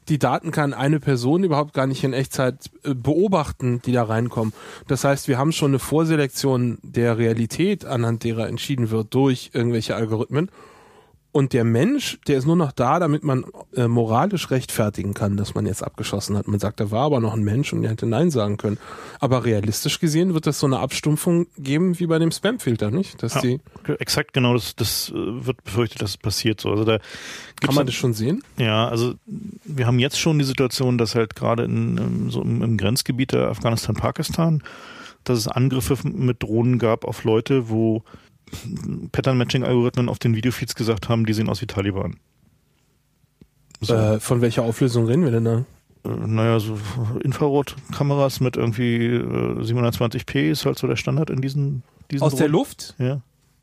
Die Daten kann eine Person überhaupt gar nicht in Echtzeit äh, beobachten, die da reinkommen. Das heißt, wir haben schon eine Vorselektion der Realität, anhand derer entschieden wird durch irgendwelche Algorithmen. Und der Mensch, der ist nur noch da, damit man äh, moralisch rechtfertigen kann, dass man jetzt abgeschossen hat. Man sagt, da war aber noch ein Mensch und der hätte Nein sagen können. Aber realistisch gesehen wird es so eine Abstumpfung geben wie bei dem Spamfilter, nicht? Dass Ja. die, Exakt genau, das, das äh, wird befürchtet, dass es passiert so. Also da kann man das schon sehen? Ja, also wir haben jetzt schon die Situation, dass halt gerade in, ähm, so im, im Grenzgebiet der Afghanistan-Pakistan, dass es Angriffe mit Drohnen gab auf Leute, wo Pattern-Matching-Algorithmen auf den Videofeeds gesagt haben, die sehen aus wie Taliban. So, Äh, von welcher Auflösung reden wir denn da? äh, naja, so Infrarotkameras mit irgendwie äh, 720p ist halt so der Standard in diesen, diesen Aus der Drohnen. Luft? Ja.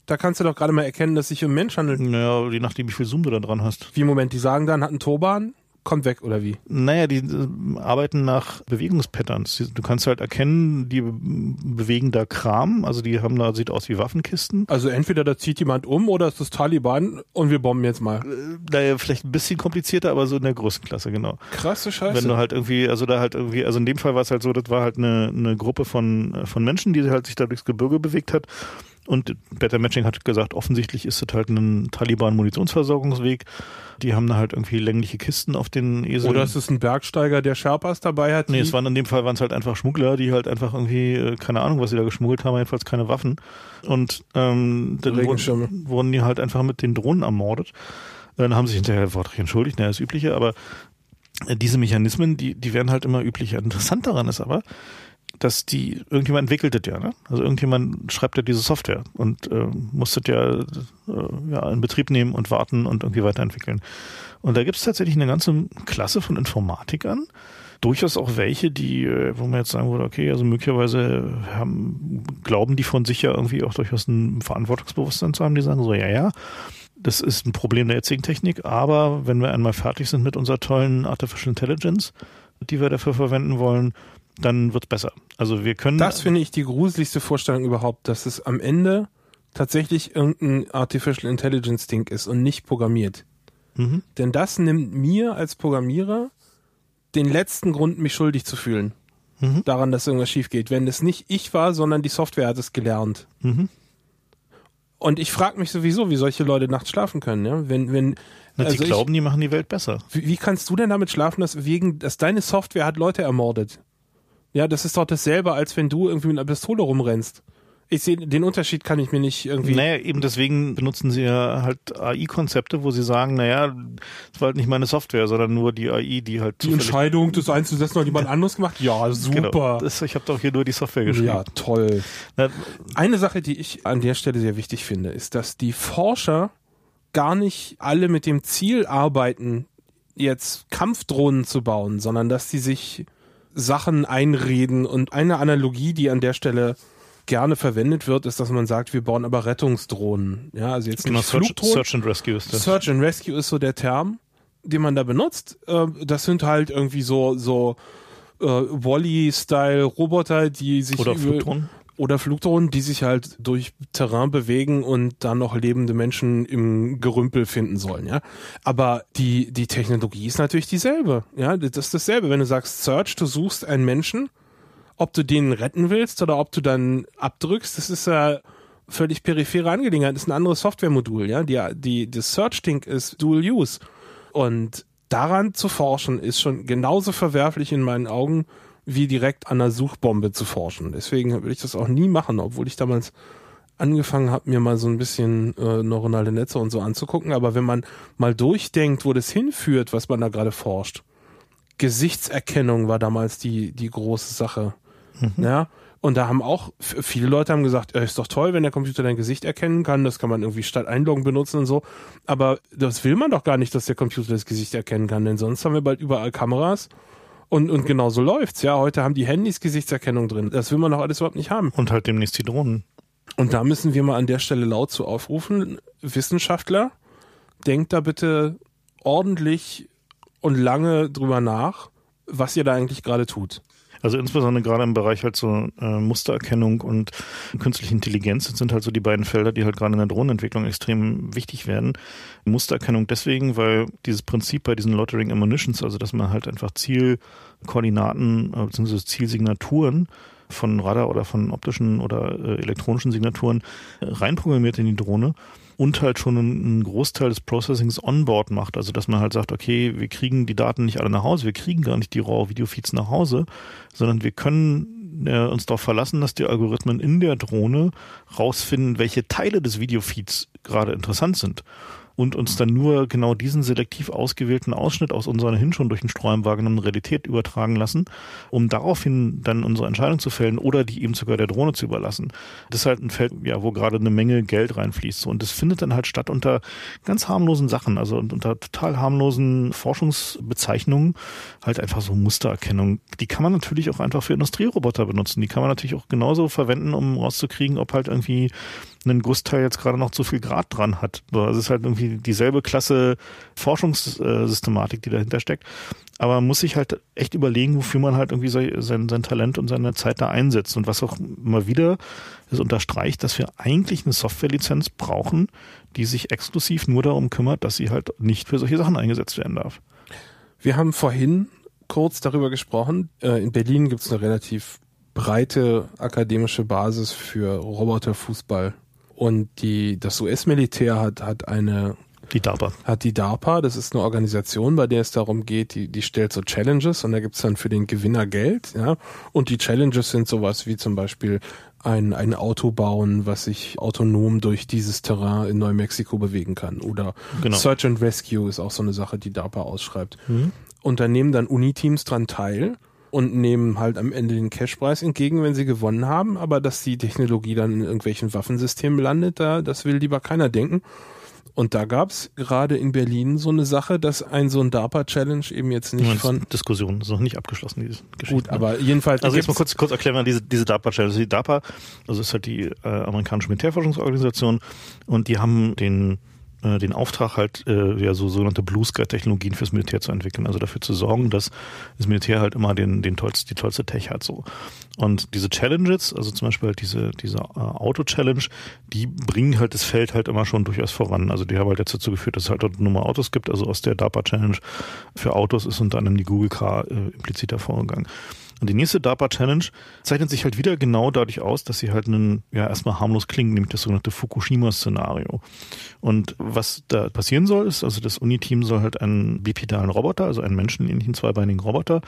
Da kannst du doch gerade mal erkennen, dass sich um Mensch handelt. Naja, je nachdem, wie viel Zoom du da dran hast. Wie Moment, die sagen dann, hat einen Turban, kommt weg oder wie? Naja, die äh, arbeiten nach Bewegungspatterns. Du kannst halt erkennen, die be- bewegen da Kram, also die haben da, sieht aus wie Waffenkisten. Also entweder da zieht jemand um oder es ist Taliban und wir bomben jetzt mal. Naja, vielleicht ein bisschen komplizierter, aber so in der Größenklasse, genau. Krasse Scheiße. Wenn du halt irgendwie, also da halt irgendwie, also in dem Fall war es halt so, das war halt eine, eine Gruppe von, äh, von Menschen, die halt sich da durchs Gebirge bewegt hat. Und Better Matching hat gesagt, offensichtlich ist das halt ein Taliban-Munitionsversorgungsweg. Die haben da halt irgendwie längliche Kisten auf den Eseln. oder es ist ein Bergsteiger, der Sherpas dabei hat. Nee, es waren in dem Fall waren es halt einfach Schmuggler, die halt einfach irgendwie, äh, keine Ahnung, was sie da geschmuggelt haben, jedenfalls keine Waffen. Und ähm, dann wurden, wurden die halt einfach mit den Drohnen ermordet. Äh, Dann haben sie sich hinterher wortreich entschuldigt, naja, das Übliche, aber äh, diese Mechanismen, die, die werden halt immer üblicher. Interessant daran ist aber, dass die, irgendjemand entwickelt das ja, ne? Also irgendjemand schreibt ja diese Software und äh, muss das ja, äh, ja in Betrieb nehmen und warten und irgendwie weiterentwickeln. Und da gibt es tatsächlich eine ganze Klasse von Informatikern, durchaus auch welche, die, äh, wo man jetzt sagen würde, okay, also möglicherweise haben, glauben die von sich ja irgendwie auch durchaus ein Verantwortungsbewusstsein zu haben, die sagen so, ja, ja, das ist ein Problem der jetzigen Technik, aber wenn wir einmal fertig sind mit unserer tollen Artificial Intelligence, die wir dafür verwenden wollen, dann wird's besser. Also wir können. Das finde ich die gruseligste Vorstellung überhaupt, dass es am Ende tatsächlich irgendein Artificial Intelligence Ding ist und nicht programmiert. mhm. Denn das nimmt mir als Programmierer den letzten Grund, mich schuldig zu fühlen. Mhm. Daran, dass irgendwas schief geht. Wenn es nicht ich war, sondern die Software hat es gelernt. Mhm. Und ich frage mich sowieso, wie solche Leute nachts schlafen können. Ja? Wenn, wenn, Na, also ich- glauben, die machen die Welt besser. Wie, wie kannst du denn damit schlafen, dass wegen, dass deine Software hat Leute ermordet? Ja, das ist doch dasselbe, als wenn du irgendwie mit einer Pistole rumrennst. Ich sehe, den Unterschied kann ich mir nicht irgendwie. Naja, eben deswegen benutzen sie ja halt AI-Konzepte, wo sie sagen, naja, das war halt nicht meine Software, sondern nur die AI, die halt die Entscheidung, das einzusetzen, hat jemand anderes gemacht? Ja, genau. super. Genau. Das, ich habe doch hier nur die Software geschrieben. Ja, toll. Na, Eine Sache, die ich an der Stelle sehr wichtig finde, ist, dass die Forscher gar nicht alle mit dem Ziel arbeiten, jetzt Kampfdrohnen zu bauen, sondern dass sie sich Sachen einreden und eine Analogie, die an der Stelle gerne verwendet wird, ist, dass man sagt, wir bauen aber Rettungsdrohnen. Ja, also jetzt genau, nicht Search, Search and Rescue ist das. Search and Rescue ist so der Term, den man da benutzt. Äh, das sind halt irgendwie so so äh, Wally-Style Roboter, die sich oder Flugdrohnen oder Flugdrohnen, die sich halt durch Terrain bewegen und dann noch lebende Menschen im Gerümpel finden sollen, ja. Aber die, die Technologie ist natürlich dieselbe, ja. Das ist dasselbe. Wenn du sagst Search, du suchst einen Menschen, ob du den retten willst oder ob du dann abdrückst, das ist ja völlig periphere Angelegenheit. Das ist ein anderes Softwaremodul, ja. Die, die, das Search-Ding ist Dual Use. Und daran zu forschen ist schon genauso verwerflich in meinen Augen wie direkt an einer Suchbombe zu forschen. Deswegen würde ich das auch nie machen, obwohl ich damals angefangen habe, mir mal so ein bisschen äh, neuronale Netze und so anzugucken. Aber wenn man mal durchdenkt, wo das hinführt, was man da gerade forscht, Gesichtserkennung war damals die, die große Sache. Mhm. Ja. Und da haben auch viele Leute haben gesagt, ist doch toll, wenn der Computer dein Gesicht erkennen kann, das kann man irgendwie statt Einloggen benutzen und so. Aber das will man doch gar nicht, dass der Computer das Gesicht erkennen kann, denn sonst haben wir bald überall Kameras und, und genau so läuft's, ja. Heute haben die Handys Gesichtserkennung drin. Das will man doch alles überhaupt nicht haben. Und halt demnächst die Drohnen. Und da müssen wir mal an der Stelle laut zu aufrufen. Wissenschaftler, denkt da bitte ordentlich und lange drüber nach, was ihr da eigentlich gerade tut. Also insbesondere gerade im Bereich halt so äh, Mustererkennung und künstliche Intelligenz sind halt so die beiden Felder, die halt gerade in der Drohnenentwicklung extrem wichtig werden. Mustererkennung deswegen, weil dieses Prinzip bei diesen Lottering Ammunitions, also dass man halt einfach Zielkoordinaten äh, bzw. Zielsignaturen von Radar oder von optischen oder äh, elektronischen Signaturen äh, reinprogrammiert in die Drohne und halt schon einen Großteil des Processings onboard macht. Also dass man halt sagt, okay, wir kriegen die Daten nicht alle nach Hause, wir kriegen gar nicht die RAW-Video-Feeds nach Hause, sondern wir können äh, uns darauf verlassen, dass die Algorithmen in der Drohne rausfinden, welche Teile des Videofeeds gerade interessant sind und uns dann nur genau diesen selektiv ausgewählten Ausschnitt aus unserer hin schon durch den Sträum wahrgenommenen Realität übertragen lassen, um daraufhin dann unsere Entscheidung zu fällen oder die eben sogar der Drohne zu überlassen. Das ist halt ein Feld, ja, wo gerade eine Menge Geld reinfließt. Und das findet dann halt statt unter ganz harmlosen Sachen, also unter total harmlosen Forschungsbezeichnungen, halt einfach so Mustererkennung. Die kann man natürlich auch einfach für Industrieroboter benutzen. Die kann man natürlich auch genauso verwenden, um rauszukriegen, ob halt irgendwie ein Gussteil jetzt gerade noch zu viel Grad dran hat. Also es ist halt irgendwie dieselbe Klasse Forschungssystematik, die dahinter steckt. Aber man muss sich halt echt überlegen, wofür man halt irgendwie sein, sein Talent und seine Zeit da einsetzt. Und was auch immer wieder es unterstreicht, dass wir eigentlich eine Softwarelizenz brauchen, die sich exklusiv nur darum kümmert, dass sie halt nicht für solche Sachen eingesetzt werden darf. Wir haben vorhin kurz darüber gesprochen. Äh, in Berlin gibt es eine relativ breite akademische Basis für Roboterfußball und die, das US-Militär hat, hat eine die DARPA. Hat die DARPA, das ist eine Organisation, bei der es darum geht, die, die stellt so Challenges und da gibt's dann für den Gewinner Geld, ja. Und die Challenges sind sowas wie zum Beispiel ein, ein Auto bauen, was sich autonom durch dieses Terrain in Neumexiko bewegen kann. Oder genau. Search and Rescue ist auch so eine Sache, die DARPA ausschreibt. Mhm. Und da nehmen dann Uniteams dran teil und nehmen halt am Ende den Cashpreis entgegen, wenn sie gewonnen haben. Aber dass die Technologie dann in irgendwelchen Waffensystemen landet, da, das will lieber keiner denken. Und da gab's gerade in Berlin so eine Sache, dass ein so ein DARPA-Challenge eben jetzt nicht von... Diskussion, ist noch nicht abgeschlossen, diese Geschichte. Gut, aber jedenfalls... Also jetzt mal kurz, kurz erklären wir diese, diese DARPA-Challenge. Die DARPA, also ist halt die äh, amerikanische Militärforschungsorganisation und die haben den äh, den Auftrag halt äh, ja so sogenannte Blue Sky Technologien fürs Militär zu entwickeln, also dafür zu sorgen, dass das Militär halt immer den den tollste, die tollste Tech hat so. Und diese Challenges, also zum Beispiel halt diese diese äh, Auto Challenge, die bringen halt das Feld halt immer schon durchaus voran. Also die haben halt jetzt dazu geführt, dass es halt Nummer Autos gibt. Also aus der DARPA Challenge für Autos ist unter anderem die Google Car äh, implizit hervorgegangen. Und die nächste DARPA Challenge zeichnet sich halt wieder genau dadurch aus, dass sie halt einen, ja, erstmal harmlos klingen, nämlich das sogenannte Fukushima-Szenario. Und was da passieren soll, ist, also das Uni-Team soll halt einen bipedalen Roboter, also einen menschenähnlichen zweibeinigen Roboter,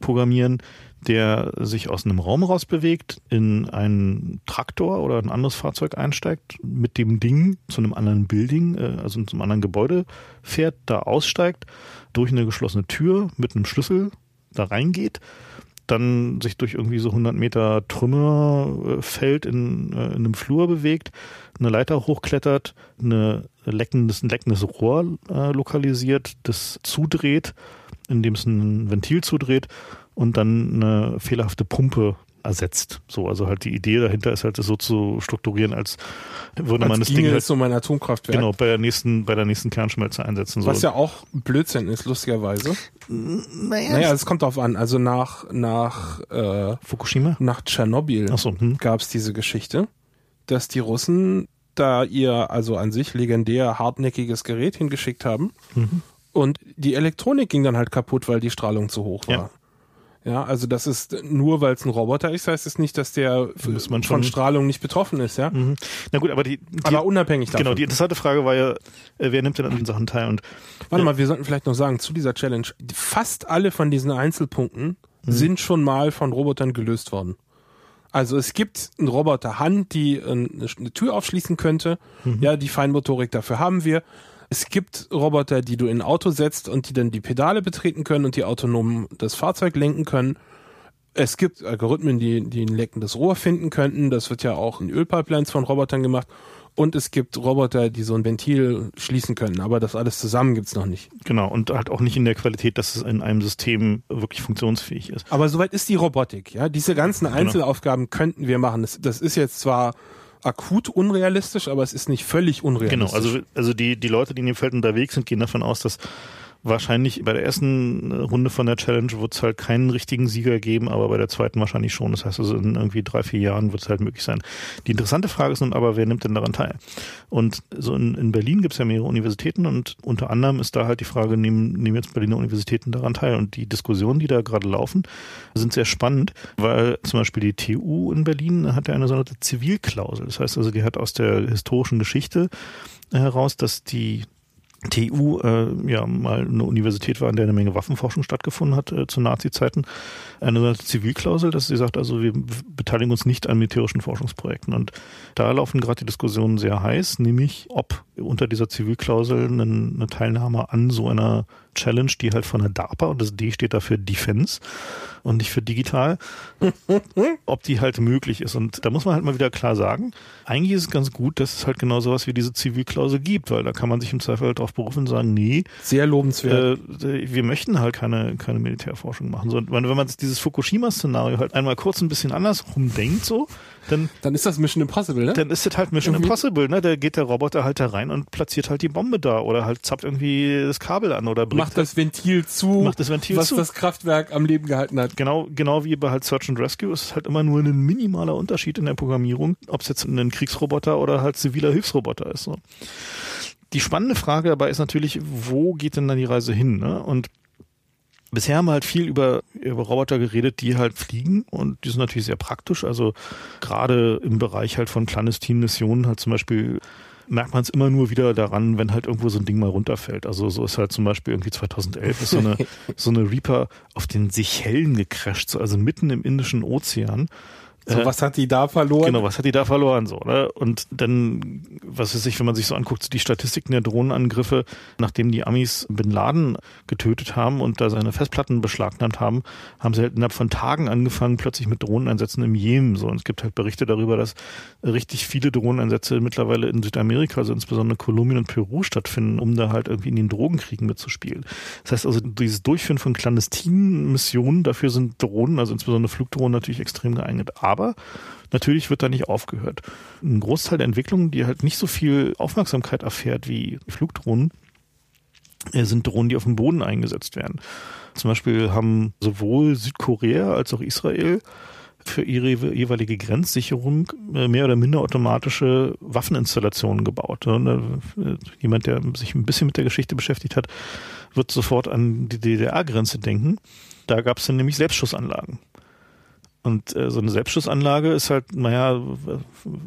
programmieren, der sich aus einem Raum raus bewegt, in einen Traktor oder ein anderes Fahrzeug einsteigt, mit dem Ding zu einem anderen Building, äh, also zu einem anderen Gebäude fährt, da aussteigt, durch eine geschlossene Tür mit einem Schlüssel da reingeht, dann sich durch irgendwie so 100 Meter Trümmerfeld in, äh, in einem Flur bewegt, eine Leiter hochklettert, eine leckendes, ein leckendes Rohr äh, lokalisiert, das zudreht, indem es ein Ventil zudreht und dann eine fehlerhafte Pumpe ersetzt. So, also halt die Idee dahinter ist halt, das so zu strukturieren, als würde als man das Ding halt, so mein Atomkraftwerk. Genau, bei der nächsten, bei der nächsten Kernschmelze einsetzen. Was ja auch Blödsinn ist, lustigerweise. Naja, naja es kommt darauf an. Also nach, nach äh, Fukushima? Nach Tschernobyl so, hm. gab es diese Geschichte, dass die Russen da ihr also an sich legendär hartnäckiges Gerät hingeschickt haben. Mhm. Und die Elektronik ging dann halt kaputt, weil die Strahlung zu hoch war. Ja. Ja, also das ist nur, weil es ein Roboter ist, heißt es nicht, dass der von schon Strahlung nicht betroffen ist, ja. Mhm. Na gut, aber die, die aber unabhängig davon. Genau, die interessante Frage war ja, äh, wer nimmt denn an den Sachen teil? Und warte äh, mal, wir sollten vielleicht noch sagen zu dieser Challenge: Fast alle von diesen Einzelpunkten mhm. sind schon mal von Robotern gelöst worden. Also es gibt einen Roboter Hand, die eine Tür aufschließen könnte. Mhm. Ja, die Feinmotorik dafür haben wir. Es gibt Roboter, die du in ein Auto setzt und die dann die Pedale betreten können und die autonom das Fahrzeug lenken können. Es gibt Algorithmen, die, die ein leckendes Rohr finden könnten. Das wird ja auch in Ölpipelines von Robotern gemacht. Und es gibt Roboter, die so ein Ventil schließen können, aber das alles zusammen gibt's noch nicht. Genau, und halt auch nicht in der Qualität, dass es in einem System wirklich funktionsfähig ist. Aber soweit ist die Robotik, ja. Diese ganzen genau. Einzelaufgaben genau. könnten wir machen. Das, das ist jetzt zwar akut unrealistisch, aber es ist nicht völlig unrealistisch. Genau, also, also die, die Leute, die in dem Feld unterwegs sind, gehen davon aus, dass wahrscheinlich bei der ersten Runde von der Challenge wird es halt keinen richtigen Sieger geben, aber bei der zweiten wahrscheinlich schon. Das heißt also in irgendwie drei, vier Jahren wird es halt möglich sein. Die interessante Frage ist nun aber, wer nimmt denn daran teil? Und so in, in Berlin gibt es ja mehrere Universitäten und unter anderem ist da halt die Frage, nehmen, nehmen jetzt Berliner Universitäten daran teil? Und die Diskussionen, die da gerade laufen, sind sehr spannend, weil zum Beispiel die TU in Berlin hat ja eine sogenannte Zivilklausel. Das heißt also, die hat aus der historischen Geschichte heraus, dass die TU äh, ja mal eine Universität war, in der eine Menge Waffenforschung stattgefunden hat äh, zu Nazi-Zeiten, eine Zivilklausel, dass sie sagt, also wir beteiligen uns nicht an militärischen Forschungsprojekten. Und da laufen gerade die Diskussionen sehr heiß, nämlich ob unter dieser Zivilklausel eine, eine Teilnahme an so einer Challenge, die halt von der DARPA, und das D steht da für Defense und nicht für digital, ob die halt möglich ist. Und da muss man halt mal wieder klar sagen, eigentlich ist es ganz gut, dass es halt genau sowas wie diese Zivilklausel gibt, weil da kann man sich im Zweifel halt darauf berufen und sagen, nee. Sehr lobenswert. Äh, wir möchten halt keine, keine Militärforschung machen. So, wenn man dieses Fukushima-Szenario halt einmal kurz ein bisschen andersrum denkt, so, dann, dann ist das Mission Impossible, ne? Dann ist das halt Mission irgendwie. Impossible, ne? Da geht der Roboter halt da rein und platziert halt die Bombe da oder halt zappt irgendwie das Kabel an oder bringt macht das Ventil zu, macht das Ventil was zu. das Kraftwerk am Leben gehalten hat. Genau, genau wie bei halt Search and Rescue ist es halt immer nur ein minimaler Unterschied in der Programmierung, ob es jetzt ein Kriegsroboter oder halt ziviler Hilfsroboter ist. So. Die spannende Frage dabei ist natürlich, wo geht denn dann die Reise hin? Ne? Und Bisher haben wir halt viel über, über Roboter geredet, die halt fliegen und die sind natürlich sehr praktisch. Also gerade im Bereich halt von clandestinen Missionen halt zum Beispiel merkt man es immer nur wieder daran, wenn halt irgendwo so ein Ding mal runterfällt. Also so ist halt zum Beispiel irgendwie 2011 ist so eine, so eine Reaper auf den Seychellen gecrasht, so also mitten im Indischen Ozean. So, was hat die da verloren? Genau, was hat die da verloren, so, ne? Und dann, was weiß ich, wenn man sich so anguckt, die Statistiken der Drohnenangriffe, nachdem die Amis Bin Laden getötet haben und da seine Festplatten beschlagnahmt haben, haben sie halt innerhalb von Tagen angefangen, plötzlich mit Drohneneinsätzen im Jemen, so. Und es gibt halt Berichte darüber, dass richtig viele Drohneneinsätze mittlerweile in Südamerika, also insbesondere Kolumbien und Peru stattfinden, um da halt irgendwie in den Drogenkriegen mitzuspielen. Das heißt also, dieses Durchführen von clandestinen Missionen, dafür sind Drohnen, also insbesondere Flugdrohnen natürlich extrem geeignet. Aber aber natürlich wird da nicht aufgehört. Ein Großteil der Entwicklungen, die halt nicht so viel Aufmerksamkeit erfährt wie Flugdrohnen, äh, sind Drohnen, die auf dem Boden eingesetzt werden. Zum Beispiel haben sowohl Südkorea als auch Israel für ihre jeweilige Grenzsicherung äh, mehr oder minder automatische Waffeninstallationen gebaut. Äh, jemand, der sich ein bisschen mit der Geschichte beschäftigt hat, wird sofort an die DDR-Grenze denken. Da gab es dann nämlich Selbstschussanlagen. Und äh, so eine Selbstschussanlage ist halt, naja,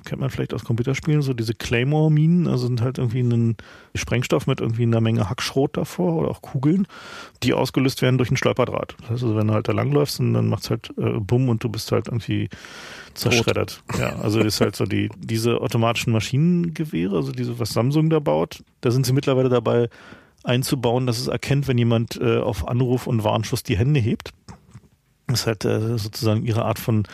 kennt man vielleicht aus Computerspielen, so diese Claymore-Minen, also sind halt irgendwie ein Sprengstoff mit irgendwie einer Menge Hackschrot davor oder auch Kugeln, die ausgelöst werden durch ein Stolperdraht. Das heißt also, wenn du halt da langläufst und dann macht's halt äh, Bumm und du bist halt irgendwie zerschreddert. Ja, also ist halt so die, diese automatischen Maschinengewehre, also diese, was Samsung da baut, da sind sie mittlerweile dabei einzubauen, dass es erkennt, wenn jemand äh, auf Anruf und Warnschuss die Hände hebt das ist halt äh, sozusagen ihre Art von,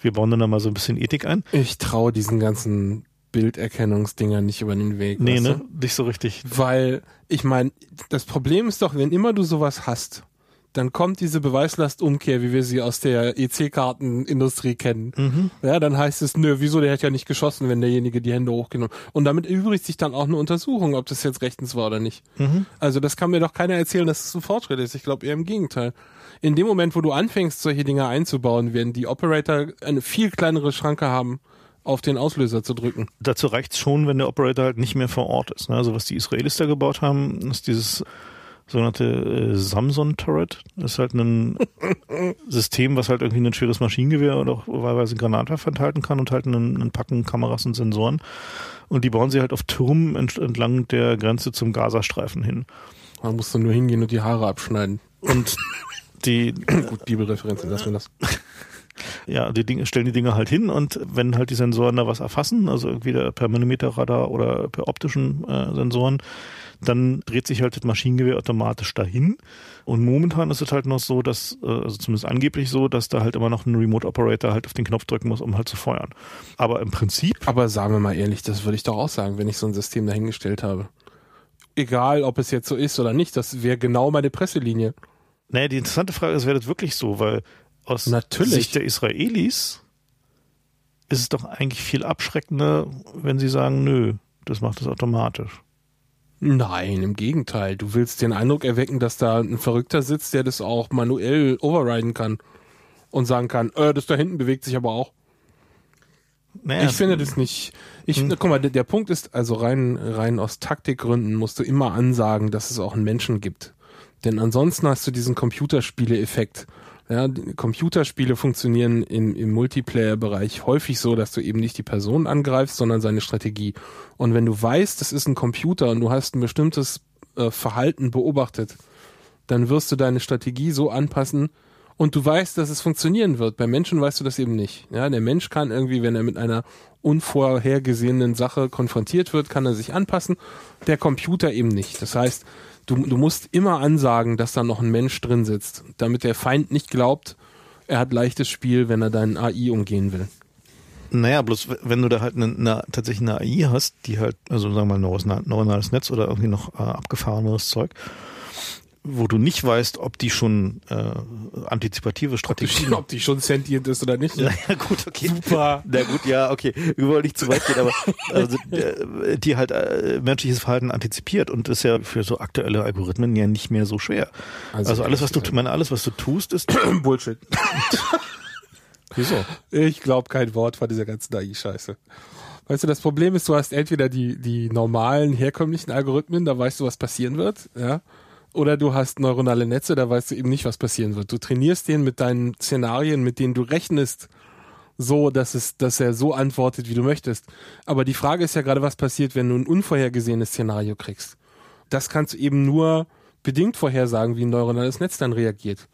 wir bauen dann da mal so ein bisschen Ethik ein. Ich traue diesen ganzen Bilderkennungsdinger nicht über den Weg. Nee, ne? Du? Nicht so richtig. Weil, ich meine, das Problem ist doch, wenn immer du sowas hast, dann kommt diese Beweislastumkehr, wie wir sie aus der EC-Kartenindustrie kennen. Mhm. Ja, dann heißt es, nö, wieso, der hat ja nicht geschossen, wenn derjenige die Hände hochgenommen. Und damit übrigt sich dann auch eine Untersuchung, ob das jetzt rechtens war oder nicht. Mhm. Also das kann mir doch keiner erzählen, dass es ein Fortschritt ist. Ich glaube eher im Gegenteil in dem Moment, wo du anfängst, solche Dinge einzubauen, werden die Operator eine viel kleinere Schranke haben, auf den Auslöser zu drücken. Dazu reicht's schon, wenn der Operator halt nicht mehr vor Ort ist. Ne? Also was die Israelis da gebaut haben, ist dieses sogenannte äh, Samson Turret. Das ist halt ein System, was halt irgendwie ein schweres Maschinengewehr oder auch wahlweise Granatwerfer enthalten kann und halt einen, einen Packen Kameras und Sensoren. Und die bauen sie halt auf Türmen entlang der Grenze zum Gazastreifen hin. Man muss dann nur hingehen und die Haare abschneiden. Und die gut Bibelreferenzen, lassen wir das. Ja, die Dinge stellen die Dinge halt hin und wenn halt die Sensoren da was erfassen, also entweder per Manometerradar oder per optischen äh, Sensoren, dann dreht sich halt das Maschinengewehr automatisch dahin. Und momentan ist es halt noch so, dass, äh, also zumindest angeblich so, dass da halt immer noch ein Remote Operator halt auf den Knopf drücken muss, um halt zu feuern. Aber im Prinzip. Aber sagen wir mal ehrlich, das würde ich doch auch sagen, wenn ich so ein System dahingestellt habe. Egal, ob es jetzt so ist oder nicht, das wäre genau meine Presselinie. Naja, die interessante Frage ist, wäre das wirklich so, weil aus Natürlich. Sicht der Israelis ist es doch eigentlich viel abschreckender, wenn sie sagen, nö, das macht es automatisch. Nein, im Gegenteil. Du willst den Eindruck erwecken, dass da ein Verrückter sitzt, der das auch manuell overriden kann und sagen kann, äh, das da hinten bewegt sich aber auch. Naja, ich finde das nicht. Ich, hm. guck mal, der, der Punkt ist, also rein, rein aus Taktikgründen musst du immer ansagen, dass es auch einen Menschen gibt. Denn ansonsten hast du diesen Computerspiele-Effekt. Ja, Computerspiele funktionieren im, im Multiplayer-Bereich häufig so, dass du eben nicht die Person angreifst, sondern seine Strategie. Und wenn du weißt, das ist ein Computer und du hast ein bestimmtes äh, Verhalten beobachtet, dann wirst du deine Strategie so anpassen und du weißt, dass es funktionieren wird. Bei Menschen weißt du das eben nicht. Ja, der Mensch kann irgendwie, wenn er mit einer unvorhergesehenen Sache konfrontiert wird, kann er sich anpassen. Der Computer eben nicht. Das heißt, du, du musst immer ansagen, dass da noch ein Mensch drin sitzt, damit der Feind nicht glaubt, er hat leichtes Spiel, wenn er deinen AI umgehen will. Naja, bloß wenn du da halt eine, eine, tatsächlich eine AI hast, die halt, also sagen wir mal neuronales Netz oder irgendwie noch äh, abgefahreneres Zeug, wo du nicht weißt, ob die schon äh, antizipative Strategien, ob die schon sentient ist oder nicht. Ja, ja gut, okay. Super. Na gut, ja, okay. Wir wollen nicht zu weit gehen, aber also, äh, die halt äh, menschliches Verhalten antizipiert und ist ja für so aktuelle Algorithmen ja nicht mehr so schwer. Also, also alles, was du, meine, alles, was du tust, ist Bullshit. Wieso? Ich glaube kein Wort von dieser ganzen AI-Scheiße. Weißt du, das Problem ist, du hast entweder die, die normalen, herkömmlichen Algorithmen, da weißt du, was passieren wird, ja oder du hast neuronale Netze, da weißt du eben nicht, was passieren wird. Du trainierst den mit deinen Szenarien, mit denen du rechnest, so, dass es, dass er so antwortet, wie du möchtest. Aber die Frage ist ja gerade, was passiert, wenn du ein unvorhergesehenes Szenario kriegst. Das kannst du eben nur bedingt vorhersagen, wie ein neuronales Netz dann reagiert.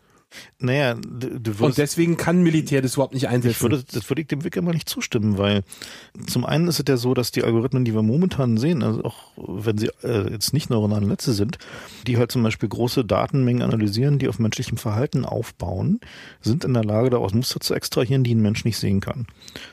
Naja, du, du Und deswegen kann Militär das überhaupt nicht einsetzen. Ich würde, das würde ich dem Wick immer nicht zustimmen, weil zum einen ist es ja so, dass die Algorithmen, die wir momentan sehen, also auch wenn sie äh, jetzt nicht neuronale Netze sind, die halt zum Beispiel große Datenmengen analysieren, die auf menschlichem Verhalten aufbauen, sind in der Lage, daraus Muster zu extrahieren, die ein Mensch nicht sehen kann.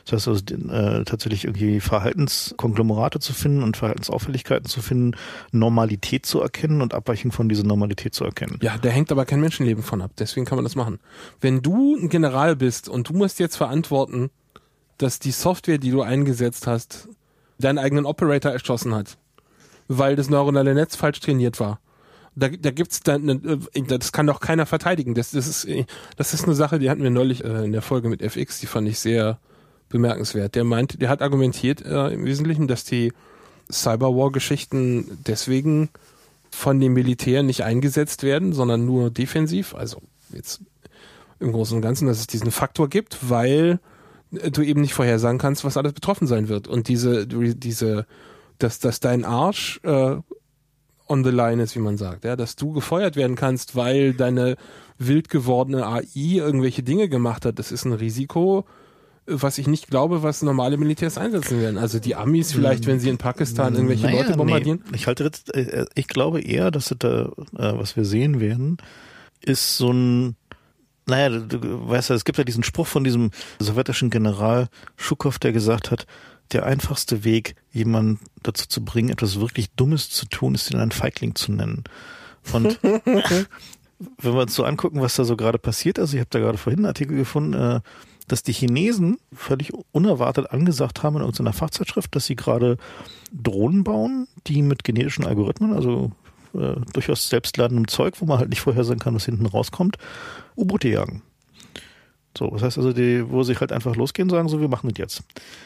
Das heißt also äh, tatsächlich irgendwie Verhaltenskonglomerate zu finden und Verhaltensauffälligkeiten zu finden, Normalität zu erkennen und Abweichung von dieser Normalität zu erkennen. Ja, da hängt aber kein Menschenleben von ab. Deswegen kann man das machen. Wenn du ein General bist und du musst jetzt verantworten, dass die Software, die du eingesetzt hast, deinen eigenen Operator erschossen hat, weil das neuronale Netz falsch trainiert war. Da, da gibt's dann, äh, das kann doch keiner verteidigen. Das, das ist, das ist eine Sache, die hatten wir neulich äh, in der Folge mit FX, die fand ich sehr bemerkenswert. Der meint, der hat argumentiert äh, im Wesentlichen, dass die Cyberwar-Geschichten deswegen von dem Militär nicht eingesetzt werden, sondern nur defensiv. Also jetzt im Großen und Ganzen, dass es diesen Faktor gibt, weil du eben nicht vorhersagen kannst, was alles betroffen sein wird. Und diese, diese, dass, dass dein Arsch äh, on the line ist, wie man sagt, ja, dass du gefeuert werden kannst, weil deine wild gewordene AI irgendwelche Dinge gemacht hat, das ist ein Risiko, was ich nicht glaube, was normale Militärs einsetzen werden. Also die Amis vielleicht, wenn sie in Pakistan irgendwelche naja, Leute bombardieren. Nee. Ich halte jetzt, äh, ich glaube eher, dass da, äh, was wir sehen werden, ist so ein naja, du, du weißt ja, es gibt ja diesen Spruch von diesem sowjetischen General Schukow, der gesagt hat, der einfachste Weg, jemanden dazu zu bringen, etwas wirklich Dummes zu tun, ist ihn einen Feigling zu nennen. Und wenn wir uns so angucken, was da so gerade passiert, also ich habe da gerade vorhin einen Artikel gefunden, äh, dass die Chinesen völlig unerwartet angesagt haben in irgendeiner Fachzeitschrift, dass sie gerade Drohnen bauen, die mit genetischen Algorithmen, also äh, durchaus selbstladendem Zeug, wo man halt nicht vorhersagen kann, was hinten rauskommt, U-Boote jagen. So, das heißt also, die, wo sich halt einfach losgehen, sagen so, wir machen das jetzt.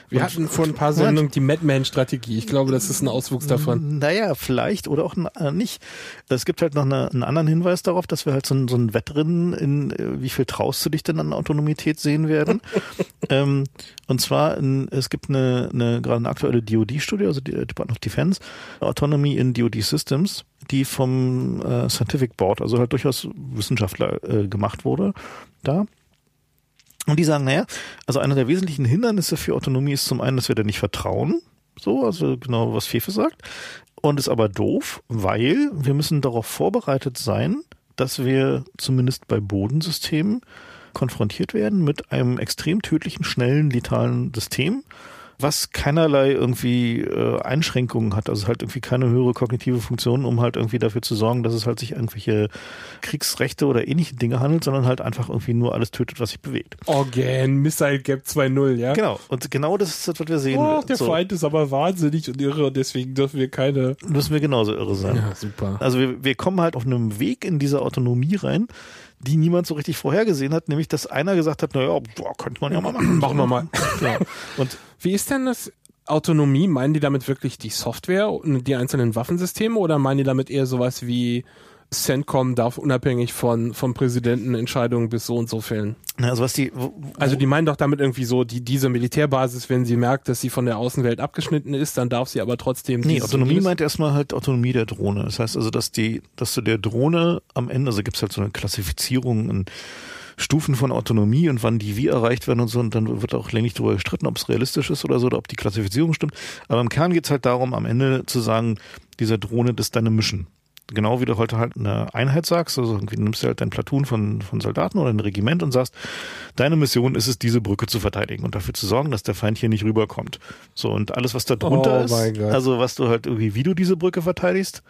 Wir und, hatten vor ein paar Sendungen die Madman-Strategie. Ich glaube, das ist ein Auswuchs davon. Naja, vielleicht oder auch äh, nicht. Es gibt halt noch eine, einen anderen Hinweis darauf, dass wir halt so ein, so ein Wettrennen in, äh, wie viel traust du dich denn an Autonomität sehen werden. ähm, und zwar, in, es gibt eine, eine gerade eine aktuelle DoD-Studie, also die Department of Defense, Autonomy in DoD Systems, die vom äh, Scientific Board, also halt durchaus Wissenschaftler äh, gemacht wurde, da. Und die sagen, naja, also einer der wesentlichen Hindernisse für Autonomie ist zum einen, dass wir da nicht vertrauen. So, also genau, was Fefe sagt. Und ist aber doof, weil wir müssen darauf vorbereitet sein, dass wir zumindest bei Bodensystemen konfrontiert werden mit einem extrem tödlichen, schnellen, letalen System, was keinerlei irgendwie äh, Einschränkungen hat, also halt irgendwie keine höhere kognitive Funktion, um halt irgendwie dafür zu sorgen, dass es halt sich irgendwelche Kriegsrechte oder ähnliche Dinge handelt, sondern halt einfach irgendwie nur alles tötet, was sich bewegt. Organ, Missile Gap 2.0, ja? Genau, und genau das ist das, was wir sehen. Oh, der so. Feind ist aber wahnsinnig und irre und deswegen dürfen wir keine... Müssen wir genauso irre sein. Ja, super. Also wir, wir kommen halt auf einem Weg in dieser Autonomie rein, die niemand so richtig vorhergesehen hat, nämlich dass einer gesagt hat, naja, boah, könnte man ja mal machen. Machen wir mal. ja. Und wie ist denn das Autonomie? Meinen die damit wirklich die Software und die einzelnen Waffensysteme oder meinen die damit eher sowas wie CENTCOM darf unabhängig von vom Präsidenten Entscheidungen bis so und so fällen. Also was die wo, Also die meinen doch damit irgendwie so die diese Militärbasis, wenn sie merkt, dass sie von der Außenwelt abgeschnitten ist, dann darf sie aber trotzdem Nee, Autonomie meint erstmal halt Autonomie der Drohne. Das heißt also, dass die dass du der Drohne am Ende, also gibt es halt so eine Klassifizierung in Stufen von Autonomie und wann die wie erreicht werden und so. Und dann wird auch länglich darüber gestritten, ob es realistisch ist oder so, oder ob die Klassifizierung stimmt. Aber im Kern geht es halt darum, am Ende zu sagen, dieser Drohne, das ist deine Mission genau wie du heute halt eine Einheit sagst, also irgendwie nimmst du halt dein Platoon von, von Soldaten oder ein Regiment und sagst, deine Mission ist es, diese Brücke zu verteidigen und dafür zu sorgen, dass der Feind hier nicht rüberkommt. So, und alles, was da drunter oh ist, also was du halt irgendwie, wie du diese Brücke verteidigst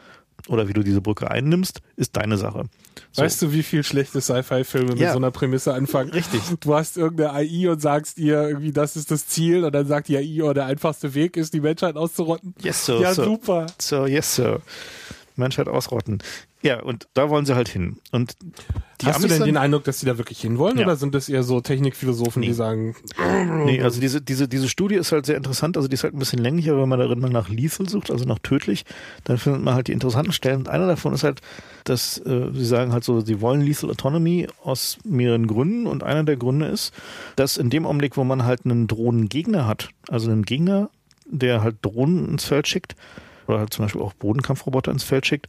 oder wie du diese Brücke einnimmst, ist deine Sache. So. Weißt du, wie viel schlechte Sci-Fi-Filme mit so einer Prämisse anfangen? Richtig. Du hast irgendeine AI und sagst ihr irgendwie, das ist das Ziel und dann sagt die AI, oh, der einfachste Weg ist, die Menschheit auszurotten. Yes, sir. Ja, sir. super. So, yes, sir. Menschheit ausrotten. Ja, und da wollen sie halt hin. Und die Hast Amis du denn den Eindruck, dass sie da wirklich hinwollen ja. oder sind das eher so Technikphilosophen, nee. die sagen? Nee, also diese, diese, diese Studie ist halt sehr interessant. Also die ist halt ein bisschen länglicher, wenn man darin mal nach lethal sucht, also nach tödlich, dann findet man halt die interessanten Stellen. Und einer davon ist halt, dass äh, sie sagen halt so, sie wollen lethal autonomy aus mehreren Gründen. Und einer der Gründe ist, dass in dem Augenblick, wo man halt einen Drohnengegner hat, also einen Gegner, der halt Drohnen ins Feld schickt, oder halt zum Beispiel auch Bodenkampfroboter ins Feld schickt,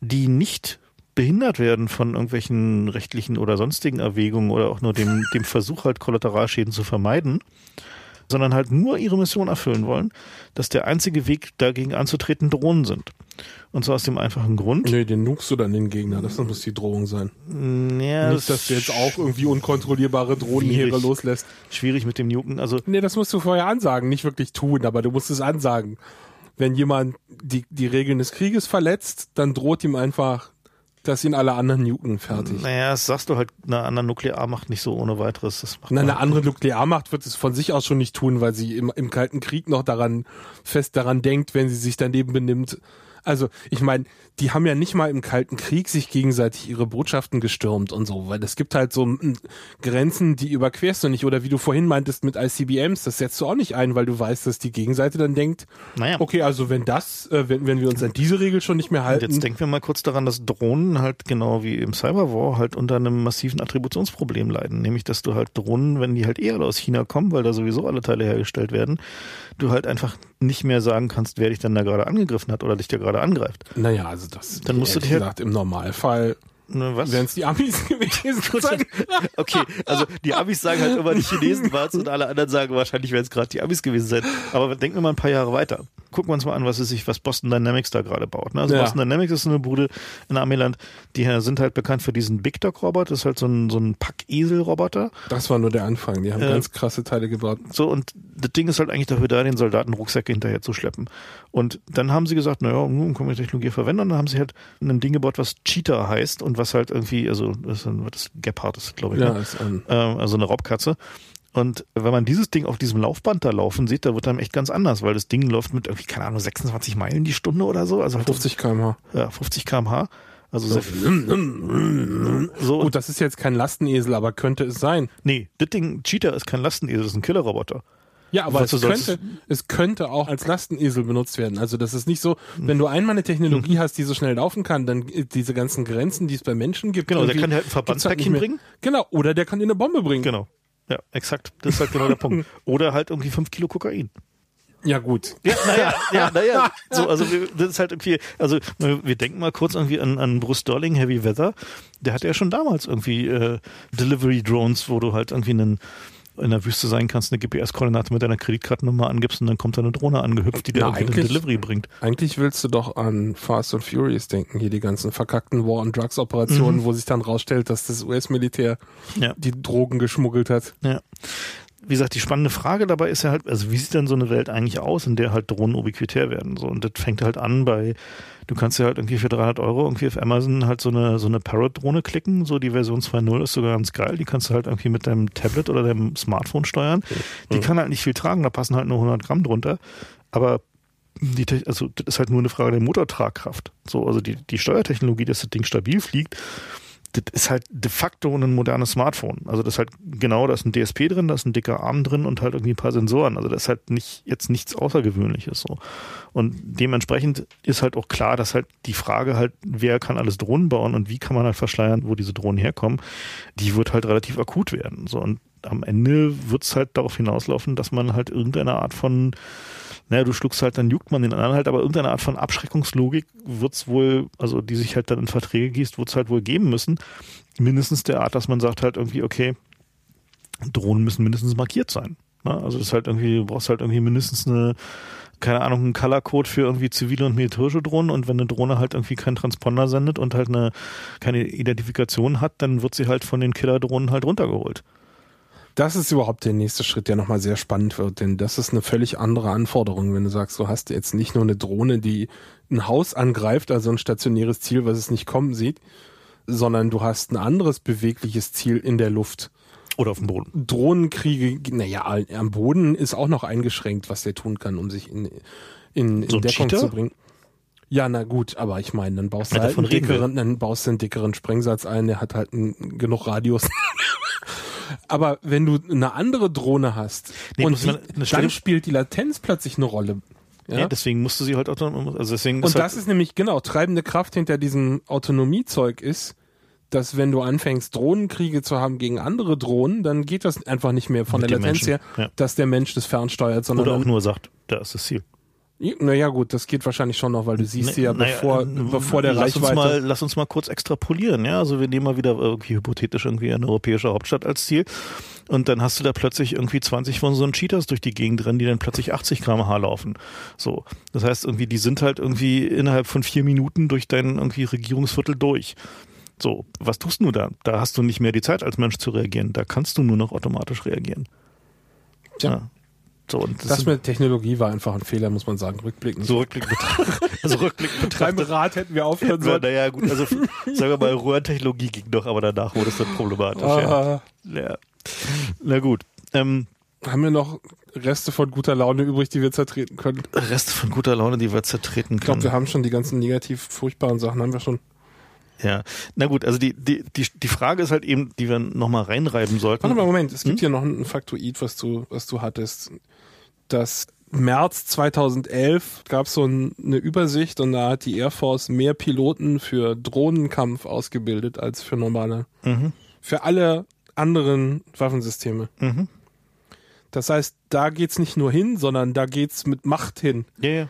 die nicht behindert werden von irgendwelchen rechtlichen oder sonstigen Erwägungen oder auch nur dem, dem Versuch halt Kollateralschäden zu vermeiden, sondern halt nur ihre Mission erfüllen wollen, dass der einzige Weg dagegen anzutreten Drohnen sind. Und zwar aus dem einfachen Grund. Nee, den nukst du dann den Gegner, das muss die Drohung sein. Ja, Nicht, dass du jetzt auch irgendwie unkontrollierbare Drohnenheere loslässt. Schwierig mit dem Nuken, also. Nee, das musst du vorher ansagen, nicht wirklich tun, aber du musst es ansagen wenn jemand die, die Regeln des Krieges verletzt, dann droht ihm einfach, dass ihn alle anderen nuken fertig. Naja, das sagst du halt eine andere Nuklearmacht nicht so ohne weiteres. Das macht Na, eine andere Nuklearmacht wird es von sich aus schon nicht tun, weil sie im, im Kalten Krieg noch daran fest daran denkt, wenn sie sich daneben benimmt, Also, ich meine, die haben ja nicht mal im Kalten Krieg sich gegenseitig ihre Botschaften gestürmt und so, weil es gibt halt so m, Grenzen, die überquerst du nicht. Oder wie du vorhin meintest mit ICBMs, das setzt du auch nicht ein, weil du weißt, dass die Gegenseite dann denkt, Naja. okay, also wenn das, äh, wenn, wenn wir uns an diese Regel schon nicht mehr Und halten. jetzt denken wir mal kurz daran, dass Drohnen halt genau wie im Cyberwar halt unter einem massiven Attributionsproblem leiden. Nämlich, dass du halt Drohnen, wenn die halt eh alle aus China kommen, weil da sowieso alle Teile hergestellt werden, du halt einfach nicht mehr sagen kannst, wer dich dann da gerade angegriffen hat oder dich da gerade angreift. naja, also das, Dann musst du dir- gesagt, im Normalfall Ne, was? wären es die Amis gewesen. Okay, also die Amis sagen halt immer, die Chinesen waren und alle anderen sagen, wahrscheinlich werden es gerade die Amis gewesen sein. Aber denken wir mal ein paar Jahre weiter. Gucken wir uns mal an, was es sich, was Boston Dynamics da gerade baut. Ne? Also Ja. Boston Dynamics ist eine Bude in Amiland, die sind halt bekannt für diesen Big Dog Roboter, das ist halt so ein, so ein Packesel-Roboter. Das war nur der Anfang. Die haben Äh, ganz krasse Teile gebaut. So, und das Ding ist halt eigentlich dafür da, den Soldaten Rucksäcke hinterher zu schleppen. Und dann haben sie gesagt, naja, nun können wir Technologie verwenden. Und dann haben sie halt ein Ding gebaut, was Cheetah heißt und was halt irgendwie, also das ist, ein, was ist Gepard ist, glaube ich. Ja, ne? ist ein, ähm, also eine Raubkatze. Und wenn man dieses Ding auf diesem Laufband da laufen sieht, da wird dann echt ganz anders, weil das Ding läuft mit irgendwie, keine Ahnung, 26 Meilen die Stunde oder so. Also halt 50 km/h. ja, 50 kmh. Also sehr, so, Gut, das ist jetzt kein Lastenesel, aber könnte es sein. nee, das Ding, Cheetah ist kein Lastenesel, das ist ein Killerroboter. Ja, aber Wozu es könnte, es könnte auch als Lastenesel benutzt werden. Also das ist nicht so, wenn du einmal eine Technologie hast, die so schnell laufen kann, dann äh, diese ganzen Grenzen, die es bei Menschen gibt. Genau, der kann halt ein halt Verbandspäckchen mehr. bringen. Genau, oder der kann dir eine Bombe bringen. Genau. Ja, exakt. Das ist halt genau der Punkt. Oder halt irgendwie 5 Kilo Kokain. Ja, gut. Ja, naja, ja, naja. So, also wir, das ist halt irgendwie, also wir denken mal kurz irgendwie an, an Bruce Sterling, Heavy Weather. Der hatte ja schon damals irgendwie äh, Delivery Drones, wo du halt irgendwie einen in der Wüste sein kannst, eine GPS-Koordinate mit deiner Kreditkartennummer angibst und dann kommt da eine Drohne angehüpft, die dir eine Delivery bringt. Eigentlich willst du doch an Fast and Furious denken, hier die ganzen verkackten War- and Drugs-Operationen, wo sich dann rausstellt, dass das US-Militär Ja. die Drogen geschmuggelt hat. Ja. Wie gesagt, die spannende Frage dabei ist ja halt, also wie sieht denn so eine Welt eigentlich aus, in der halt Drohnen ubiquitär werden? So, und das fängt halt an bei, du kannst ja halt irgendwie für 300 Euro irgendwie auf Amazon halt so eine, so eine Parrot-Drohne klicken, so die Version 2.0 ist sogar ganz geil, die kannst du halt irgendwie mit deinem Tablet oder deinem Smartphone steuern. Die kann halt nicht viel tragen, da passen halt nur 100 Gramm drunter, aber die, also das ist halt nur eine Frage der Motortragkraft. So, also die, die Steuertechnologie, dass das Ding stabil fliegt, das ist halt de facto ein modernes Smartphone. Also das ist halt genau, da ist ein DSP drin, da ist ein dicker Arm drin und halt irgendwie ein paar Sensoren. Also das ist halt nicht jetzt nichts Außergewöhnliches so. Und dementsprechend ist halt auch klar, dass halt die Frage halt, wer kann alles Drohnen bauen und wie kann man halt verschleiern, wo diese Drohnen herkommen, die wird halt relativ akut werden. So und am Ende wird es halt darauf hinauslaufen, dass man halt irgendeine Art von naja, du schluckst halt, dann juckt man den anderen halt, aber irgendeine Art von Abschreckungslogik wird's wohl, also die sich halt dann in Verträge gießt, wird's halt wohl geben müssen. Mindestens der Art, dass man sagt halt irgendwie, okay, Drohnen müssen mindestens markiert sein. Ne? Also das ist halt irgendwie, du brauchst halt irgendwie mindestens eine, keine Ahnung, einen Colorcode für irgendwie zivile und militärische Drohnen und wenn eine Drohne halt irgendwie keinen Transponder sendet und halt eine keine Identifikation hat, dann wird sie halt von den Killerdrohnen halt runtergeholt. Das ist überhaupt der nächste Schritt, der nochmal sehr spannend wird, denn das ist eine völlig andere Anforderung, wenn du sagst, du hast jetzt nicht nur eine Drohne, die ein Haus angreift, also ein stationäres Ziel, was es nicht kommen sieht, sondern du hast ein anderes bewegliches Ziel in der Luft. Oder auf dem Boden. Drohnenkriege, naja, am Boden ist auch noch eingeschränkt, was der tun kann, um sich in, in, in So Deckung Cheater? zu bringen. Ja, na gut, aber ich meine, dann baust du Ja, halt einen wir. dickeren, dann baust du einen dickeren Sprengsatz ein, der hat halt einen, genug Radius. aber wenn du eine andere Drohne hast Nee, und die, man- Stelle- dann spielt die Latenz plötzlich eine Rolle. Ja? Ja, deswegen musst du sie halt auch, also deswegen und ist halt, das ist nämlich genau treibende Kraft hinter diesem Autonomiezeug ist, dass wenn du anfängst Drohnenkriege zu haben gegen andere Drohnen, dann geht das einfach nicht mehr von Mit der Latenz Menschen, her, ja. dass der Mensch das fernsteuert, sondern oder auch nur sagt, da ist das Ziel. Naja gut, das geht wahrscheinlich schon noch, weil du siehst sie ja Naja, bevor, äh, bevor der lass Reichweite. Uns mal, lass uns mal kurz extrapolieren, ja. Also wir nehmen mal wieder irgendwie hypothetisch irgendwie eine europäische Hauptstadt als Ziel. Und dann hast du da plötzlich irgendwie 20 von so einen Cheaters durch die Gegend rennen, die dann plötzlich 80 km/h laufen. So. Das heißt irgendwie, die sind halt irgendwie innerhalb von vier Minuten durch dein irgendwie Regierungsviertel durch. So. Was tust du da? Da hast du nicht mehr die Zeit als Mensch zu reagieren. Da kannst du nur noch automatisch reagieren. Tja. Ja. So, und das, das mit Technologie war einfach ein Fehler, muss man sagen, rückblickend. so rückblickend betrachtet. Also rückblickend Beim betrachtet. Rad hätten wir aufhören Ja, sollen. naja, gut, also sagen wir mal, Röhrentechnologie ging doch, aber danach wurde es dann problematisch. Ja. Ah, ja. Na gut. Ähm, Haben wir noch Reste von guter Laune übrig, die wir zertreten können? Reste von guter Laune, die wir zertreten können. Ich glaube, wir haben schon die ganzen negativ furchtbaren Sachen, haben wir schon. Ja, na gut, also die, die, die, die Frage ist halt eben, die wir nochmal reinreiben sollten. Warte mal, Moment, es gibt hm? hier noch ein Faktoid, was du, was du hattest. Das März 2011 gab es so ein, eine Übersicht und da hat die Air Force mehr Piloten für Drohnenkampf ausgebildet als für normale. Mhm. Für alle anderen Waffensysteme. Mhm. Das heißt, da geht's nicht nur hin, sondern da geht's mit Macht hin. Ja, ja.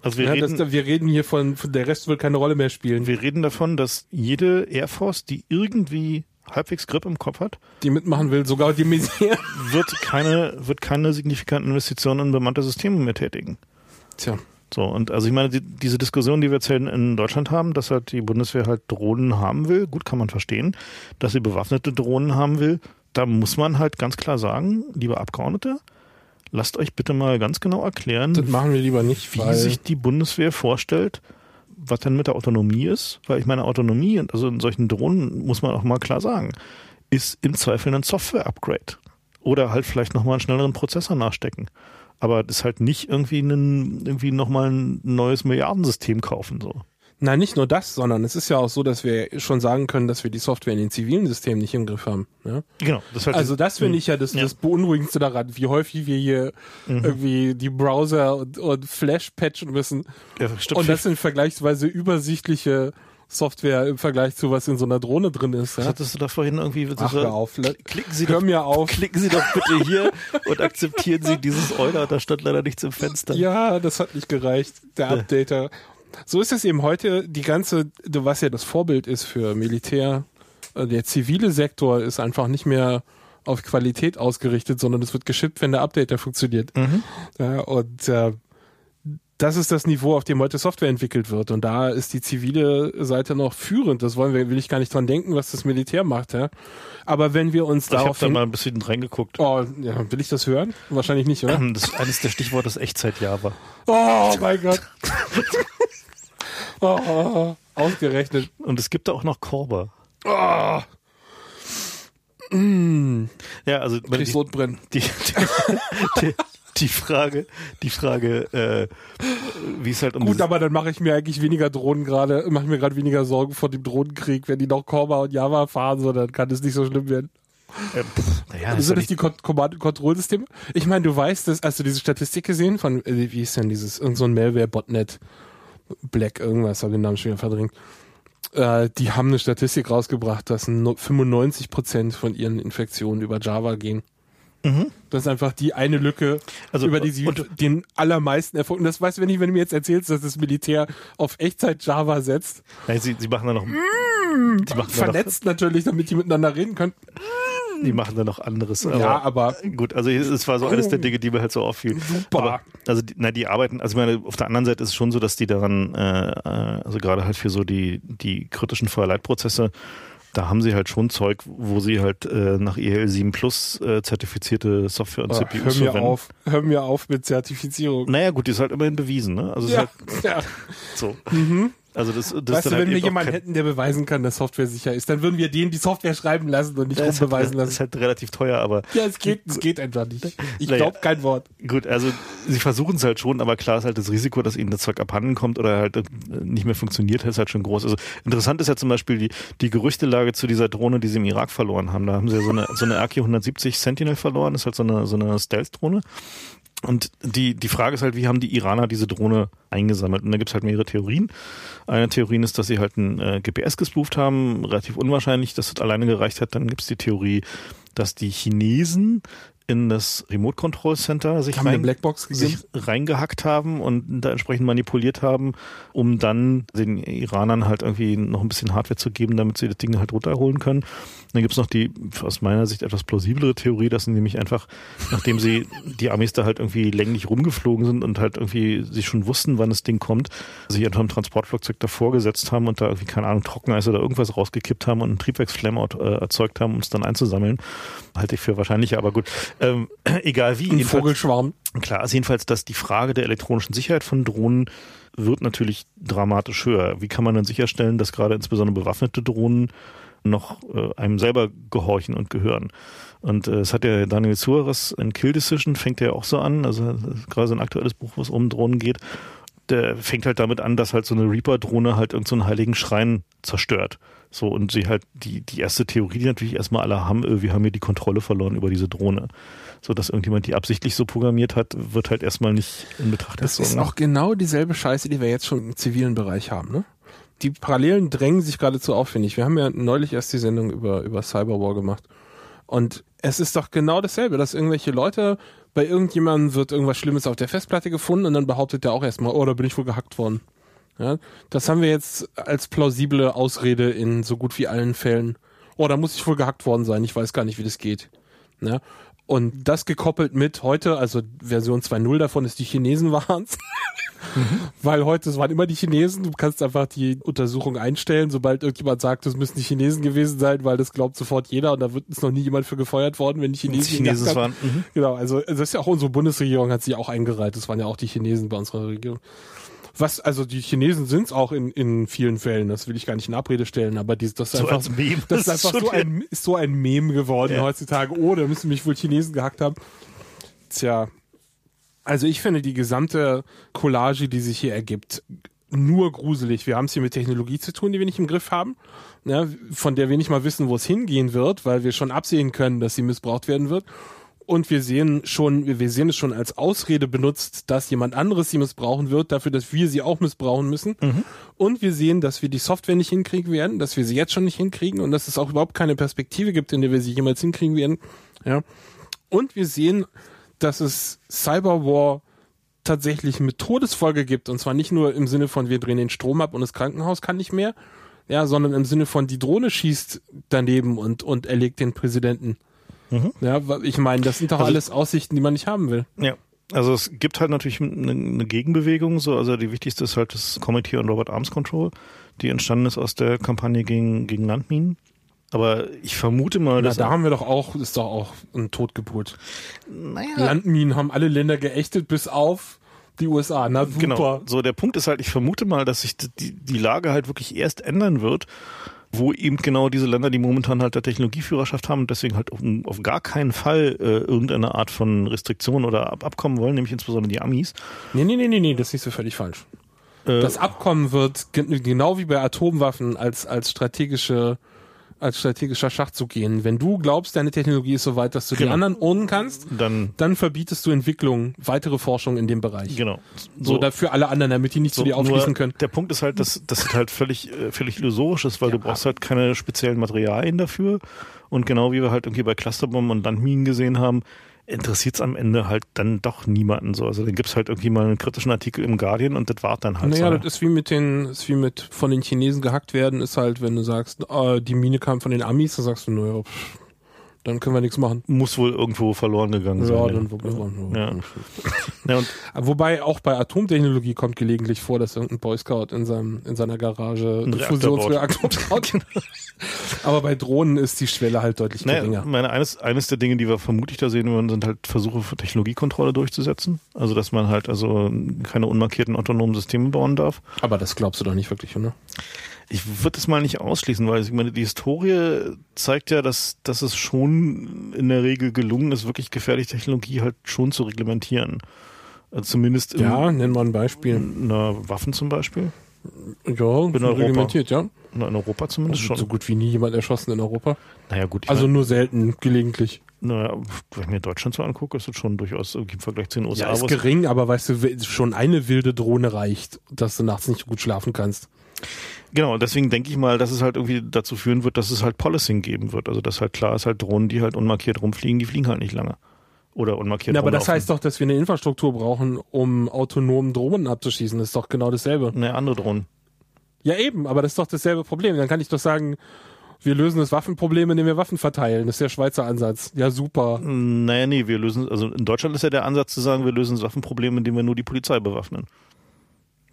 Also wir, ja, reden, das, wir reden hier von, von, der Rest wird keine Rolle mehr spielen. Wir reden davon, dass jede Air Force, die irgendwie halbwegs Grip im Kopf hat, die mitmachen will, sogar die Messier, wird keine, wird keine signifikanten Investitionen in bemannte Systeme mehr tätigen. Tja. So, und also ich meine, die, diese Diskussion, die wir jetzt in Deutschland haben, dass halt die Bundeswehr halt Drohnen haben will, gut kann man verstehen, dass sie bewaffnete Drohnen haben will, da muss man halt ganz klar sagen, liebe Abgeordnete, lasst euch bitte mal ganz genau erklären, das machen wir lieber nicht, wie sich die Bundeswehr vorstellt, was denn mit der Autonomie ist, weil ich meine Autonomie, also in solchen Drohnen muss man auch mal klar sagen, ist im Zweifel ein Software-Upgrade oder halt vielleicht nochmal einen schnelleren Prozessor nachstecken. Aber das ist halt nicht irgendwie irgendwie nochmal ein neues Milliardensystem kaufen, so. Nein, nicht nur das, sondern es ist ja auch so, dass wir schon sagen können, dass wir die Software in den zivilen Systemen nicht im Griff haben. Ja? Genau. Das halt also das finde ich ja das, ja das Beunruhigendste daran, wie häufig wir hier mhm. irgendwie die Browser und, und Flash patchen müssen. Ja, stimmt. Und das sind vergleichsweise übersichtliche Software im Vergleich zu was in so einer Drohne drin ist. Ja? Was hattest du da vorhin irgendwie? Ach, hör auf. Klicken Sie hör doch, mir auf. Klicken Sie doch bitte hier und akzeptieren Sie dieses Euler. Da stand leider nichts im Fenster. Ja, das hat nicht gereicht. Der Updater. So ist es eben heute, die ganze, was ja das Vorbild ist für Militär, äh, der zivile Sektor ist einfach nicht mehr auf Qualität ausgerichtet, sondern es wird geschippt, wenn der Updater funktioniert. Mhm. Ja, und äh, das ist das Niveau, auf dem heute Software entwickelt wird. Und da ist die zivile Seite noch führend. Das wollen wir, will ich gar nicht dran denken, was das Militär macht. Ja. Aber wenn wir uns darauf. Ich habe da mal ein bisschen reingeguckt. Oh, ja, will ich das hören? Wahrscheinlich nicht, oder? Das ist eines der Stichworte ist Echtzeit-Java. Oh mein Gott. oh, ausgerechnet. Und es gibt da auch noch Korber. Oh. Mm. Ja, also die, die, die, die, die Frage, die Frage, äh, wie es halt um Gut, aber dann mache ich mir eigentlich weniger Drohnen gerade, mache ich mir gerade weniger Sorgen vor dem Drohnenkrieg, wenn die noch Korba und Java fahren, so dann kann es nicht so schlimm werden. Äh, pff, naja, das die Command-Control-Systeme? Ich meine, du weißt, dass, hast du diese Statistik gesehen von, äh, wie ist denn dieses, irgend so ein Malware-Botnet, Black irgendwas, habe den Namen schon wieder verdrängt. Äh, die haben eine Statistik rausgebracht, dass 95% von ihren Infektionen über Java gehen. Mhm. Das ist einfach die eine Lücke, also, über die sie den allermeisten Erfolg. Und das weißt du, wenn, ich, wenn du mir jetzt erzählst, dass das Militär auf Echtzeit Java setzt. Nein, sie, sie machen da noch. Mm, die machen vernetzt noch, natürlich, damit die miteinander reden können. Die machen da noch anderes. Aber ja, aber. Gut, also es war so eines der Dinge, die mir halt so auffiel. Super. Aber, also, die, na, die arbeiten, also ich meine, auf der anderen Seite ist es schon so, dass die daran, äh, also gerade halt für so die, die kritischen Feuerleitprozesse, da haben sie halt schon Zeug, wo sie halt äh, nach EL7 Plus äh, zertifizierte Software und oh, CPUs hör mir verwenden. Auf, hör mir auf mit Zertifizierung. Naja gut, die ist halt immerhin bewiesen, ne? Also ja, halt, ja. so. Mhm. Also das, das weißt du, halt wenn wir jemanden hätten, der beweisen kann, dass Software sicher ist, dann würden wir den die Software schreiben lassen und nicht ja, rumbeweisen halt, lassen. Das ist halt relativ teuer, aber. Ja, es geht, es geht einfach nicht. Ich naja, glaube kein Wort. Gut, also sie versuchen es halt schon, aber klar ist halt das Risiko, dass ihnen das Zeug abhanden kommt oder halt nicht mehr funktioniert, ist halt schon groß. Also interessant ist ja zum Beispiel die, die Gerüchtelage zu dieser Drohne, die sie im Irak verloren haben. Da haben sie ja so eine, so eine RQ-170 Sentinel verloren, das ist halt so eine, so eine Stealth-Drohne. Und die, die Frage ist halt, wie haben die Iraner diese Drohne eingesammelt? Und da gibt es halt mehrere Theorien. Eine Theorie ist, dass sie halt ein äh, GPS gespooft haben, relativ unwahrscheinlich, dass das alleine gereicht hat. Dann gibt es die Theorie, dass die Chinesen in das Remote Control Center sich, rein, sich reingehackt haben und da entsprechend manipuliert haben, um dann den Iranern halt irgendwie noch ein bisschen Hardware zu geben, damit sie das Ding halt runterholen können. Dann gibt's noch die aus meiner Sicht etwas plausiblere Theorie, dass sie nämlich einfach, nachdem sie die Amis da halt irgendwie länglich rumgeflogen sind und halt irgendwie sich schon wussten, wann das Ding kommt, sich einfach ein Transportflugzeug davor gesetzt haben und da irgendwie, keine Ahnung, Trockeneis oder irgendwas rausgekippt haben und einen Triebwerksflamme äh, erzeugt haben, um es dann einzusammeln. Halte ich für wahrscheinlicher, aber gut. Ähm, egal wie. Ein Vogelschwarm. Klar ist jedenfalls, dass die Frage der elektronischen Sicherheit von Drohnen wird natürlich dramatisch höher. Wie kann man dann sicherstellen, dass gerade insbesondere bewaffnete Drohnen noch äh, einem selber gehorchen und gehören. Und äh, es hat ja Daniel Suarez in Kill Decision, fängt ja auch so an, also gerade so ein aktuelles Buch, wo es um Drohnen geht, der fängt halt damit an, dass halt so eine Reaper-Drohne halt irgendeinen so heiligen Schrein zerstört. So, und sie halt, die, die erste Theorie, die natürlich erstmal alle haben, äh, wir haben hier die Kontrolle verloren über diese Drohne. So, dass irgendjemand die absichtlich so programmiert hat, wird halt erstmal nicht in Betracht Das ist auch genau dieselbe Scheiße, die wir jetzt schon im zivilen Bereich haben, ne? Die Parallelen drängen sich geradezu auf, finde ich. Wir haben ja neulich erst die Sendung über, über Cyberwar gemacht. Und es ist doch genau dasselbe, dass irgendwelche Leute, bei irgendjemandem wird irgendwas Schlimmes auf der Festplatte gefunden und dann behauptet der auch erstmal, oh, da bin ich wohl gehackt worden. Ja, das haben wir jetzt als plausible Ausrede in so gut wie allen Fällen. Oh, da muss ich wohl gehackt worden sein. Ich weiß gar nicht, wie das geht. Ja, und das gekoppelt mit heute, also Version 2.0 davon ist die Chinesen waren's. mhm. Weil heute, es waren immer die Chinesen. Du kannst einfach die Untersuchung einstellen, sobald irgendjemand sagt, es müssen die Chinesen gewesen sein, weil das glaubt sofort jeder und da wird es noch nie jemand für gefeuert worden, wenn die Chinesen, die Chinesen waren. Mhm. Genau, also das ist ja auch unsere Bundesregierung hat sich auch eingereiht. Das waren ja auch die Chinesen bei unserer Regierung. Was, also die Chinesen sind es auch in, in vielen Fällen, das will ich gar nicht in Abrede stellen, aber die, das ist so einfach. Das ist einfach so ein, ist so ein Meme geworden ja. heutzutage. Oh, da müssen mich wohl Chinesen gehackt haben. Tja. Also ich finde die gesamte Collage, die sich hier ergibt, nur gruselig. Wir haben es hier mit Technologie zu tun, die wir nicht im Griff haben, ja, von der wir nicht mal wissen, wo es hingehen wird, weil wir schon absehen können, dass sie missbraucht werden wird und wir sehen schon, wir sehen es schon als Ausrede benutzt, dass jemand anderes sie missbrauchen wird, dafür, dass wir sie auch missbrauchen müssen. Mhm. Und wir sehen, dass wir die Software nicht hinkriegen werden, dass wir sie jetzt schon nicht hinkriegen und dass es auch überhaupt keine Perspektive gibt, in der wir sie jemals hinkriegen werden. Ja. Und wir sehen, dass es Cyberwar tatsächlich mit Todesfolge gibt und zwar nicht nur im Sinne von wir drehen den Strom ab und das Krankenhaus kann nicht mehr, ja, sondern im Sinne von die Drohne schießt daneben und und erlegt den Präsidenten. Mhm. Ja, ich meine, das sind doch also, alles Aussichten, die man nicht haben will. Ja. Also es gibt halt natürlich eine, eine Gegenbewegung, so, also die wichtigste ist halt das Committee on Robert Arms Control, die entstanden ist aus der Kampagne gegen, gegen Landminen. Aber ich vermute mal, dass. Na, da haben wir doch auch, ist doch auch ein Totgeburt. Naja. Landminen haben alle Länder geächtet, bis auf die USA. Na super. Genau. So, der Punkt ist halt, ich vermute mal, dass sich die, die Lage halt wirklich erst ändern wird, wo eben genau diese Länder, die momentan halt der Technologieführerschaft haben und deswegen halt auf, auf gar keinen Fall äh, irgendeine Art von Restriktion oder Ab Abkommen wollen, nämlich insbesondere die Amis. Nee, nee, nee, nee, nee, das ist so völlig falsch. Äh, das Abkommen wird genau wie bei Atomwaffen als, als strategische als strategischer Schach zu gehen. Wenn du glaubst, deine Technologie ist so weit, dass du genau. die anderen ownen kannst, dann, dann verbietest du Entwicklung, weitere Forschung in dem Bereich. Genau. So, so dafür alle anderen, damit die nicht so, zu dir aufschließen können. Der Punkt ist halt, dass das halt völlig, äh, völlig illusorisch ist, weil ja, du brauchst halt keine speziellen Materialien dafür. Und genau wie wir halt irgendwie bei Clusterbomben und Landminen gesehen haben, interessiert es am Ende halt dann doch niemanden so. Also dann gibt es halt irgendwie mal einen kritischen Artikel im Guardian und das war dann halt naja, so. das ist wie mit den, ist wie mit von den Chinesen gehackt werden, ist halt, wenn du sagst, äh, die Mine kam von den Amis, dann sagst du, naja, pff, dann können wir nichts machen. Muss wohl irgendwo verloren gegangen sein. Ja, dann wirklich. Ja. ja. und Wobei auch bei Atomtechnologie kommt gelegentlich vor, dass irgendein Boy Scout in, seinem, in seiner Garage einen Fusionsreaktor baut. Aber bei Drohnen ist die Schwelle halt deutlich naja, geringer. Meine, eines, eines der Dinge, die wir vermutlich da sehen würden, sind halt Versuche für Technologiekontrolle durchzusetzen. Also, dass man halt also keine unmarkierten autonomen Systeme bauen darf. Aber das glaubst du doch nicht wirklich, oder? Ich würde es mal nicht ausschließen, weil ich meine, die Historie zeigt ja, dass, dass es schon in der Regel gelungen ist, wirklich gefährliche Technologie halt schon zu reglementieren. Also zumindest in, Ja, nenn mal ein Beispiel. Na, Waffen zum Beispiel. Ja, in reglementiert, ja. Na, in Europa zumindest also schon. So gut wie nie jemand erschossen in Europa. Naja, gut. Also meine, nur selten, gelegentlich. Naja, wenn ich mir Deutschland so angucke, ist es schon durchaus im Vergleich zu den USA. Ja, ist gering, aber weißt du, schon eine wilde Drohne reicht, dass du nachts nicht gut schlafen kannst. Genau, deswegen denke ich mal, dass es halt irgendwie dazu führen wird, dass es halt Policing geben wird. Also dass halt klar ist, halt Drohnen, die halt unmarkiert rumfliegen, die fliegen halt nicht lange. Oder unmarkiert Ja, aber das heißt doch, dass wir eine Infrastruktur brauchen, um autonomen Drohnen abzuschießen. Das ist doch genau dasselbe. Ne, andere Drohnen. Ja, eben, aber das ist doch dasselbe Problem. Dann kann ich doch sagen, wir lösen das Waffenproblem, indem wir Waffen verteilen. Das ist der Schweizer Ansatz. Ja, super. Naja, nee, wir lösen, also in Deutschland ist ja der Ansatz zu sagen, wir lösen das Waffenproblem, indem wir nur die Polizei bewaffnen.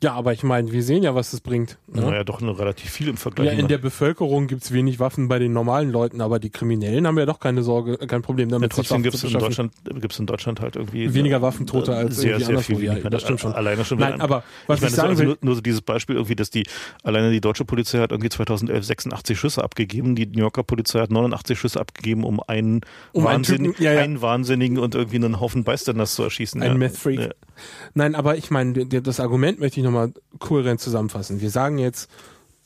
Ja, aber ich meine, wir sehen ja, was es bringt. Ne? Naja, doch nur relativ viel im Vergleich. Ja, in der Bevölkerung gibt's wenig Waffen bei den normalen Leuten, aber die Kriminellen haben ja doch keine Sorge, kein Problem damit. ja, trotzdem gibt es in. Deutschland, gibt's in Deutschland halt irgendwie weniger Waffentote äh, als sehr, irgendwie sehr anderswo. viel Ja, das stimmt schon. Alleine schon. Nein, aber was ich ich, meine, sagen also will, nur, nur so dieses Beispiel irgendwie, dass die alleine die deutsche Polizei hat irgendwie 2011 86 Schüsse abgegeben, die New Yorker Polizei hat 89 Schüsse abgegeben, um einen, Um einen Wahnsinnigen, Typen- ja, ja. einen Wahnsinnigen und irgendwie einen Haufen Bystanders zu erschießen. Ein ja. Meth-Freak. Ja. Nein, aber ich meine, das Argument möchte ich nochmal kohärent zusammenfassen. Wir sagen jetzt,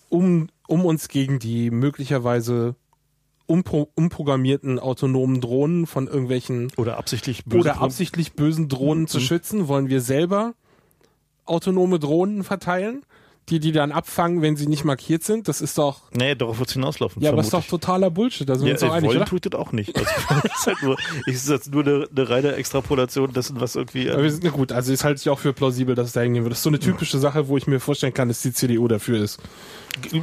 um, um uns gegen die möglicherweise umpro umprogrammierten autonomen Drohnen von irgendwelchen Oder absichtlich böse oder absichtlich bösen Drohnen zu Mhm. schützen, wollen wir selber autonome Drohnen verteilen, die die dann abfangen, wenn sie nicht markiert sind. Das ist doch, Nee, darauf wird es hinauslaufen. ja, aber ist doch totaler Bullshit. Da sind wir Ja, uns doch äh, einig, wollen tut das auch nicht. Also, ist halt nur, ich ist jetzt nur eine, eine reine Extrapolation dessen, was irgendwie. Aber wir sind, na gut, also ist halte ich auch für plausibel, dass es da hingehen wird. Das ist so eine typische Sache, wo ich mir vorstellen kann, dass die CDU dafür ist.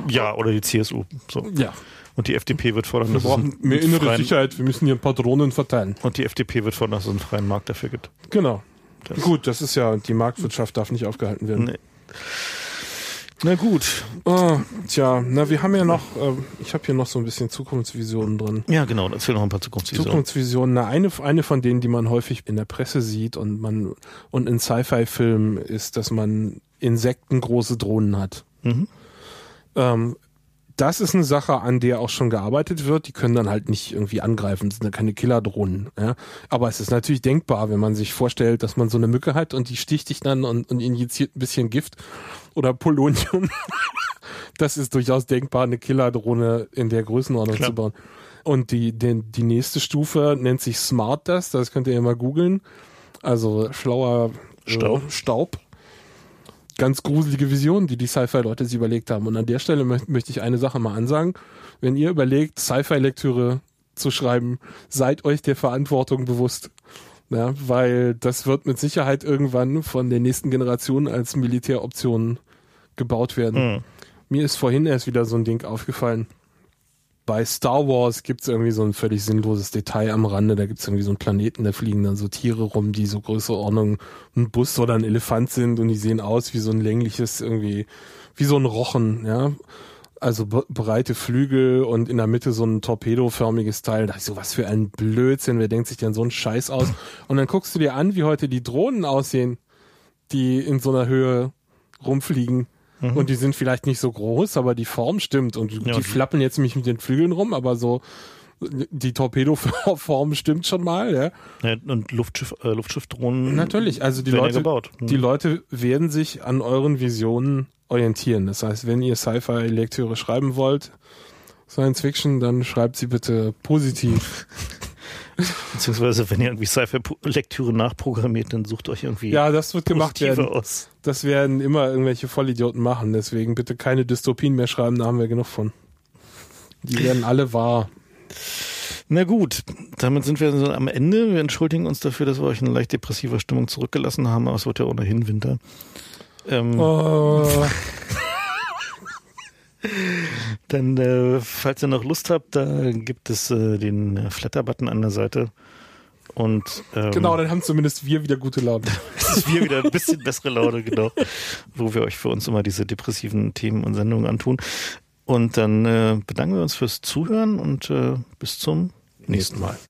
ja, oder die CSU. So. Ja. Und die FDP wird fordern, Wir dass es brauchen einen, mehr innere freien, Sicherheit, wir müssen hier ein paar Drohnen verteilen. Und die FDP wird fordern, dass es einen freien Markt dafür gibt. Genau. Das- Gut, das ist ja, die Marktwirtschaft darf nicht aufgehalten werden. Nee. Na gut. Oh, tja, na, wir haben ja noch, äh, ich habe hier noch so ein bisschen Zukunftsvisionen drin. Ja, genau. Erzähl noch ein paar Zukunftsvisionen. Zukunftsvisionen, na, eine, eine von denen, die man häufig in der Presse sieht und man, und in Sci-Fi-Filmen ist, dass man insektengroße Drohnen hat. Mhm. Ähm, das ist eine Sache, an der auch schon gearbeitet wird. Die können dann halt nicht irgendwie angreifen, das sind ja keine Killerdrohnen. Ja? Aber es ist natürlich denkbar, wenn man sich vorstellt, dass man so eine Mücke hat und die sticht dich dann und, und injiziert ein bisschen Gift oder Polonium. das ist durchaus denkbar, eine Killerdrohne in der Größenordnung Klar. zu bauen. Und die, die, die nächste Stufe nennt sich Smart Dust, das könnt ihr ja mal googeln. Also schlauer äh, Staub. Staub ganz gruselige Visionen, die die Sci-Fi-Leute sich überlegt haben. Und an der Stelle mö möchte ich eine Sache mal ansagen. Wenn ihr überlegt, Sci-Fi-Lektüre zu schreiben, seid euch der Verantwortung bewusst. Ja, weil das wird mit Sicherheit irgendwann von der nächsten Generation als Militäroption gebaut werden. Hm. Mir ist vorhin erst wieder so ein Ding aufgefallen. Bei Star Wars gibt's irgendwie so ein völlig sinnloses Detail am Rande. Da gibt's irgendwie so einen Planeten, da fliegen dann so Tiere rum, die so größere Ordnung ein Bus oder ein Elefant sind und die sehen aus wie so ein längliches, irgendwie, wie so ein Rochen, ja. Also breite Flügel und in der Mitte so ein torpedoförmiges Teil. Da ist so was für ein Blödsinn. Wer denkt sich denn so einen Scheiß aus? Und dann guckst du dir an, wie heute die Drohnen aussehen, die in so einer Höhe rumfliegen. Und die sind vielleicht nicht so groß, aber die Form stimmt. Und die die- flappen jetzt nicht mit den Flügeln rum, aber so die Torpedoform stimmt schon mal, ja. Ja, und Luftschiff, äh, Luftschiffdrohnen Natürlich, also die ja Leute, gebaut. Hm. die Leute werden sich an euren Visionen orientieren. Das heißt, wenn ihr Sci-Fi-Lektüre schreiben wollt, Science Fiction, dann schreibt sie bitte positiv. Beziehungsweise, wenn ihr irgendwie Sci-Fi-Lektüre nachprogrammiert, dann sucht euch irgendwie Ja, das wird gemacht werden. aus. Das werden immer irgendwelche Vollidioten machen. Deswegen bitte keine Dystopien mehr schreiben, da haben wir genug von. Die werden alle wahr. Na gut, damit sind wir so am Ende. Wir entschuldigen uns dafür, dass wir euch in leicht depressiver Stimmung zurückgelassen haben, aber es wird ja ohnehin Winter. Ähm, Oh, Dann, äh, falls ihr noch Lust habt, da gibt es äh, den Flatter-Button an der Seite. Und ähm, genau, dann haben zumindest wir wieder gute Laune. wir wieder ein bisschen bessere Laune, genau. Wo wir euch für uns immer diese depressiven Themen und Sendungen antun. Und dann äh, bedanken wir uns fürs Zuhören und äh, bis zum nächsten Mal.